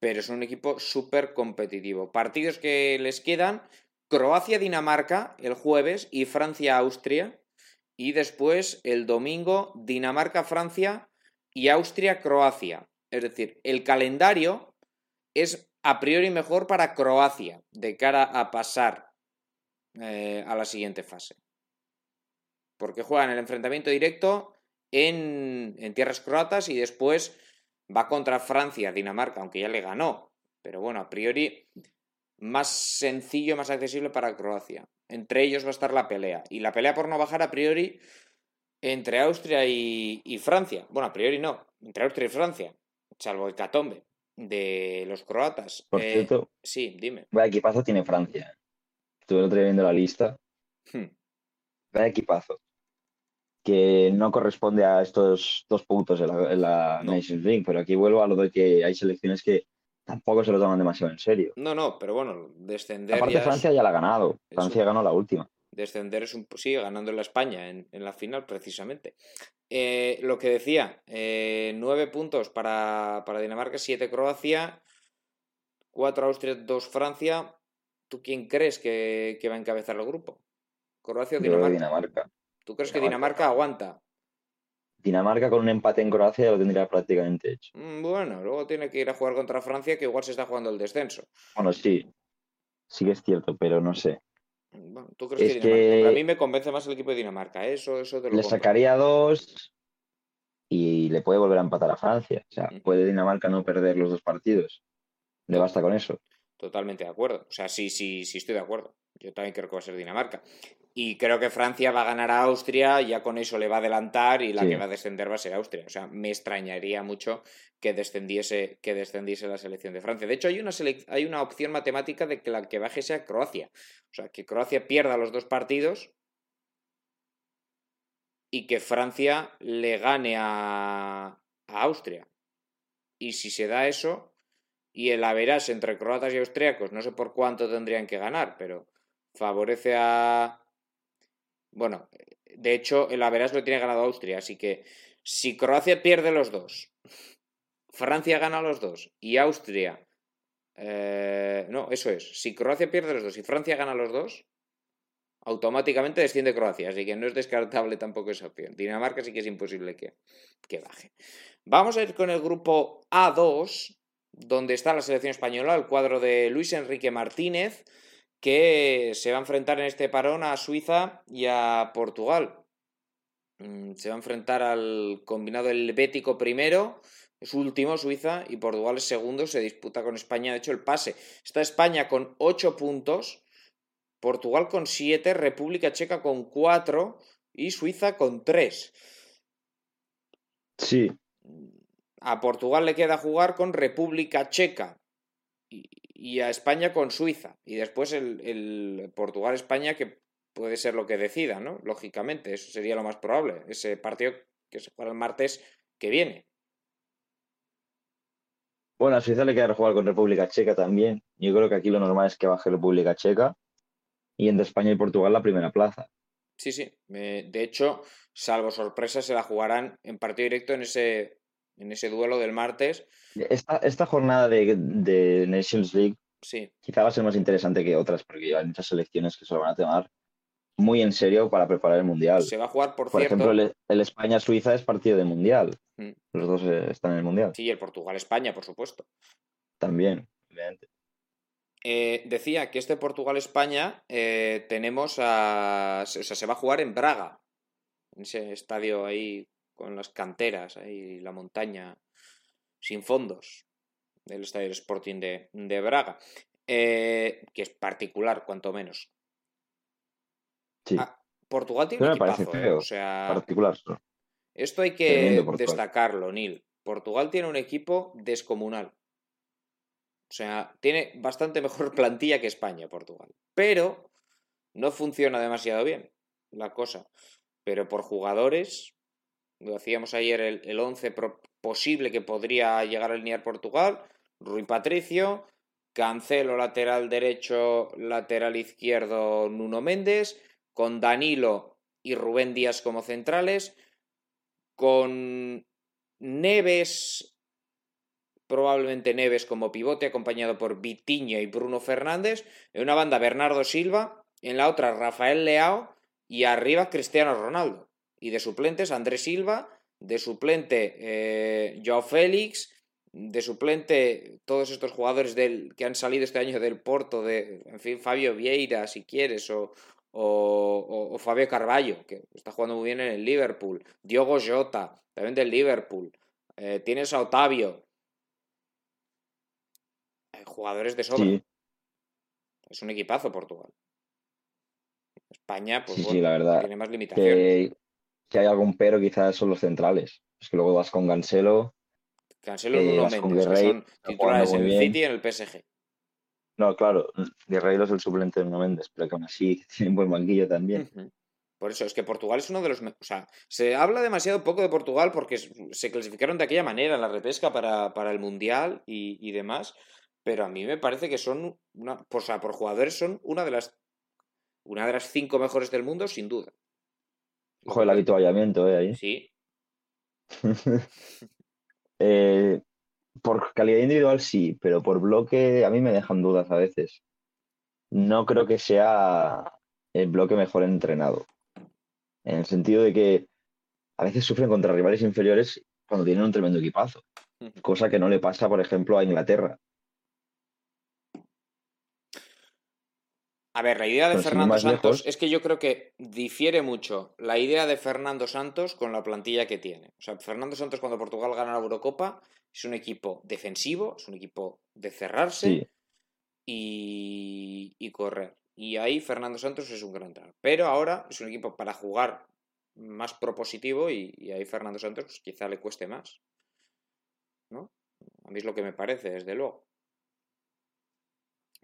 S1: pero es un equipo súper competitivo. Partidos que les quedan, Croacia-Dinamarca el jueves y Francia-Austria. Y después el domingo Dinamarca-Francia y Austria-Croacia. Es decir, el calendario es a priori mejor para Croacia de cara a pasar eh, a la siguiente fase. Porque juegan el enfrentamiento directo en, en tierras croatas y después Va contra Francia, Dinamarca, aunque ya le ganó. Pero bueno, a priori más sencillo, más accesible para Croacia. Entre ellos va a estar la pelea. Y la pelea por no bajar a priori entre Austria y, Francia. Bueno, a priori no. Entre Austria y Francia. Salvo el catombe de los croatas.
S2: Por eh, cierto.
S1: Sí, dime.
S2: Vaya equipazo tiene Francia. Estuve el otro viendo la lista. Hmm. Vaya equipazo que no corresponde a estos dos puntos en la, Nations League, pero aquí vuelvo a lo de que hay selecciones que tampoco se lo toman demasiado en serio.
S1: No, no, pero bueno, descender.
S2: Aparte, Francia ya la ha ganado. Francia ganó la última.
S1: Descender es un. Sí, ganando en la España en, la final, precisamente. Eh, lo que decía, eh, nueve puntos para, Dinamarca, siete Croacia, cuatro Austria, dos Francia. ¿Tú quién crees que, va a encabezar el grupo? ¿Croacia o
S2: Dinamarca?
S1: ¿Tú crees que Dinamarca aguanta?
S2: Dinamarca con un empate en Croacia lo tendría prácticamente hecho.
S1: Mm, bueno, luego tiene que ir a jugar contra Francia, que igual se está jugando el descenso.
S2: Bueno, sí. Sí que es cierto, pero no sé.
S1: ¿tú crees que, A mí me convence más el equipo de Dinamarca. Eso, eso
S2: Le sacaría dos y le puede volver a empatar a Francia. O sea, puede Dinamarca no perder los dos partidos. Le basta con eso.
S1: Totalmente de acuerdo. O sea, sí, sí, sí estoy de acuerdo. Yo también creo que va a ser Dinamarca. Y creo que Francia va a ganar a Austria, ya con eso le va a adelantar y la que va a descender va a ser Austria. O sea, me extrañaría mucho que descendiese, que descendiese la selección de Francia. De hecho, hay una, hay una opción matemática de que la que baje sea Croacia. O sea, que Croacia pierda los dos partidos y que Francia le gane a, a Austria. Y si se da eso, y el averás entre croatas y austriacos, no sé por cuánto tendrían que ganar, pero favorece a. Bueno, de hecho, el averás lo tiene ganado Austria, así que si Croacia pierde los dos, Francia gana los dos y Austria. Eh, no, eso es. Si Croacia pierde los dos y Francia gana los dos, automáticamente desciende Croacia, así que no es descartable tampoco esa opción. Dinamarca sí que es imposible que, que baje. Vamos a ir con el grupo A2, donde está la selección española, el cuadro de Luis Enrique Martínez, que se va a enfrentar en este parón a Suiza y a Portugal. Mm, se va a enfrentar al combinado helvético primero, es último Suiza y Portugal es segundo, se disputa con España, de hecho el pase. Está España con 8 puntos, Portugal con 7, República Checa con 4 y Suiza con 3.
S2: Sí,
S1: a Portugal le queda jugar con República Checa y, a España con Suiza. Y después el, Portugal-España que puede ser lo que decida, ¿no? Lógicamente, eso sería lo más probable. Ese partido que se juega el martes que viene.
S2: Bueno, a Suiza le queda jugar con República Checa también. Yo creo que aquí lo normal es que baje República Checa y entre España y Portugal la primera plaza.
S1: Sí, sí. de hecho, salvo sorpresa, se la jugarán en partido directo en ese en ese duelo del martes.
S2: Esta, esta jornada de, Nations League
S1: sí.
S2: quizá va a ser más interesante que otras, porque hay muchas selecciones que se lo van a tomar muy en serio para preparar el Mundial.
S1: Se va a jugar, por,
S2: por ejemplo, el, España-Suiza es partido de Mundial. Mm. Los dos eh, están en el Mundial.
S1: Sí, el Portugal-España, por supuesto.
S2: También, obviamente.
S1: Eh, decía que este Portugal-España eh, tenemos a. O sea, se va a jugar en Braga, en ese estadio ahí con las canteras y la montaña sin fondos del Estadio Sporting de, Braga, eh, que es particular, cuanto menos. Ah, Portugal tiene un equipazo, ¿eh? o sea,
S2: particular.
S1: Esto hay que destacarlo, Neil. Portugal tiene un equipo descomunal. O sea, tiene bastante mejor <laughs> plantilla que España, Portugal. Pero no funciona demasiado bien la cosa. Pero por jugadores, lo hacíamos ayer el, 11 posible que podría llegar a alinear Portugal. Rui Patricio, Cancelo lateral derecho, lateral izquierdo Nuno Méndez, con Danilo y Rubén Díaz como centrales, con Neves, probablemente Neves como pivote, acompañado por Vitiño y Bruno Fernández, en una banda Bernardo Silva, en la otra Rafael Leao y arriba Cristiano Ronaldo. Y de suplentes, Andrés Silva, de suplente, eh, Joao Félix, de suplente, todos estos jugadores del, que han salido este año del Porto, de, en fin, Fabio Vieira, si quieres, o, o, Fabio Carballo, que está jugando muy bien en el Liverpool, Diogo Jota, también del Liverpool, eh, tienes a Otavio, eh, jugadores de sobra. Es un equipazo Portugal. España, pues bueno, tiene más limitaciones
S2: que hay algún pero quizás son los centrales. Es que luego vas con Cancelo.
S1: Cancelo y Nuno Méndez, que son titulares en el City y en el PSG.
S2: No, claro, Guerreiro es el suplente de Nuno Méndez, pero que aún así <laughs> tiene un buen banquillo también.
S1: Por eso, es que Portugal es uno de los... O sea, se habla demasiado poco de Portugal porque se clasificaron de aquella manera en la repesca para, para el Mundial y, demás, pero a mí me parece que son, una, o sea, por jugadores son una de las una de las cinco mejores del mundo, sin duda.
S2: Ojo el habituallamiento, ¿eh? Ahí.
S1: Sí. <laughs>
S2: Eh, por calidad individual sí, pero por bloque a mí me dejan dudas a veces. No creo que sea el bloque mejor entrenado. En el sentido de que a veces sufren contra rivales inferiores cuando tienen un tremendo equipazo. Cosa que no le pasa, por ejemplo, a Inglaterra.
S1: A ver, la idea de pues Fernando Santos es que yo creo que difiere mucho la idea de Fernando Santos con la plantilla que tiene. O sea, Fernando Santos cuando Portugal gana la Eurocopa es un equipo defensivo, es un equipo de cerrarse y, correr. y ahí Fernando Santos es un gran entrenador. Pero ahora es un equipo para jugar más propositivo y, ahí Fernando Santos pues, quizá le cueste más. ¿No? A mí es lo que me parece, desde luego.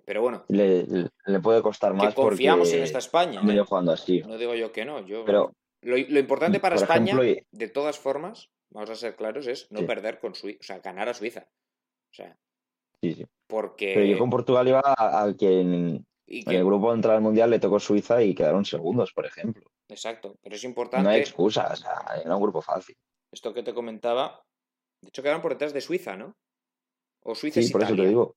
S1: Pero bueno.
S2: Le, puede costar más.
S1: Que confiamos en esta España.
S2: ¿eh? jugando así.
S1: No digo yo que no. Yo, Pero, lo, importante para España, de todas formas, vamos a ser claros, es no perder con Suiza. O sea, ganar a Suiza. O sea.
S2: Sí, sí.
S1: Porque.
S2: Pero yo con Portugal iba a, quien. En el grupo de entrada al mundial le tocó Suiza y quedaron segundos, por ejemplo.
S1: Exacto, pero es importante.
S2: No hay excusas, era un grupo fácil.
S1: Esto que te comentaba, de hecho quedaron por detrás de Suiza, ¿no? O Suiza sí,
S2: por eso te digo.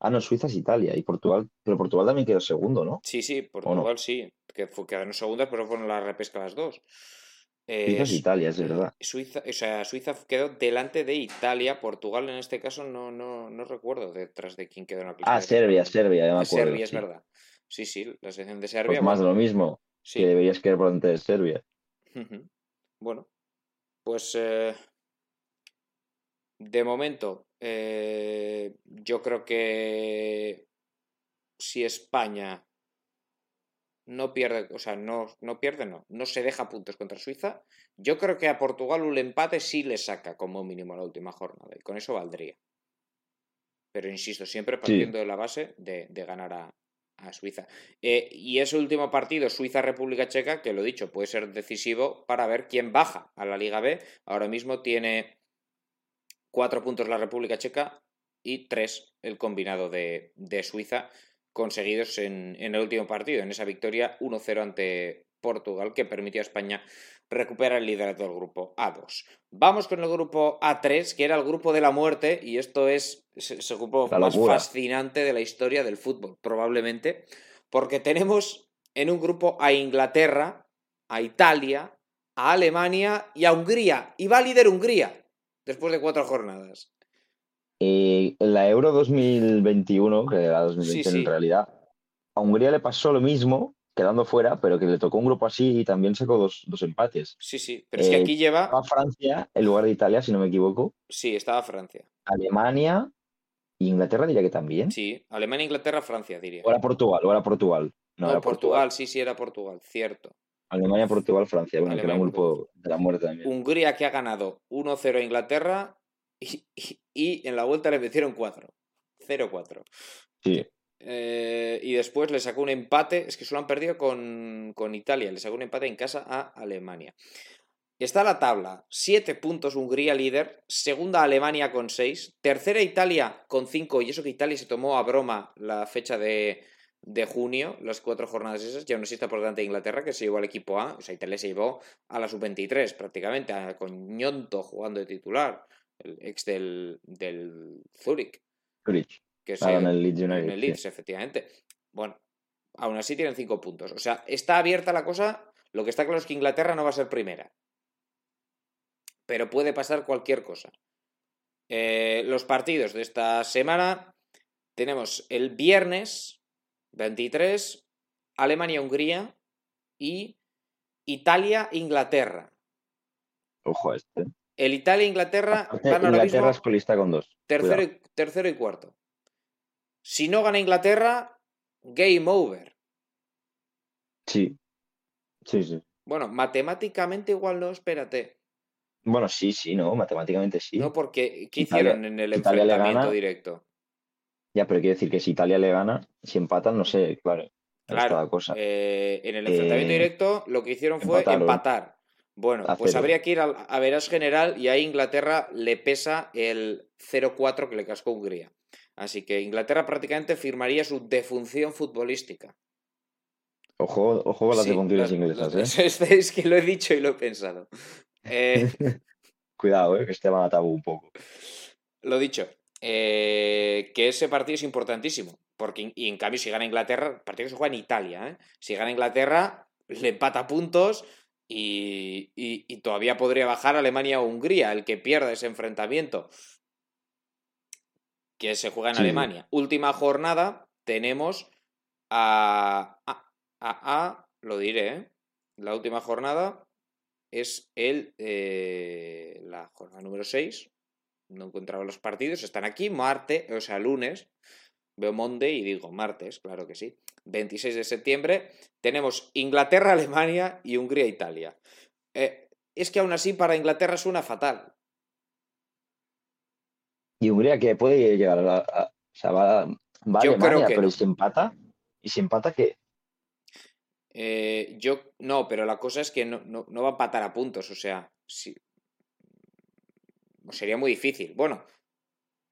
S2: Ah, no, Suiza es Italia y Portugal, pero Portugal también quedó segundo, ¿no?
S1: Sí, sí, Portugal sí, que quedaron segundas, pero fueron la repesca las dos.
S2: Suiza es Italia, es verdad.
S1: Suiza, o sea, Suiza quedó delante de Italia, Portugal en este caso no, no, no recuerdo detrás de quién quedó en la
S2: Ah, Serbia, Serbia, ya me acuerdo.
S1: Serbia, es verdad. Sí, sí, la selección de Serbia.
S2: Pues más de lo mismo, que deberías quedar por delante de Serbia.
S1: Bueno, pues eh, de momento eh, yo creo que si España no pierde, o sea, no, no pierde, no, no se deja puntos contra Suiza, yo creo que a Portugal un empate sí le saca como mínimo la última jornada y con eso valdría. Pero insisto, siempre partiendo de la base de, ganar a, Suiza. Eh, y ese último partido, Suiza-República Checa, que lo he dicho, puede ser decisivo para ver quién baja a la Liga B. Ahora mismo tiene cuatro puntos la República Checa y tres el combinado de, de Suiza conseguidos en, el último partido, en esa victoria 1-0 ante Portugal que permitió a España recuperar el liderato del grupo A2. Vamos con el grupo A3, que era el grupo de la muerte, y esto es el grupo más fascinante de la historia del fútbol, probablemente, porque tenemos en un grupo a Inglaterra, a Italia, a Alemania y a Hungría, y va a líder Hungría después de cuatro jornadas.
S2: Eh, en la Euro 2021, que era 2020 en realidad, a Hungría le pasó lo mismo, quedando fuera, pero que le tocó un grupo así y también sacó dos, empates.
S1: Sí, sí, pero es que aquí lleva.
S2: Estaba Francia en lugar de Italia, si no me equivoco.
S1: Sí, estaba Francia.
S2: Alemania e Inglaterra diría que también.
S1: Sí, Alemania, Inglaterra, Francia diría.
S2: O era Portugal, o era Portugal.
S1: No, era Portugal, sí, sí, era Portugal, cierto.
S2: Alemania, Portugal, Francia, bueno, que era un grupo de la muerte también.
S1: Hungría que ha ganado 1-0 a Inglaterra y, en la vuelta le metieron 4. 0-4.
S2: Sí.
S1: Eh, y después le sacó un empate, es que solo han perdido con, con, Italia, le sacó un empate en casa a Alemania. Está la tabla, 7 puntos Hungría líder, segunda Alemania con 6, tercera Italia con 5, y eso que Italia se tomó a broma la fecha de, de junio, las cuatro jornadas esas, ya no está por delante de Inglaterra, que se llevó al equipo A, o sea, Italia se llevó a la sub-23 prácticamente, con Ñonto jugando de titular el ex del, del Zurich.
S2: Zurich.
S1: Que en el Leeds United. En el Leeds, efectivamente. Bueno, aún así tienen cinco puntos. O sea, está abierta la cosa. Lo que está claro es que Inglaterra no va a ser primera. Pero puede pasar cualquier cosa. Eh, los partidos de esta semana tenemos el viernes 23, Alemania-Hungría y Italia-Inglaterra.
S2: Ojo a este.
S1: El Italia-Inglaterra
S2: van ahora Inglaterra es colista con dos.
S1: Tercero y, tercero y cuarto. Si no gana Inglaterra, game over.
S2: Sí. Sí, sí.
S1: Bueno, matemáticamente igual no, espérate.
S2: Bueno, sí, sí, no, matemáticamente sí.
S1: No, porque ¿qué hicieron en el enfrentamiento directo?
S2: Ya, pero quiere decir que si Italia le gana, si empatan, no sé, claro.
S1: Claro. Cosa. Eh, en el enfrentamiento eh, directo lo que hicieron fue empatar. Bueno, pues habría que ir a, veras general y a Inglaterra le pesa el 0-4 que le cascó Hungría. Así que Inglaterra prácticamente firmaría su defunción futbolística.
S2: Ojo, ojo con las defunciones inglesas, ¿eh? <laughs>
S1: Es, que lo he dicho y lo he pensado. <laughs> Eh,
S2: Cuidado, ¿eh? que este va a tabú un poco.
S1: Lo dicho, eh, que ese partido es importantísimo. Porque, y en cambio, si gana Inglaterra, el partido que se juega en Italia, ¿eh? si gana Inglaterra, le empata puntos y, todavía podría bajar Alemania o Hungría, el que pierda ese enfrentamiento que se juega en Alemania. Última jornada, tenemos a, a, a, lo diré, ¿eh? la última jornada es el, eh, la jornada número 6. No encontraba los partidos, están aquí, martes, o sea, lunes. Veo Monday y digo martes, claro que sí. 26 de septiembre, tenemos Inglaterra, <laughs> Alemania y Hungría, Italia. Eh, es que aún así para Inglaterra suena fatal.
S2: Y Hungría que puede llegar a, o sea, va, a Alemania, pero si empata, ¿y si empata qué?
S1: Eh, yo no, pero la cosa es que no, no, va a empatar a puntos, o sea, sí, sería muy difícil. Bueno,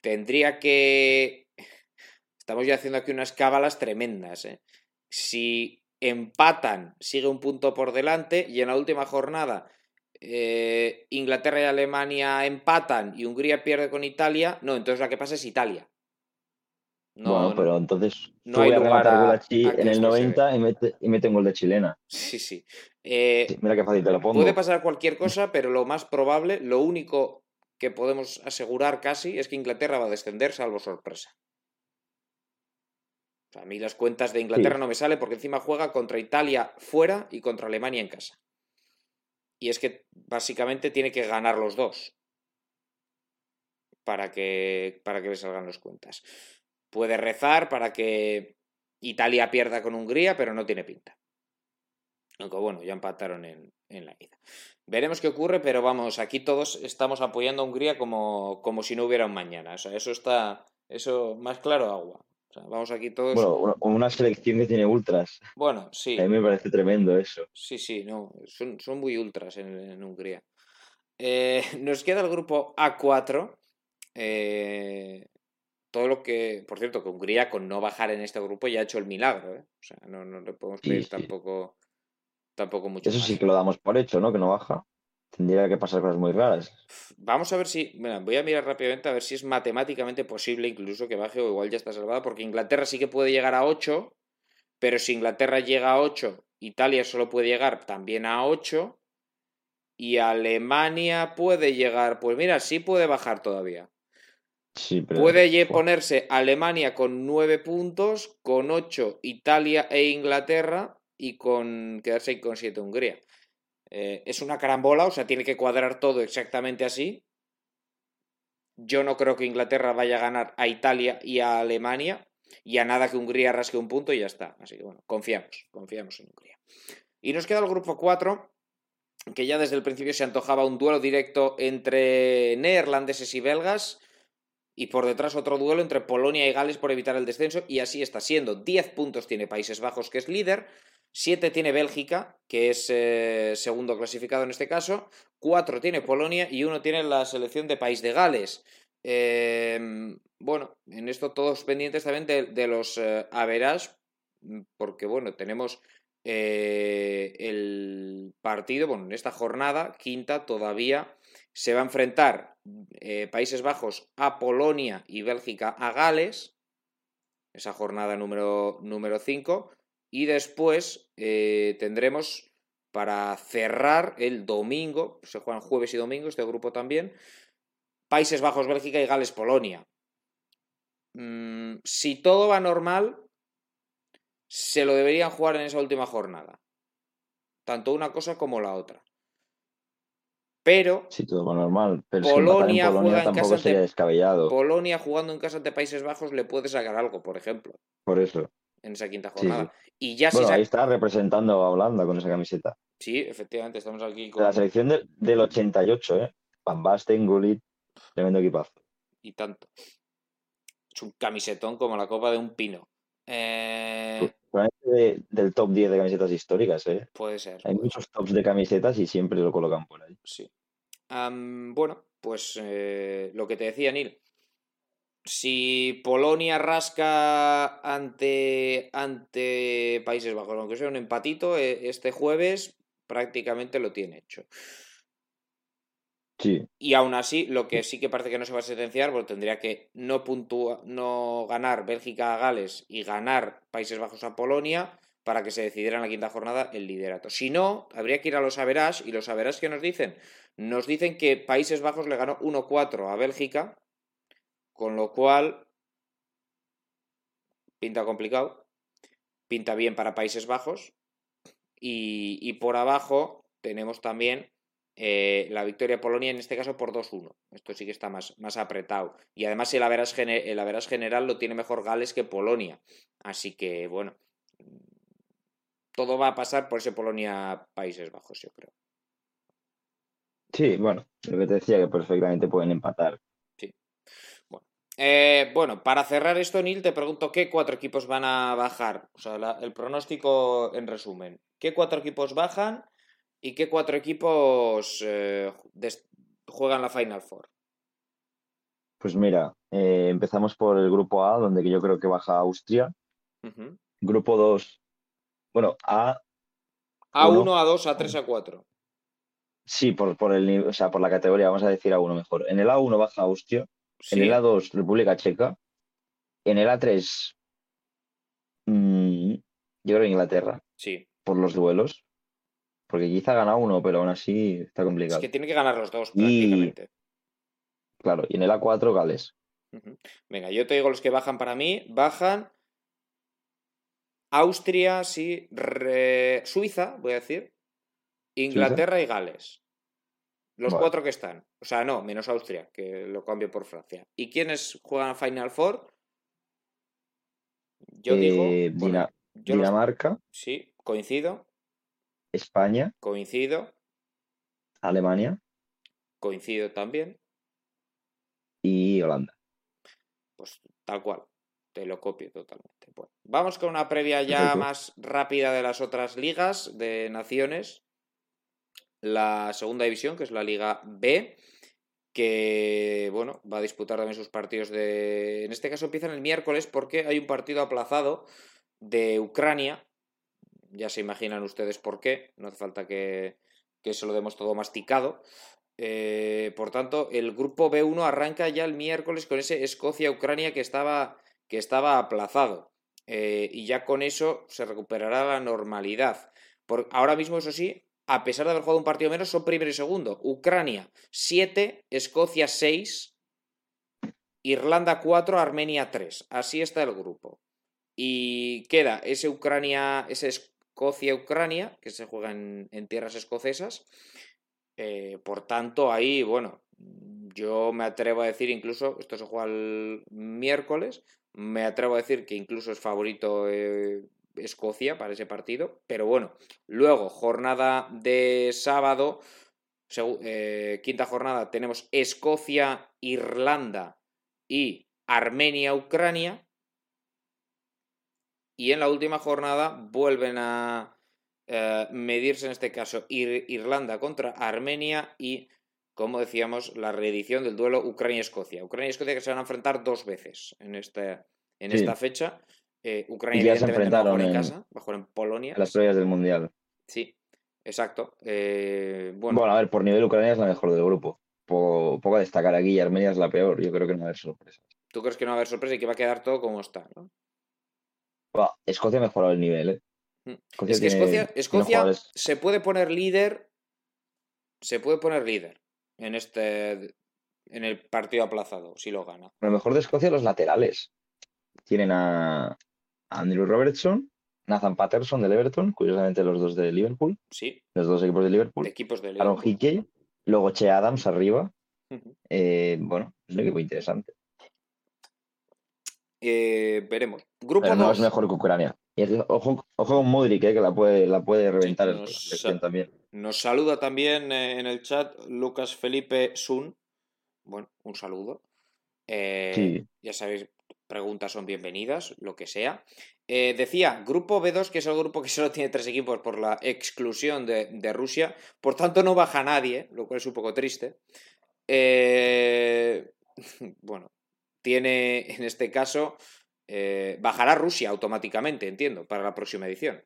S1: tendría que... Estamos ya haciendo aquí unas cábalas tremendas. ¿eh? Si empatan, sigue un punto por delante y en la última jornada eh, Inglaterra y Alemania empatan y Hungría pierde con Italia, no, entonces lo que pasa es Italia.
S2: No, bueno, pero entonces no hay lugar a, en el 90 y mete, y mete un gol de chilena.
S1: Sí, sí.
S2: Eh, mira qué fácil te lo pongo.
S1: Puede pasar cualquier cosa, pero lo más probable, lo único que podemos asegurar casi es que Inglaterra va a descender, salvo sorpresa. a mí las cuentas de Inglaterra no me salen porque encima juega contra Italia fuera y contra Alemania en casa. Y es que básicamente tiene que ganar los dos para que, para que le salgan las cuentas. Puede rezar para que Italia pierda con Hungría, pero no tiene pinta. Aunque bueno, ya empataron en, la ida. Veremos qué ocurre, pero vamos, aquí todos estamos apoyando a Hungría como, como si no hubiera un mañana. O sea, eso está, eso más claro agua vamos aquí todos.
S2: Bueno, una, selección que tiene ultras.
S1: Bueno, sí.
S2: A mí me parece tremendo eso.
S1: Sí, sí, no. Son, son muy ultras en, Hungría. Eh, <laughs> nos queda el grupo A4. Eh, todo lo que. Por cierto, que Hungría con no bajar en este grupo ya ha hecho el milagro. ¿eh? O sea, no, no le podemos pedir tampoco, tampoco mucho.
S2: Eso sí que lo damos por hecho, ¿no? Que no baja. Tendría que pasar cosas muy raras.
S1: Vamos a ver si. voy a mirar rápidamente a ver si es matemáticamente posible incluso que baje o igual ya está salvada, porque Inglaterra sí que puede llegar a 8, pero si Inglaterra llega a 8, Italia solo puede llegar también a 8, y Alemania puede llegar. Pues mira, sí puede bajar todavía.
S2: Sí, pero...
S1: Puede ponerse Alemania con 9 puntos, con 8 Italia e Inglaterra y con quedarse con 7 Hungría. Eh, es una carambola, o sea, tiene que cuadrar todo exactamente así. Yo no creo que Inglaterra vaya a ganar a Italia y a Alemania y a nada que Hungría rasque un punto y ya está. Así que bueno, confiamos, confiamos en Hungría. Y nos queda el grupo 4, que ya desde el principio se antojaba un duelo directo entre neerlandeses y belgas. Y por detrás otro duelo entre Polonia y Gales por evitar el descenso. Y así está siendo. 10 puntos tiene Países Bajos, que es líder. 7 tiene Bélgica, que es eh, segundo clasificado en este caso, 4 tiene Polonia y 1 tiene la selección de País de Gales. Em, bueno, en esto todos pendientes también de, los eh, porque bueno, tenemos eh, el partido, bueno, en esta jornada, quinta, todavía se va a enfrentar eh, Países Bajos a Polonia y Bélgica a Gales, esa jornada número 5. Y después eh, tendremos para cerrar el domingo, se juegan jueves y domingo, este grupo también, Países Bajos, Bélgica y Gales, Polonia. Mm, si todo va normal, se lo deberían jugar en esa última jornada. Tanto una cosa como la otra. Pero.
S2: Si todo va normal. Pero
S1: Polonia, juega en casa
S2: descabellado.
S1: Polonia jugando en casa de Países Bajos le puede sacar algo, por ejemplo.
S2: Por eso.
S1: En esa quinta jornada. Y ya
S2: bueno, ahí está representando a Holanda con esa camiseta.
S1: Sí, efectivamente, estamos aquí con...
S2: La selección del 88, ¿eh? Van Basten, Gullit, tremendo equipazo.
S1: Y tanto. Es un camisetón como la copa de un pino. Eh...
S2: del top 10 de camisetas históricas, ¿eh?
S1: Puede ser.
S2: Hay muchos tops de camisetas y siempre lo colocan por ahí.
S1: Sí. bueno, pues eh, lo que te decía, Neil si Polonia rasca ante, ante Países Bajos, aunque sea un empatito, e, este jueves prácticamente lo tiene hecho.
S2: Sí.
S1: Y aún así, lo que sí que parece que no se va a sentenciar, porque tendría que no, no ganar Bélgica a Gales y ganar Países Bajos a Polonia para que se decidiera en la quinta jornada el liderato. Si no, habría que ir a los Average y los Average que nos dicen, nos dicen que Países Bajos le ganó 1-4 a Bélgica con lo cual, pinta complicado, pinta bien para Países Bajos. Y, por abajo tenemos también eh, la victoria de Polonia, en este caso por 2-1. Esto sí que está más, más apretado. Y además el Averas, el general lo tiene mejor Gales que Polonia. Así que, bueno, todo va a pasar por ese Polonia-Países Bajos, yo creo.
S2: Sí, bueno, lo que te decía que perfectamente pueden empatar.
S1: Sí. Bueno, eh, bueno, para cerrar esto, Neil, te pregunto qué cuatro equipos van a bajar. O sea, el pronóstico en resumen. ¿Qué cuatro equipos bajan y qué cuatro equipos eh, juegan la Final Four?
S2: Pues mira, eh, empezamos por el grupo A, donde yo creo que baja Austria. Grupo 2, bueno, A.
S1: A1, A2, A3, A4.
S2: Sí, por, por, el, o sea, por la categoría, vamos a decir A1 mejor. En el A1 baja Austria, en el A2 República Checa, en el A3 mm, yo creo Inglaterra.
S1: Sí.
S2: Por los duelos. Porque quizá gana uno, pero aún así está complicado.
S1: Es que tiene que ganar los dos, prácticamente.
S2: Claro, y en el A4 Gales.
S1: Venga, yo te digo los que bajan para mí. Bajan Austria, sí, Suiza, voy a decir, Inglaterra y Gales. Los cuatro que están. O sea, no, menos Austria, que lo cambio por Francia. ¿Y quiénes juegan a Final Four?
S2: Yo digo. Eh, Dinamarca.
S1: Sí, coincido.
S2: España.
S1: Coincido.
S2: Alemania.
S1: Coincido también.
S2: Y Holanda.
S1: Pues tal cual. Te lo copio totalmente. Bueno, vamos con una previa ya más rápida de las otras ligas de naciones. La segunda división, que es la Liga B, que bueno, va a disputar también sus partidos de. En este caso empiezan el miércoles porque hay un partido aplazado de Ucrania. Ya se imaginan ustedes por qué. No hace falta que, que se lo demos todo masticado. Eh, por tanto, el grupo B1 arranca ya el miércoles con ese Escocia-Ucrania que estaba que estaba aplazado. Eh, y ya con eso se recuperará la normalidad. Por, ahora mismo, eso sí, a pesar de haber jugado un partido menos, son primero y segundo. Ucrania 7, Escocia 6, Irlanda 4, Armenia 3. Así está el grupo. Y queda ese Ucrania, ese Escocia-Ucrania, que se juega en, tierras escocesas. Eh, por tanto, ahí, bueno, yo me atrevo a decir incluso, esto se juega el miércoles, me atrevo a decir que incluso es favorito eh, Escocia para ese partido. Pero bueno, luego, jornada de sábado, eh, quinta jornada, tenemos Escocia, Irlanda y Armenia, Ucrania. Y en la última jornada vuelven a eh, medirse en este caso Irlanda contra Armenia y como decíamos, la reedición del duelo Ucrania-Escocia. Ucrania y Escocia que se van a enfrentar dos veces en, este, en esta fecha. Eh, Ucrania
S2: ya se enfrentaron
S1: en, casa, bajo en Polonia.
S2: Las playas del Mundial.
S1: Sí, exacto. Eh,
S2: bueno. a ver, por nivel Ucrania es la mejor del grupo. Poco, a destacar aquí y Armenia es la peor. Yo creo que no va a haber sorpresas.
S1: ¿Tú crees que no va a haber sorpresa y que va a quedar todo como está? ¿no?
S2: Escocia ha mejorado el nivel, ¿eh?
S1: Mm. es que Escocia, Escocia se puede poner líder. Se puede poner líder en este en el partido aplazado, si lo gana.
S2: Lo mejor de Escocia los laterales. Tienen a Andrew Robertson, Nathan Patterson del Everton, curiosamente los dos de Liverpool.
S1: Sí.
S2: Los dos equipos de Liverpool.
S1: Equipos de
S2: Aaron Hickey, luego Che Adams arriba. Eh, bueno, es un equipo interesante.
S1: Eh, veremos. Grupo
S2: no es mejor que Ucrania. ojo, con Modric, eh, que la puede, la puede reventar el también.
S1: Nos saluda también en el chat Lucas Felipe Sun. Bueno, un saludo. Eh, ya sabéis, preguntas son bienvenidas, lo que sea. Eh, decía, grupo B2, que es el grupo que solo tiene tres equipos por la exclusión de, Rusia. Por tanto, no baja nadie, lo cual es un poco triste. <laughs> bueno, tiene en este caso. bajará Rusia automáticamente, entiendo, para la próxima edición.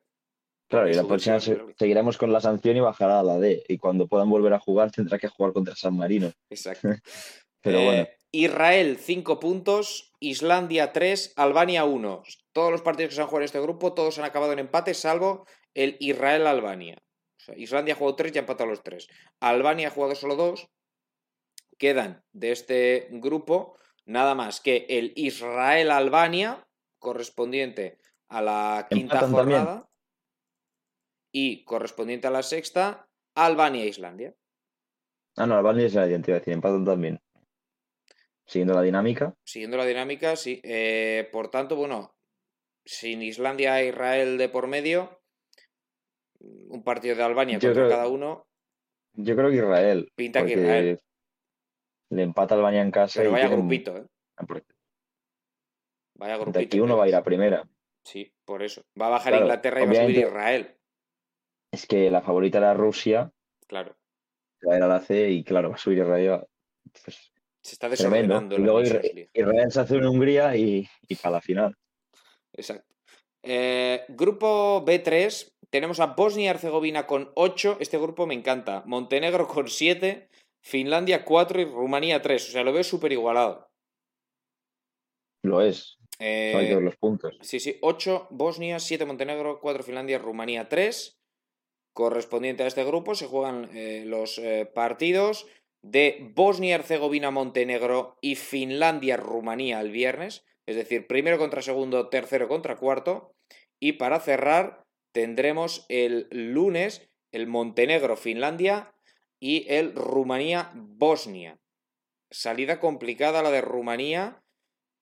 S2: Claro, y la próxima seguiremos con la sanción y bajará a la D. Y cuando puedan volver a jugar tendrá que jugar contra San Marino.
S1: Exacto. <laughs> Pero bueno. Israel 5 puntos, Islandia 3, Albania 1. Todos los partidos que se han jugado en este grupo, todos han acabado en empate, salvo el Israel-Albania. Islandia ha jugado 3 y ha empatado los 3. Albania ha jugado solo 2. Quedan de este grupo nada más que el Israel-Albania, correspondiente a la quinta jornada y correspondiente a la sexta, Albania e Islandia.
S2: Ah, no, Albania e Islandia, te iba a decir, empatan también. Siguiendo la dinámica.
S1: Siguiendo la dinámica, sí. Eh, por tanto, bueno, sin Islandia e Israel de por medio, un partido de Albania contra cada uno.
S2: Yo creo que Israel. Pinta que Israel. Le empata Albania en casa.
S1: Pero vaya grupito, ¿eh?
S2: Ah,
S1: vaya grupito.
S2: aquí uno va a ir a primera.
S1: Sí, por eso. Va a bajar Inglaterra y va a subir Israel.
S2: Es que la favorita era Rusia.
S1: Claro.
S2: Va a ir a la C y claro, va a subir Israel.
S1: Pues, se está desordenando.
S2: Y luego Israel, se hace en Hungría y, y para la final.
S1: Exacto. Eh, grupo B3, tenemos a Bosnia y Herzegovina con 8. Este grupo me encanta. Montenegro <laughs> con 7, Finlandia 4 y Rumanía 3. O sea, lo veo súper igualado.
S2: Lo es. Eh, hay que ver los puntos.
S1: Sí, sí. 8 Bosnia, 7 Montenegro, 4 Finlandia, Rumanía 3. Correspondiente a este grupo se juegan eh, los partidos de Bosnia, Herzegovina, Montenegro y Finlandia, Rumanía el viernes. Es decir, primero contra segundo, tercero contra cuarto. Y para cerrar, tendremos el lunes el Montenegro-Finlandia y el Rumanía-Bosnia. Salida complicada la de Rumanía.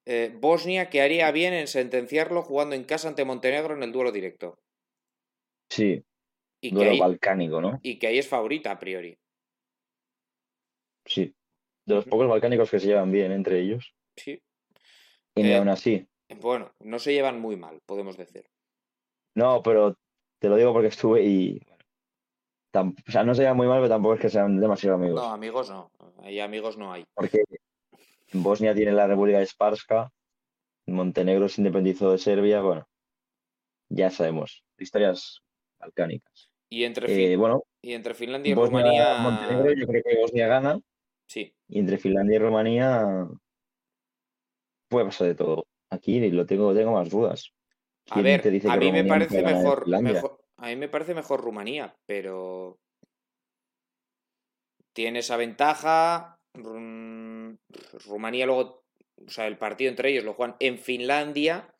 S1: Eh, Bosnia que haría bien en sentenciarlo jugando en casa ante Montenegro en el duelo directo.
S2: Sí. Y duelo balcánico, ¿no?
S1: Y que ahí es favorita a priori.
S2: Sí. De los pocos balcánicos que se llevan bien entre ellos.
S1: Sí.
S2: Y ni eh, aún así.
S1: Bueno, no se llevan muy mal, podemos decir.
S2: No, pero te lo digo porque estuve y. O sea, no se llevan muy mal, pero tampoco es que sean demasiado amigos.
S1: No, amigos no. Ahí amigos no hay.
S2: Porque Bosnia tiene la República de Sparska, Montenegro se independizó de Serbia, bueno, ya sabemos, historias balcánicas.
S1: Y entre, eh, bueno, y entre Finlandia y Rumanía.
S2: Montenegro, yo creo que Bosnia gana.
S1: Sí.
S2: Y entre Finlandia y Rumanía puede pasar de todo. Aquí lo tengo, tengo más dudas.
S1: A ver, a mí me parece mejor, a mí me parece mejor Rumanía, pero tiene esa ventaja. Rumanía luego, o sea, el partido entre ellos lo juegan en Finlandia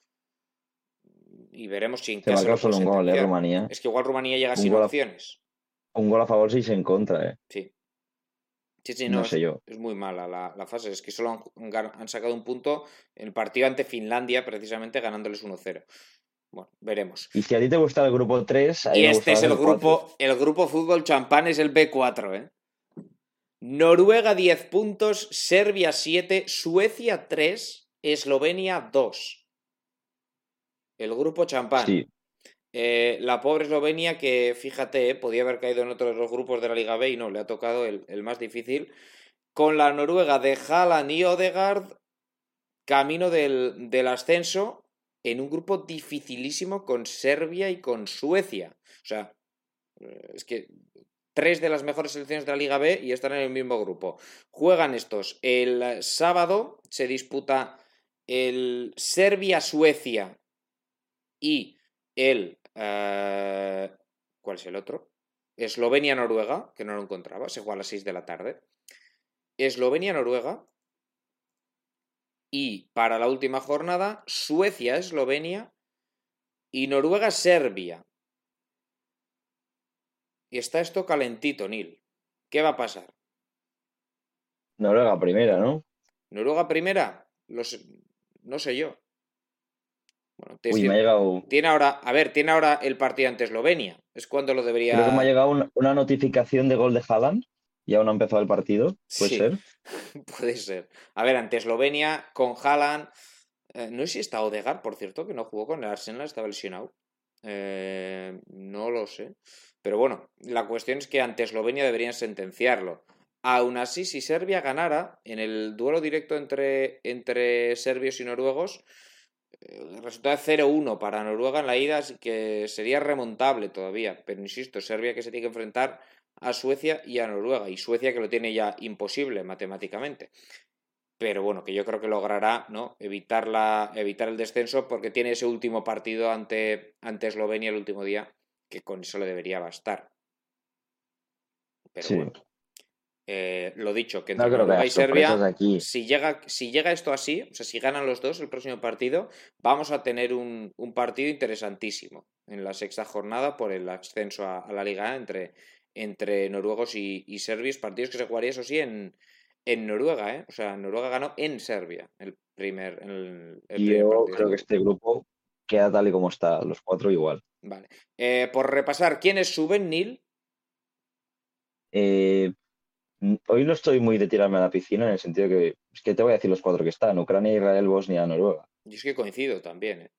S1: y veremos si en
S2: solo un gol, ¿eh, Rumanía.
S1: Es que igual Rumanía llega sin opciones.
S2: Un gol a favor si se en contra, ¿eh?
S1: Sí. Sí, sí, no, sé es, yo. es muy mala la, fase. Es que solo han, sacado un punto en el partido ante Finlandia, precisamente ganándoles 1-0. Bueno, veremos.
S2: Y si a ti te gusta el grupo 3.
S1: Y este es el, grupo, el grupo fútbol champán, es el B4, ¿eh? Noruega 10 puntos, Serbia 7, Suecia 3, Eslovenia 2. El grupo champán. Sí. Eh, la pobre Eslovenia que, fíjate, eh, podía haber caído en otros dos grupos de la Liga B y no, le ha tocado el, más difícil. Con la Noruega de Haaland y Odegaard, camino del, del, ascenso en un grupo dificilísimo con Serbia y con Suecia. O sea, eh, es que tres de las mejores selecciones de la Liga B y están en el mismo grupo. Juegan estos. El sábado se disputa el Serbia-Suecia y el eh, ¿Cuál es el otro? Eslovenia-Noruega, que no lo encontraba, se juega a las 6 de la tarde. Eslovenia-Noruega. Y para la última jornada, Suecia-Eslovenia y Noruega-Serbia. Y está esto calentito, Nil. ¿Qué va a pasar?
S2: Noruega primera, ¿no?
S1: Noruega primera, Los... no sé yo.
S2: Bueno, Uy, me ha llegado...
S1: Tiene ahora, a ver, tiene ahora el partido ante Eslovenia. Es cuando lo debería.
S2: Creo que me ha llegado una, notificación de gol de Haaland y aún no ha empezado el partido. ¿Puede ser? <laughs>
S1: Puede ser. A ver, ante Eslovenia, con Haaland. Eh, no sé si está Odegar, por cierto, que no jugó con el Arsenal, estaba lesionado. Eh, no lo sé. Pero bueno, la cuestión es que ante Eslovenia deberían sentenciarlo. Aún así, si Serbia ganara en el duelo directo entre, entre serbios y noruegos, el resultado de 0-1 para Noruega en la ida, así que sería remontable todavía. Pero insisto, Serbia que se tiene que enfrentar a Suecia y a Noruega. Y Suecia que lo tiene ya imposible matemáticamente. Pero bueno, que yo creo que logrará ¿no? evitar, la, evitar el descenso porque tiene ese último partido ante, ante Eslovenia el último día, que con eso le debería bastar. Pero bueno. Eh, lo dicho, que entre Noruega y Serbia, si llega, si llega esto así, o sea, si ganan los dos el próximo partido, vamos a tener un, partido interesantísimo en la sexta jornada por el ascenso a, la Liga entre, entre noruegos y, serbios, partidos que se jugaría, eso sí, en, en Noruega, ¿eh? O sea, Noruega ganó en Serbia el primer, el,
S2: Yo creo que este grupo queda tal y como está, los cuatro igual.
S1: Vale. Eh, por repasar, ¿quiénes suben, Neil?
S2: Eh, hoy no estoy muy de tirarme a la piscina en el sentido que es que te voy a decir los cuatro que están, Ucrania, Israel, Bosnia, Noruega.
S1: Yo es que coincido también. ¿eh?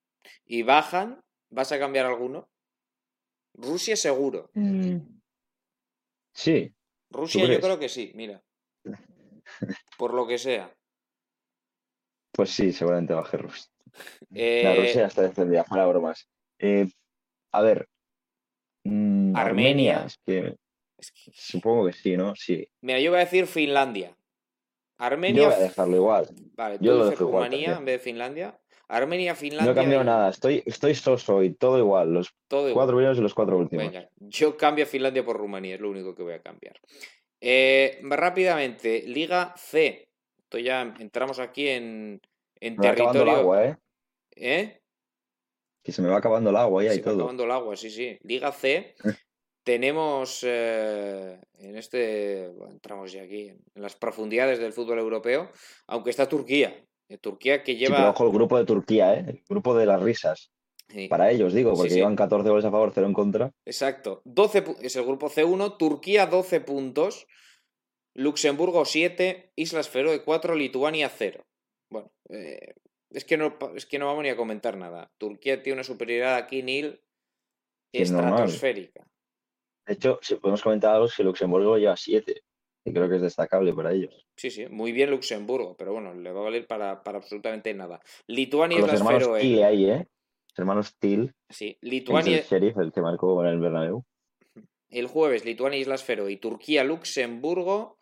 S1: ¿Y bajan? ¿Vas a cambiar alguno? Rusia seguro. Mm.
S2: Sí.
S1: Rusia yo creo que sí, mira. Por lo que sea.
S2: Pues sí, seguramente baje Rusia. La Rusia está defendida, para bromas. Eh, a ver.
S1: Mm, Armenia.
S2: que, Supongo que sí, ¿no? Sí.
S1: Mira, yo voy a decir Finlandia. Armenia.
S2: Yo voy a dejarlo igual.
S1: Vale, yo tú dices Rumanía en vez de Finlandia. Armenia, Finlandia.
S2: No he cambiado nada, estoy, estoy soso y todo igual. Los cuatro primeros y los cuatro últimos. Venga,
S1: yo cambio a Finlandia por Rumanía, es lo único que voy a cambiar. Eh, rápidamente, Liga C. Esto ya entramos aquí en, en territorio.
S2: El agua, ¿eh?
S1: ¿Eh?
S2: Que se me va acabando el agua ya
S1: se
S2: y todo.
S1: Se va acabando el agua, sí, sí. Liga C. <laughs> tenemos eh, en este, entramos ya aquí, en las profundidades del fútbol europeo, aunque está Turquía. Eh, Turquía que lleva... Sí,
S2: ojo el grupo de Turquía, ¿eh? el grupo de las risas. Para ellos, digo, porque llevan 14 goles a favor, 0 en contra.
S1: Exacto. 12 es el grupo C1, Turquía 12 puntos, Luxemburgo 7, Islas Feroe 4, Lituania 0. Bueno, eh, es, que no, es que no vamos ni a comentar nada. Turquía tiene una superioridad aquí, Nil, estratosférica.
S2: De hecho, si podemos comentar algo, si Luxemburgo lleva 7, y creo que es destacable para ellos.
S1: Sí, sí, muy bien Luxemburgo, pero bueno, le va a valer para, absolutamente nada. Lituania
S2: y los hermanos Feroe. ahí, ¿eh? Los hermanos Til.
S1: Sí, Lituania.
S2: El sheriff, el que marcó con el Bernabéu.
S1: El jueves, Lituania, Islas Feroe y Turquía, Luxemburgo.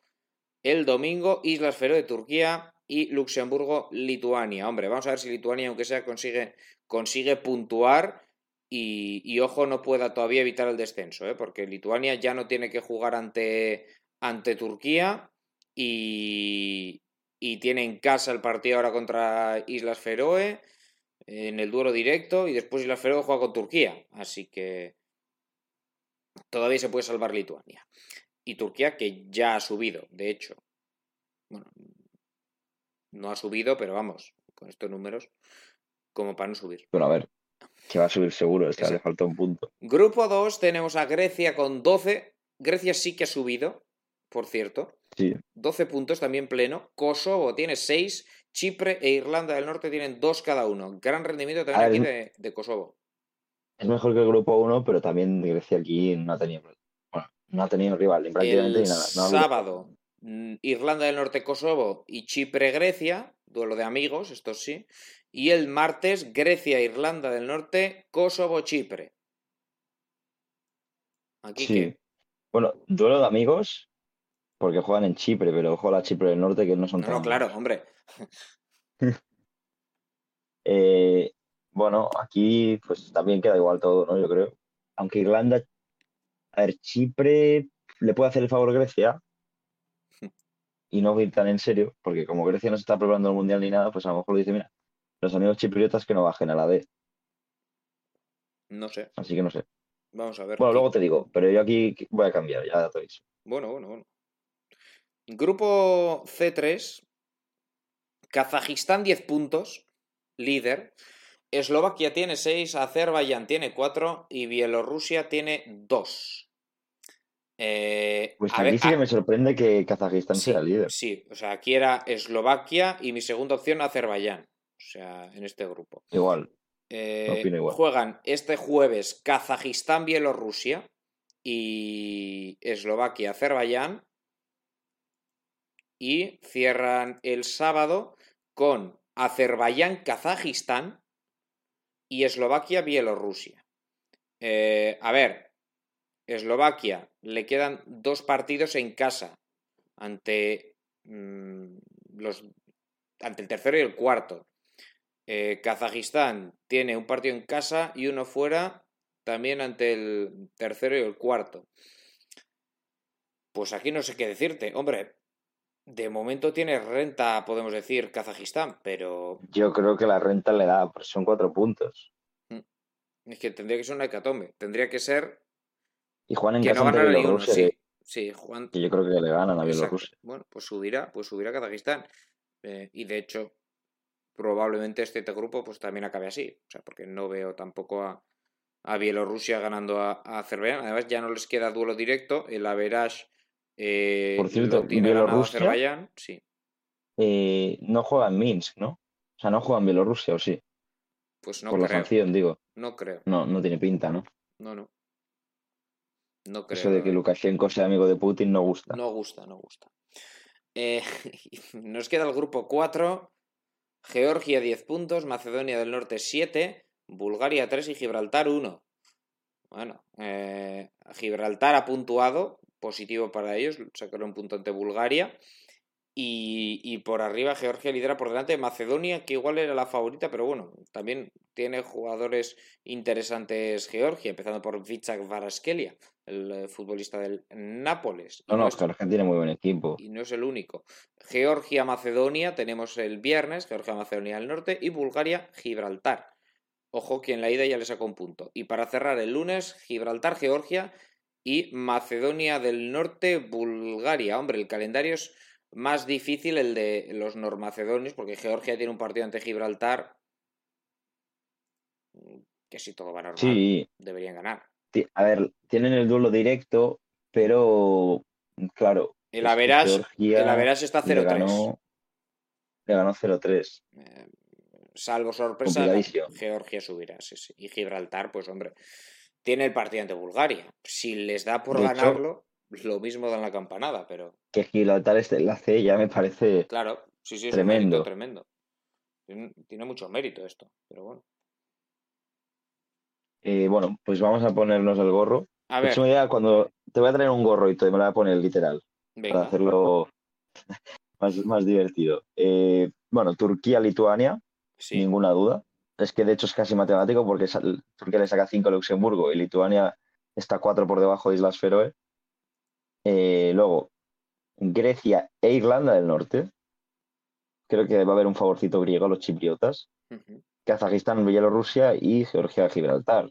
S1: El domingo, Islas Feroe, Turquía y Luxemburgo, Lituania. Hombre, vamos a ver si Lituania, aunque sea, consigue, consigue puntuar y, ojo, no pueda todavía evitar el descenso, ¿eh? porque Lituania ya no tiene que jugar ante, ante Turquía y, y tiene en casa el partido ahora contra Islas Feroe en el duelo directo y después Islas Feroe juega con Turquía. Así que todavía se puede salvar Lituania. Y Turquía que ya ha subido, de hecho. Bueno, no ha subido, pero vamos, con estos números, como para no subir.
S2: Bueno, a ver, que va a subir seguro, es que le falta un punto.
S1: Grupo 2 tenemos a Grecia con 12. Grecia sí que ha subido, por cierto.
S2: Sí.
S1: 12 puntos también pleno. Kosovo tiene 6. Chipre e Irlanda del Norte tienen 2 cada uno. Gran rendimiento también aquí de, de, Kosovo.
S2: Es mejor que el grupo 1, pero también Grecia aquí no ha tenido, bueno, no ha tenido rival prácticamente
S1: ni nada. sábado, mm, Irlanda del Norte, Kosovo y Chipre-Grecia, duelo de amigos, esto sí. Y el martes, Grecia, Irlanda del Norte, Kosovo, Chipre.
S2: Aquí sí. Bueno, duelo de amigos, porque juegan en Chipre, pero ojo a la Chipre del Norte que no son
S1: no, No, claro, hombre. <laughs>
S2: Eh, bueno, aquí pues también queda igual todo, ¿no? Yo creo. Aunque Irlanda, a ver, Chipre le puede hacer el favor a Grecia <laughs> y no ir tan en serio, porque como Grecia no se está preparando el mundial ni nada, pues a lo mejor le dice, mira, los amigos chipriotas que no bajen a la D.
S1: No sé.
S2: Así que no sé.
S1: Vamos a ver.
S2: Bueno, luego te digo, pero yo aquí voy a cambiar, ya te aviso.
S1: Bueno, bueno, bueno. Grupo C3. Kazajistán 10 puntos, líder. Eslovaquia tiene 6, Azerbaiyán tiene 4 y Bielorrusia tiene 2.
S2: Eh, pues a mí sí que me sorprende que Kazajistán sea líder.
S1: Sí, o sea, aquí era Eslovaquia y mi segunda opción Azerbaiyán. Sea, en este grupo.
S2: Igual.
S1: Eh, juegan este jueves Kazajistán, Bielorrusia y Eslovaquia, Azerbaiyán. Y cierran el sábado con Azerbaiyán, Kazajistán y Eslovaquia, Bielorrusia. Eh, a ver, Eslovaquia le quedan dos partidos en casa ante mm, los ante el tercero y el cuarto. Eh, Kazajistán tiene un partido en casa y uno fuera, también ante el tercero y el cuarto. Pues aquí no sé qué decirte. Hombre, de momento tiene renta, podemos decir, Kazajistán, pero.
S2: Yo creo que la renta le da, pues son cuatro puntos.
S1: Mm. Es que tendría que ser una hecatombe. Tendría que ser.
S2: Y Juan en que casa no Bielorrusia.
S1: Sí, sí, Juan.
S2: Que yo creo que le ganan a Bielorrusia.
S1: Bueno, pues subirá, pues subirá Kazajistán. Eh, y de hecho, probablemente este grupo pues también acabe así. O sea, porque no veo tampoco a, a Bielorrusia ganando a, Azerbaiyán. Además, ya no les queda duelo directo. El Average
S2: eh, Por cierto, Bielorrusia, Azerbaiyán, sí. Eh, no juega en Minsk, ¿no? O sea, no juega en Bielorrusia, ¿o sí? Pues no Por la sanción, digo.
S1: No creo.
S2: No, no tiene pinta, ¿no?
S1: No, no. No creo.
S2: Eso de que Lukashenko sea amigo de Putin no gusta.
S1: No gusta, no gusta. Eh, <laughs> nos queda el grupo 4. Georgia 10 puntos, Macedonia del Norte 7, Bulgaria 3 y Gibraltar 1. Bueno, eh, Gibraltar ha puntuado, positivo para ellos, sacaron un punto ante Bulgaria. Y, por arriba Georgia lidera por delante de Macedonia, que igual era la favorita, pero bueno, también tiene jugadores interesantes Georgia, empezando por Vicak Varaskelia, el eh, futbolista del Nápoles.
S2: No, no, Georgia tiene muy buen equipo.
S1: Y no es el único. Georgia-Macedonia tenemos el viernes, Georgia-Macedonia del Norte, y Bulgaria-Gibraltar. Ojo que en la ida ya le sacó un punto. Y para cerrar el lunes, Gibraltar-Georgia y Macedonia del Norte, Bulgaria. Hombre, el calendario es más difícil el de los normacedonios, porque Georgia tiene un partido ante Gibraltar que si todo va normal, deberían ganar.
S2: A ver, tienen el duelo directo, pero claro.
S1: El Averas, el está 0-3.
S2: Le ganó 0-3.
S1: Eh, salvo sorpresa, Georgia subirá. Y Gibraltar, pues hombre, tiene el partido ante Bulgaria. Si les da por ganarlo, lo mismo dan la campanada, pero.
S2: Que Gibraltar este enlace ya me parece.
S1: Claro, sí, sí, es tremendo. tremendo. Tiene, mucho mérito esto, pero bueno.
S2: Eh, bueno, pues vamos a ponernos el gorro. A ver. cuando te voy a traer un gorro y te me lo voy a poner literal. Para hacerlo <laughs> más, divertido. Eh, bueno, Turquía-Lituania, sin ninguna duda. Es que de hecho es casi matemático porque Turquía le saca 5 a Luxemburgo y Lituania está 4 por debajo de Islas Feroe. Eh, luego, Grecia e Irlanda del Norte. Creo que va a haber un favorcito griego a los chipriotas. Kazajistán, Bielorrusia y Georgia, Gibraltar.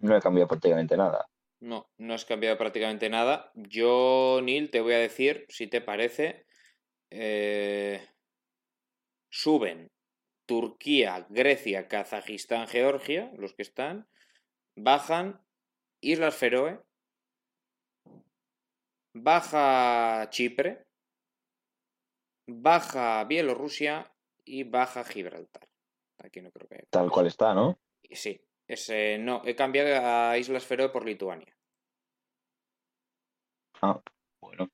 S2: No he cambiado prácticamente nada.
S1: No, no has cambiado prácticamente nada. Yo, Neil, te voy a decir, si te parece, eh, suben Turquía, Grecia, Kazajistán, Georgia, los que están, bajan Islas Feroe, baja Chipre, baja Bielorrusia y baja Gibraltar. Aquí no creo que.
S2: Tal cual está, ¿no?
S1: Sí. Ese, no, he cambiado a Islas Feroe por Lituania.
S2: Ah, bueno.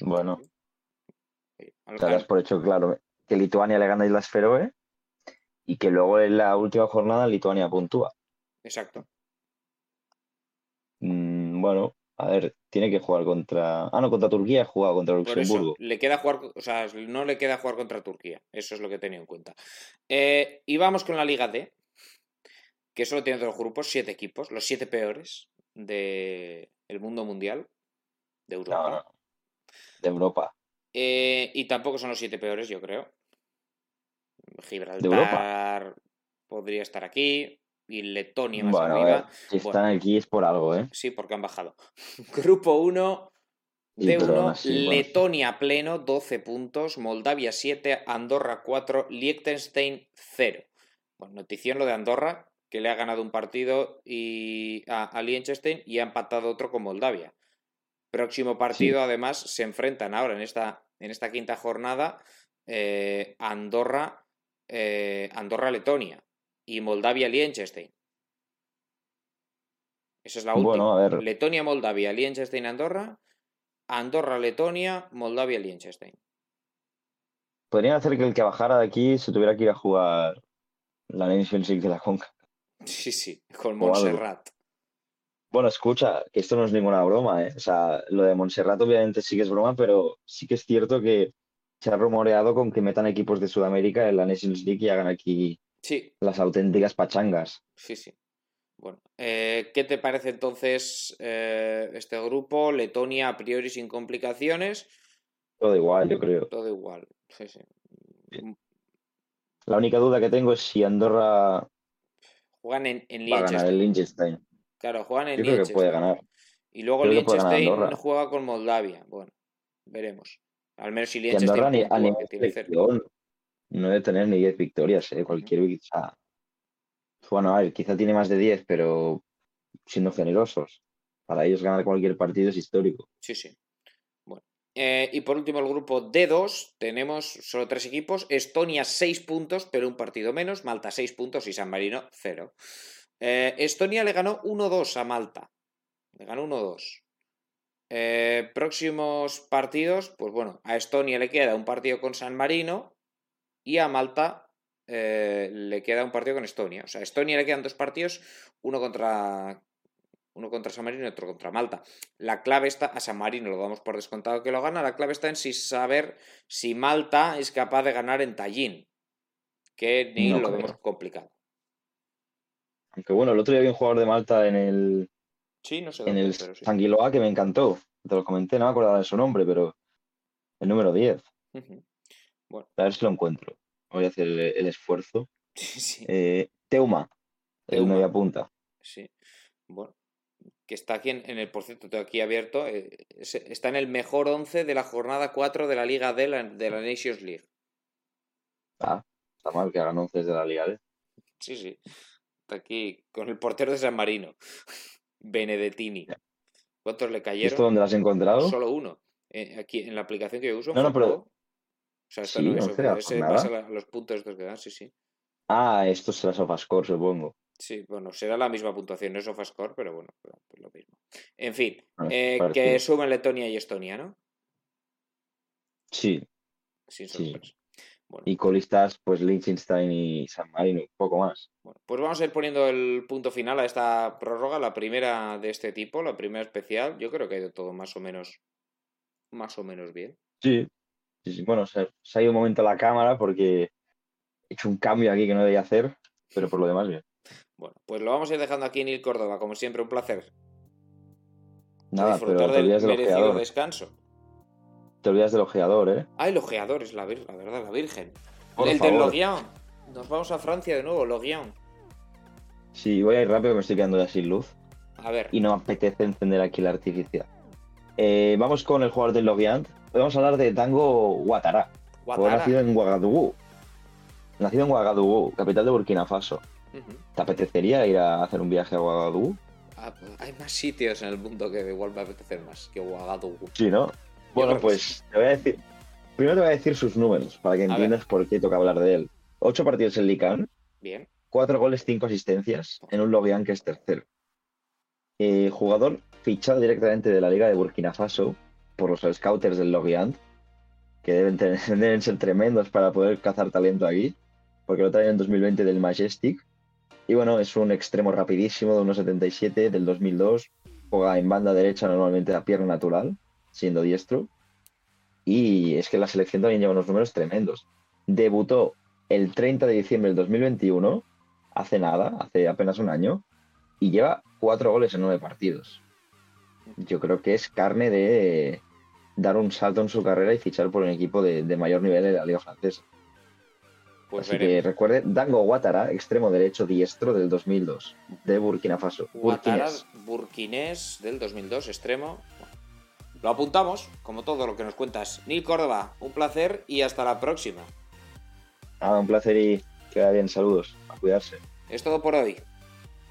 S2: Bueno. Te por hecho claro que Lituania le gana a Islas Feroe y que luego en la última jornada Lituania puntúa.
S1: Exacto.
S2: Mm, bueno, a ver, tiene que jugar contra. Ah, no, contra Turquía ha jugado contra Luxemburgo.
S1: le queda jugar, o sea, no le queda jugar contra Turquía. Eso es lo que he tenido en cuenta. Eh, y vamos con la Liga D, que solo tiene dos grupos, siete equipos, los siete peores del mundo mundial, de Europa.
S2: De Europa.
S1: Eh, y tampoco son los siete peores, yo creo. Gibraltar podría estar aquí y Letonia más arriba.
S2: si están aquí es por algo, ¿eh?
S1: Sí, porque han bajado. <laughs> Grupo 1 de 1, Letonia pleno, 12 puntos, Moldavia 7, Andorra 4, Liechtenstein 0. Bueno, notición lo de Andorra, que le ha ganado un partido y a, Liechtenstein y ha empatado otro con Moldavia. Próximo partido, además, se enfrentan ahora en esta, en esta quinta jornada eh, Andorra, eh, Andorra-Letonia y Moldavia-Liechtenstein. Esa es la última. Letonia, Moldavia, Liechtenstein, Andorra. Andorra, Letonia, Moldavia, Liechtenstein.
S2: Podrían hacer que el que bajara de aquí se tuviera que ir a jugar la Nations League de la Conca.
S1: Sí, sí, con Montserrat.
S2: Bueno, escucha, que esto no es ninguna broma, ¿eh? O sea, lo de Montserrat obviamente sí que es broma, pero sí que es cierto que se ha rumoreado con que metan equipos de Sudamérica en la Nations League y hagan aquí
S1: Sí.
S2: Las auténticas pachangas.
S1: Sí, sí. Bueno, eh, ¿qué te parece entonces eh, este grupo? Letonia a priori sin complicaciones.
S2: Todo igual, yo creo.
S1: Todo igual, sí, sí.
S2: La única duda que tengo es si Andorra
S1: juegan en, en
S2: Liechtenstein.
S1: Claro, juegan en
S2: yo creo que puede ganar.
S1: Y luego Liechtenstein juega con Moldavia. Bueno, veremos. Al menos si Liechtenstein
S2: Andorra, a, nivel no debe tener ni 10 victorias, ¿eh? Cualquier victoria. bueno, a ver, quizá tiene más de 10, pero siendo generosos. Para ellos ganar cualquier partido es histórico.
S1: Sí, sí. Eh, y por último, el grupo D2, tenemos solo tres equipos. Estonia 6 puntos, pero un partido menos. Malta 6 puntos y San Marino 0. Eh, Estonia le ganó 1-2 a Malta. Le ganó 1-2. Eh, próximos partidos, pues bueno, a Estonia le queda un partido con San Marino y a Malta le queda un partido con Estonia. O sea, a Estonia le quedan dos partidos, uno contra, uno contra San Marino y otro contra Malta. La clave está, a San Marino lo damos por descontado que lo gana, la clave está en si saber si Malta es capaz de ganar en Tallinn, que ni lo vemos complicado.
S2: Aunque bueno, el otro día había un jugador de Malta en el,
S1: Sí, no sé.
S2: en el Sanguiloa que me encantó. Te lo comenté, no me acordaba de su nombre, pero el número 10. bueno. A ver si lo encuentro. Voy a hacer el, esfuerzo. <laughs> Sí, eh, Teuma, el media punta.
S1: Sí. Bueno, que está aquí en, el, por cierto, tengo aquí abierto, eh, está en el mejor 11 de la jornada 4 de la Liga D, de la Nations League.
S2: Ah, está mal que hagan 11 de la Liga D.
S1: Sí, sí. Está aquí con el portero de San Marino. <laughs> Benedettini. ¿Cuántos le cayeron?
S2: ¿Esto dónde lo has encontrado?
S1: Solo uno. Eh, aquí en la aplicación que yo uso.
S2: No, no, pero. O
S1: sea, esto no, ese pasa los puntos estos que dan, sí, sí.
S2: Ah, esto será Sofascore, supongo.
S1: Sí, bueno, será la misma puntuación, no es Sofascore, pero bueno, pues lo mismo. En fin, eh, que suben Letonia y Estonia, ¿no?
S2: Sí.
S1: Sin sorpresa.
S2: Y colistas, pues Liechtenstein y San Marino, un poco más.
S1: Bueno, pues vamos a ir poniendo el punto final a esta prórroga, la primera de este tipo, la primera especial. Yo creo que ha ido todo más o menos, más o menos bien.
S2: Sí, bueno, se, ha ido un momento la cámara porque he hecho un cambio aquí que no debía hacer, pero por lo demás bien.
S1: Bueno, pues lo vamos a ir dejando aquí en Il Córdoba, como siempre, un placer.
S2: Nada, disfrutar del merecido
S1: descanso.
S2: Te olvidas del ojeador, ¿eh?
S1: Ah, el ojeador es la, la verdad, la Virgen. el del Logian. Nos vamos a Francia de nuevo, Logian.
S2: Sí, voy a ir rápido, me estoy quedando ya sin luz.
S1: A ver.
S2: Y no me apetece encender aquí la artificial. Eh, vamos con el jugador del Logian. Vamos a hablar de Tango Ouattara. Ouattara. Nacido en Ouagadougou. Nacido en Ouagadougou, capital de Burkina Faso. ¿Te apetecería ir a hacer un viaje a Ouagadougou?
S1: Ah, pues, hay más sitios en el mundo que igual me apetecen más que Ouagadougou.
S2: Sí, ¿no? Bueno, pues te voy a decir. Primero te voy a decir sus números para que entiendas por qué toca hablar de él. Ocho partidos en Lican.
S1: Bien.
S2: Cuatro goles, cinco asistencias en un Logian que es tercero. Eh, jugador fichado directamente de la Liga de Burkina Faso por los scouters del Logian, que deben, tener, <laughs> deben ser tremendos para poder cazar talento aquí, porque lo traen en 2020 del Majestic. Y bueno, es un extremo rapidísimo de 1.77 del 2002. Juega en banda derecha normalmente a pierna natural siendo diestro. Y es que la selección también lleva unos números tremendos. Debutó el 30 de diciembre del 2021, hace nada, hace apenas un año, y lleva cuatro goles en nueve partidos. Yo creo que es carne de dar un salto en su carrera y fichar por un equipo de, mayor nivel en la Liga Francesa. Pues Así que recuerde, Dango Ouattara, extremo derecho diestro del 2002, de Burkina Faso.
S1: Ouattara, burkinés del 2002, extremo. Lo apuntamos, como todo lo que nos cuentas. Nil Córdoba, un placer y hasta la próxima.
S2: Nada, un placer y queda bien. Saludos. A cuidarse.
S1: Es todo por hoy.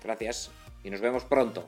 S1: Gracias y nos vemos pronto.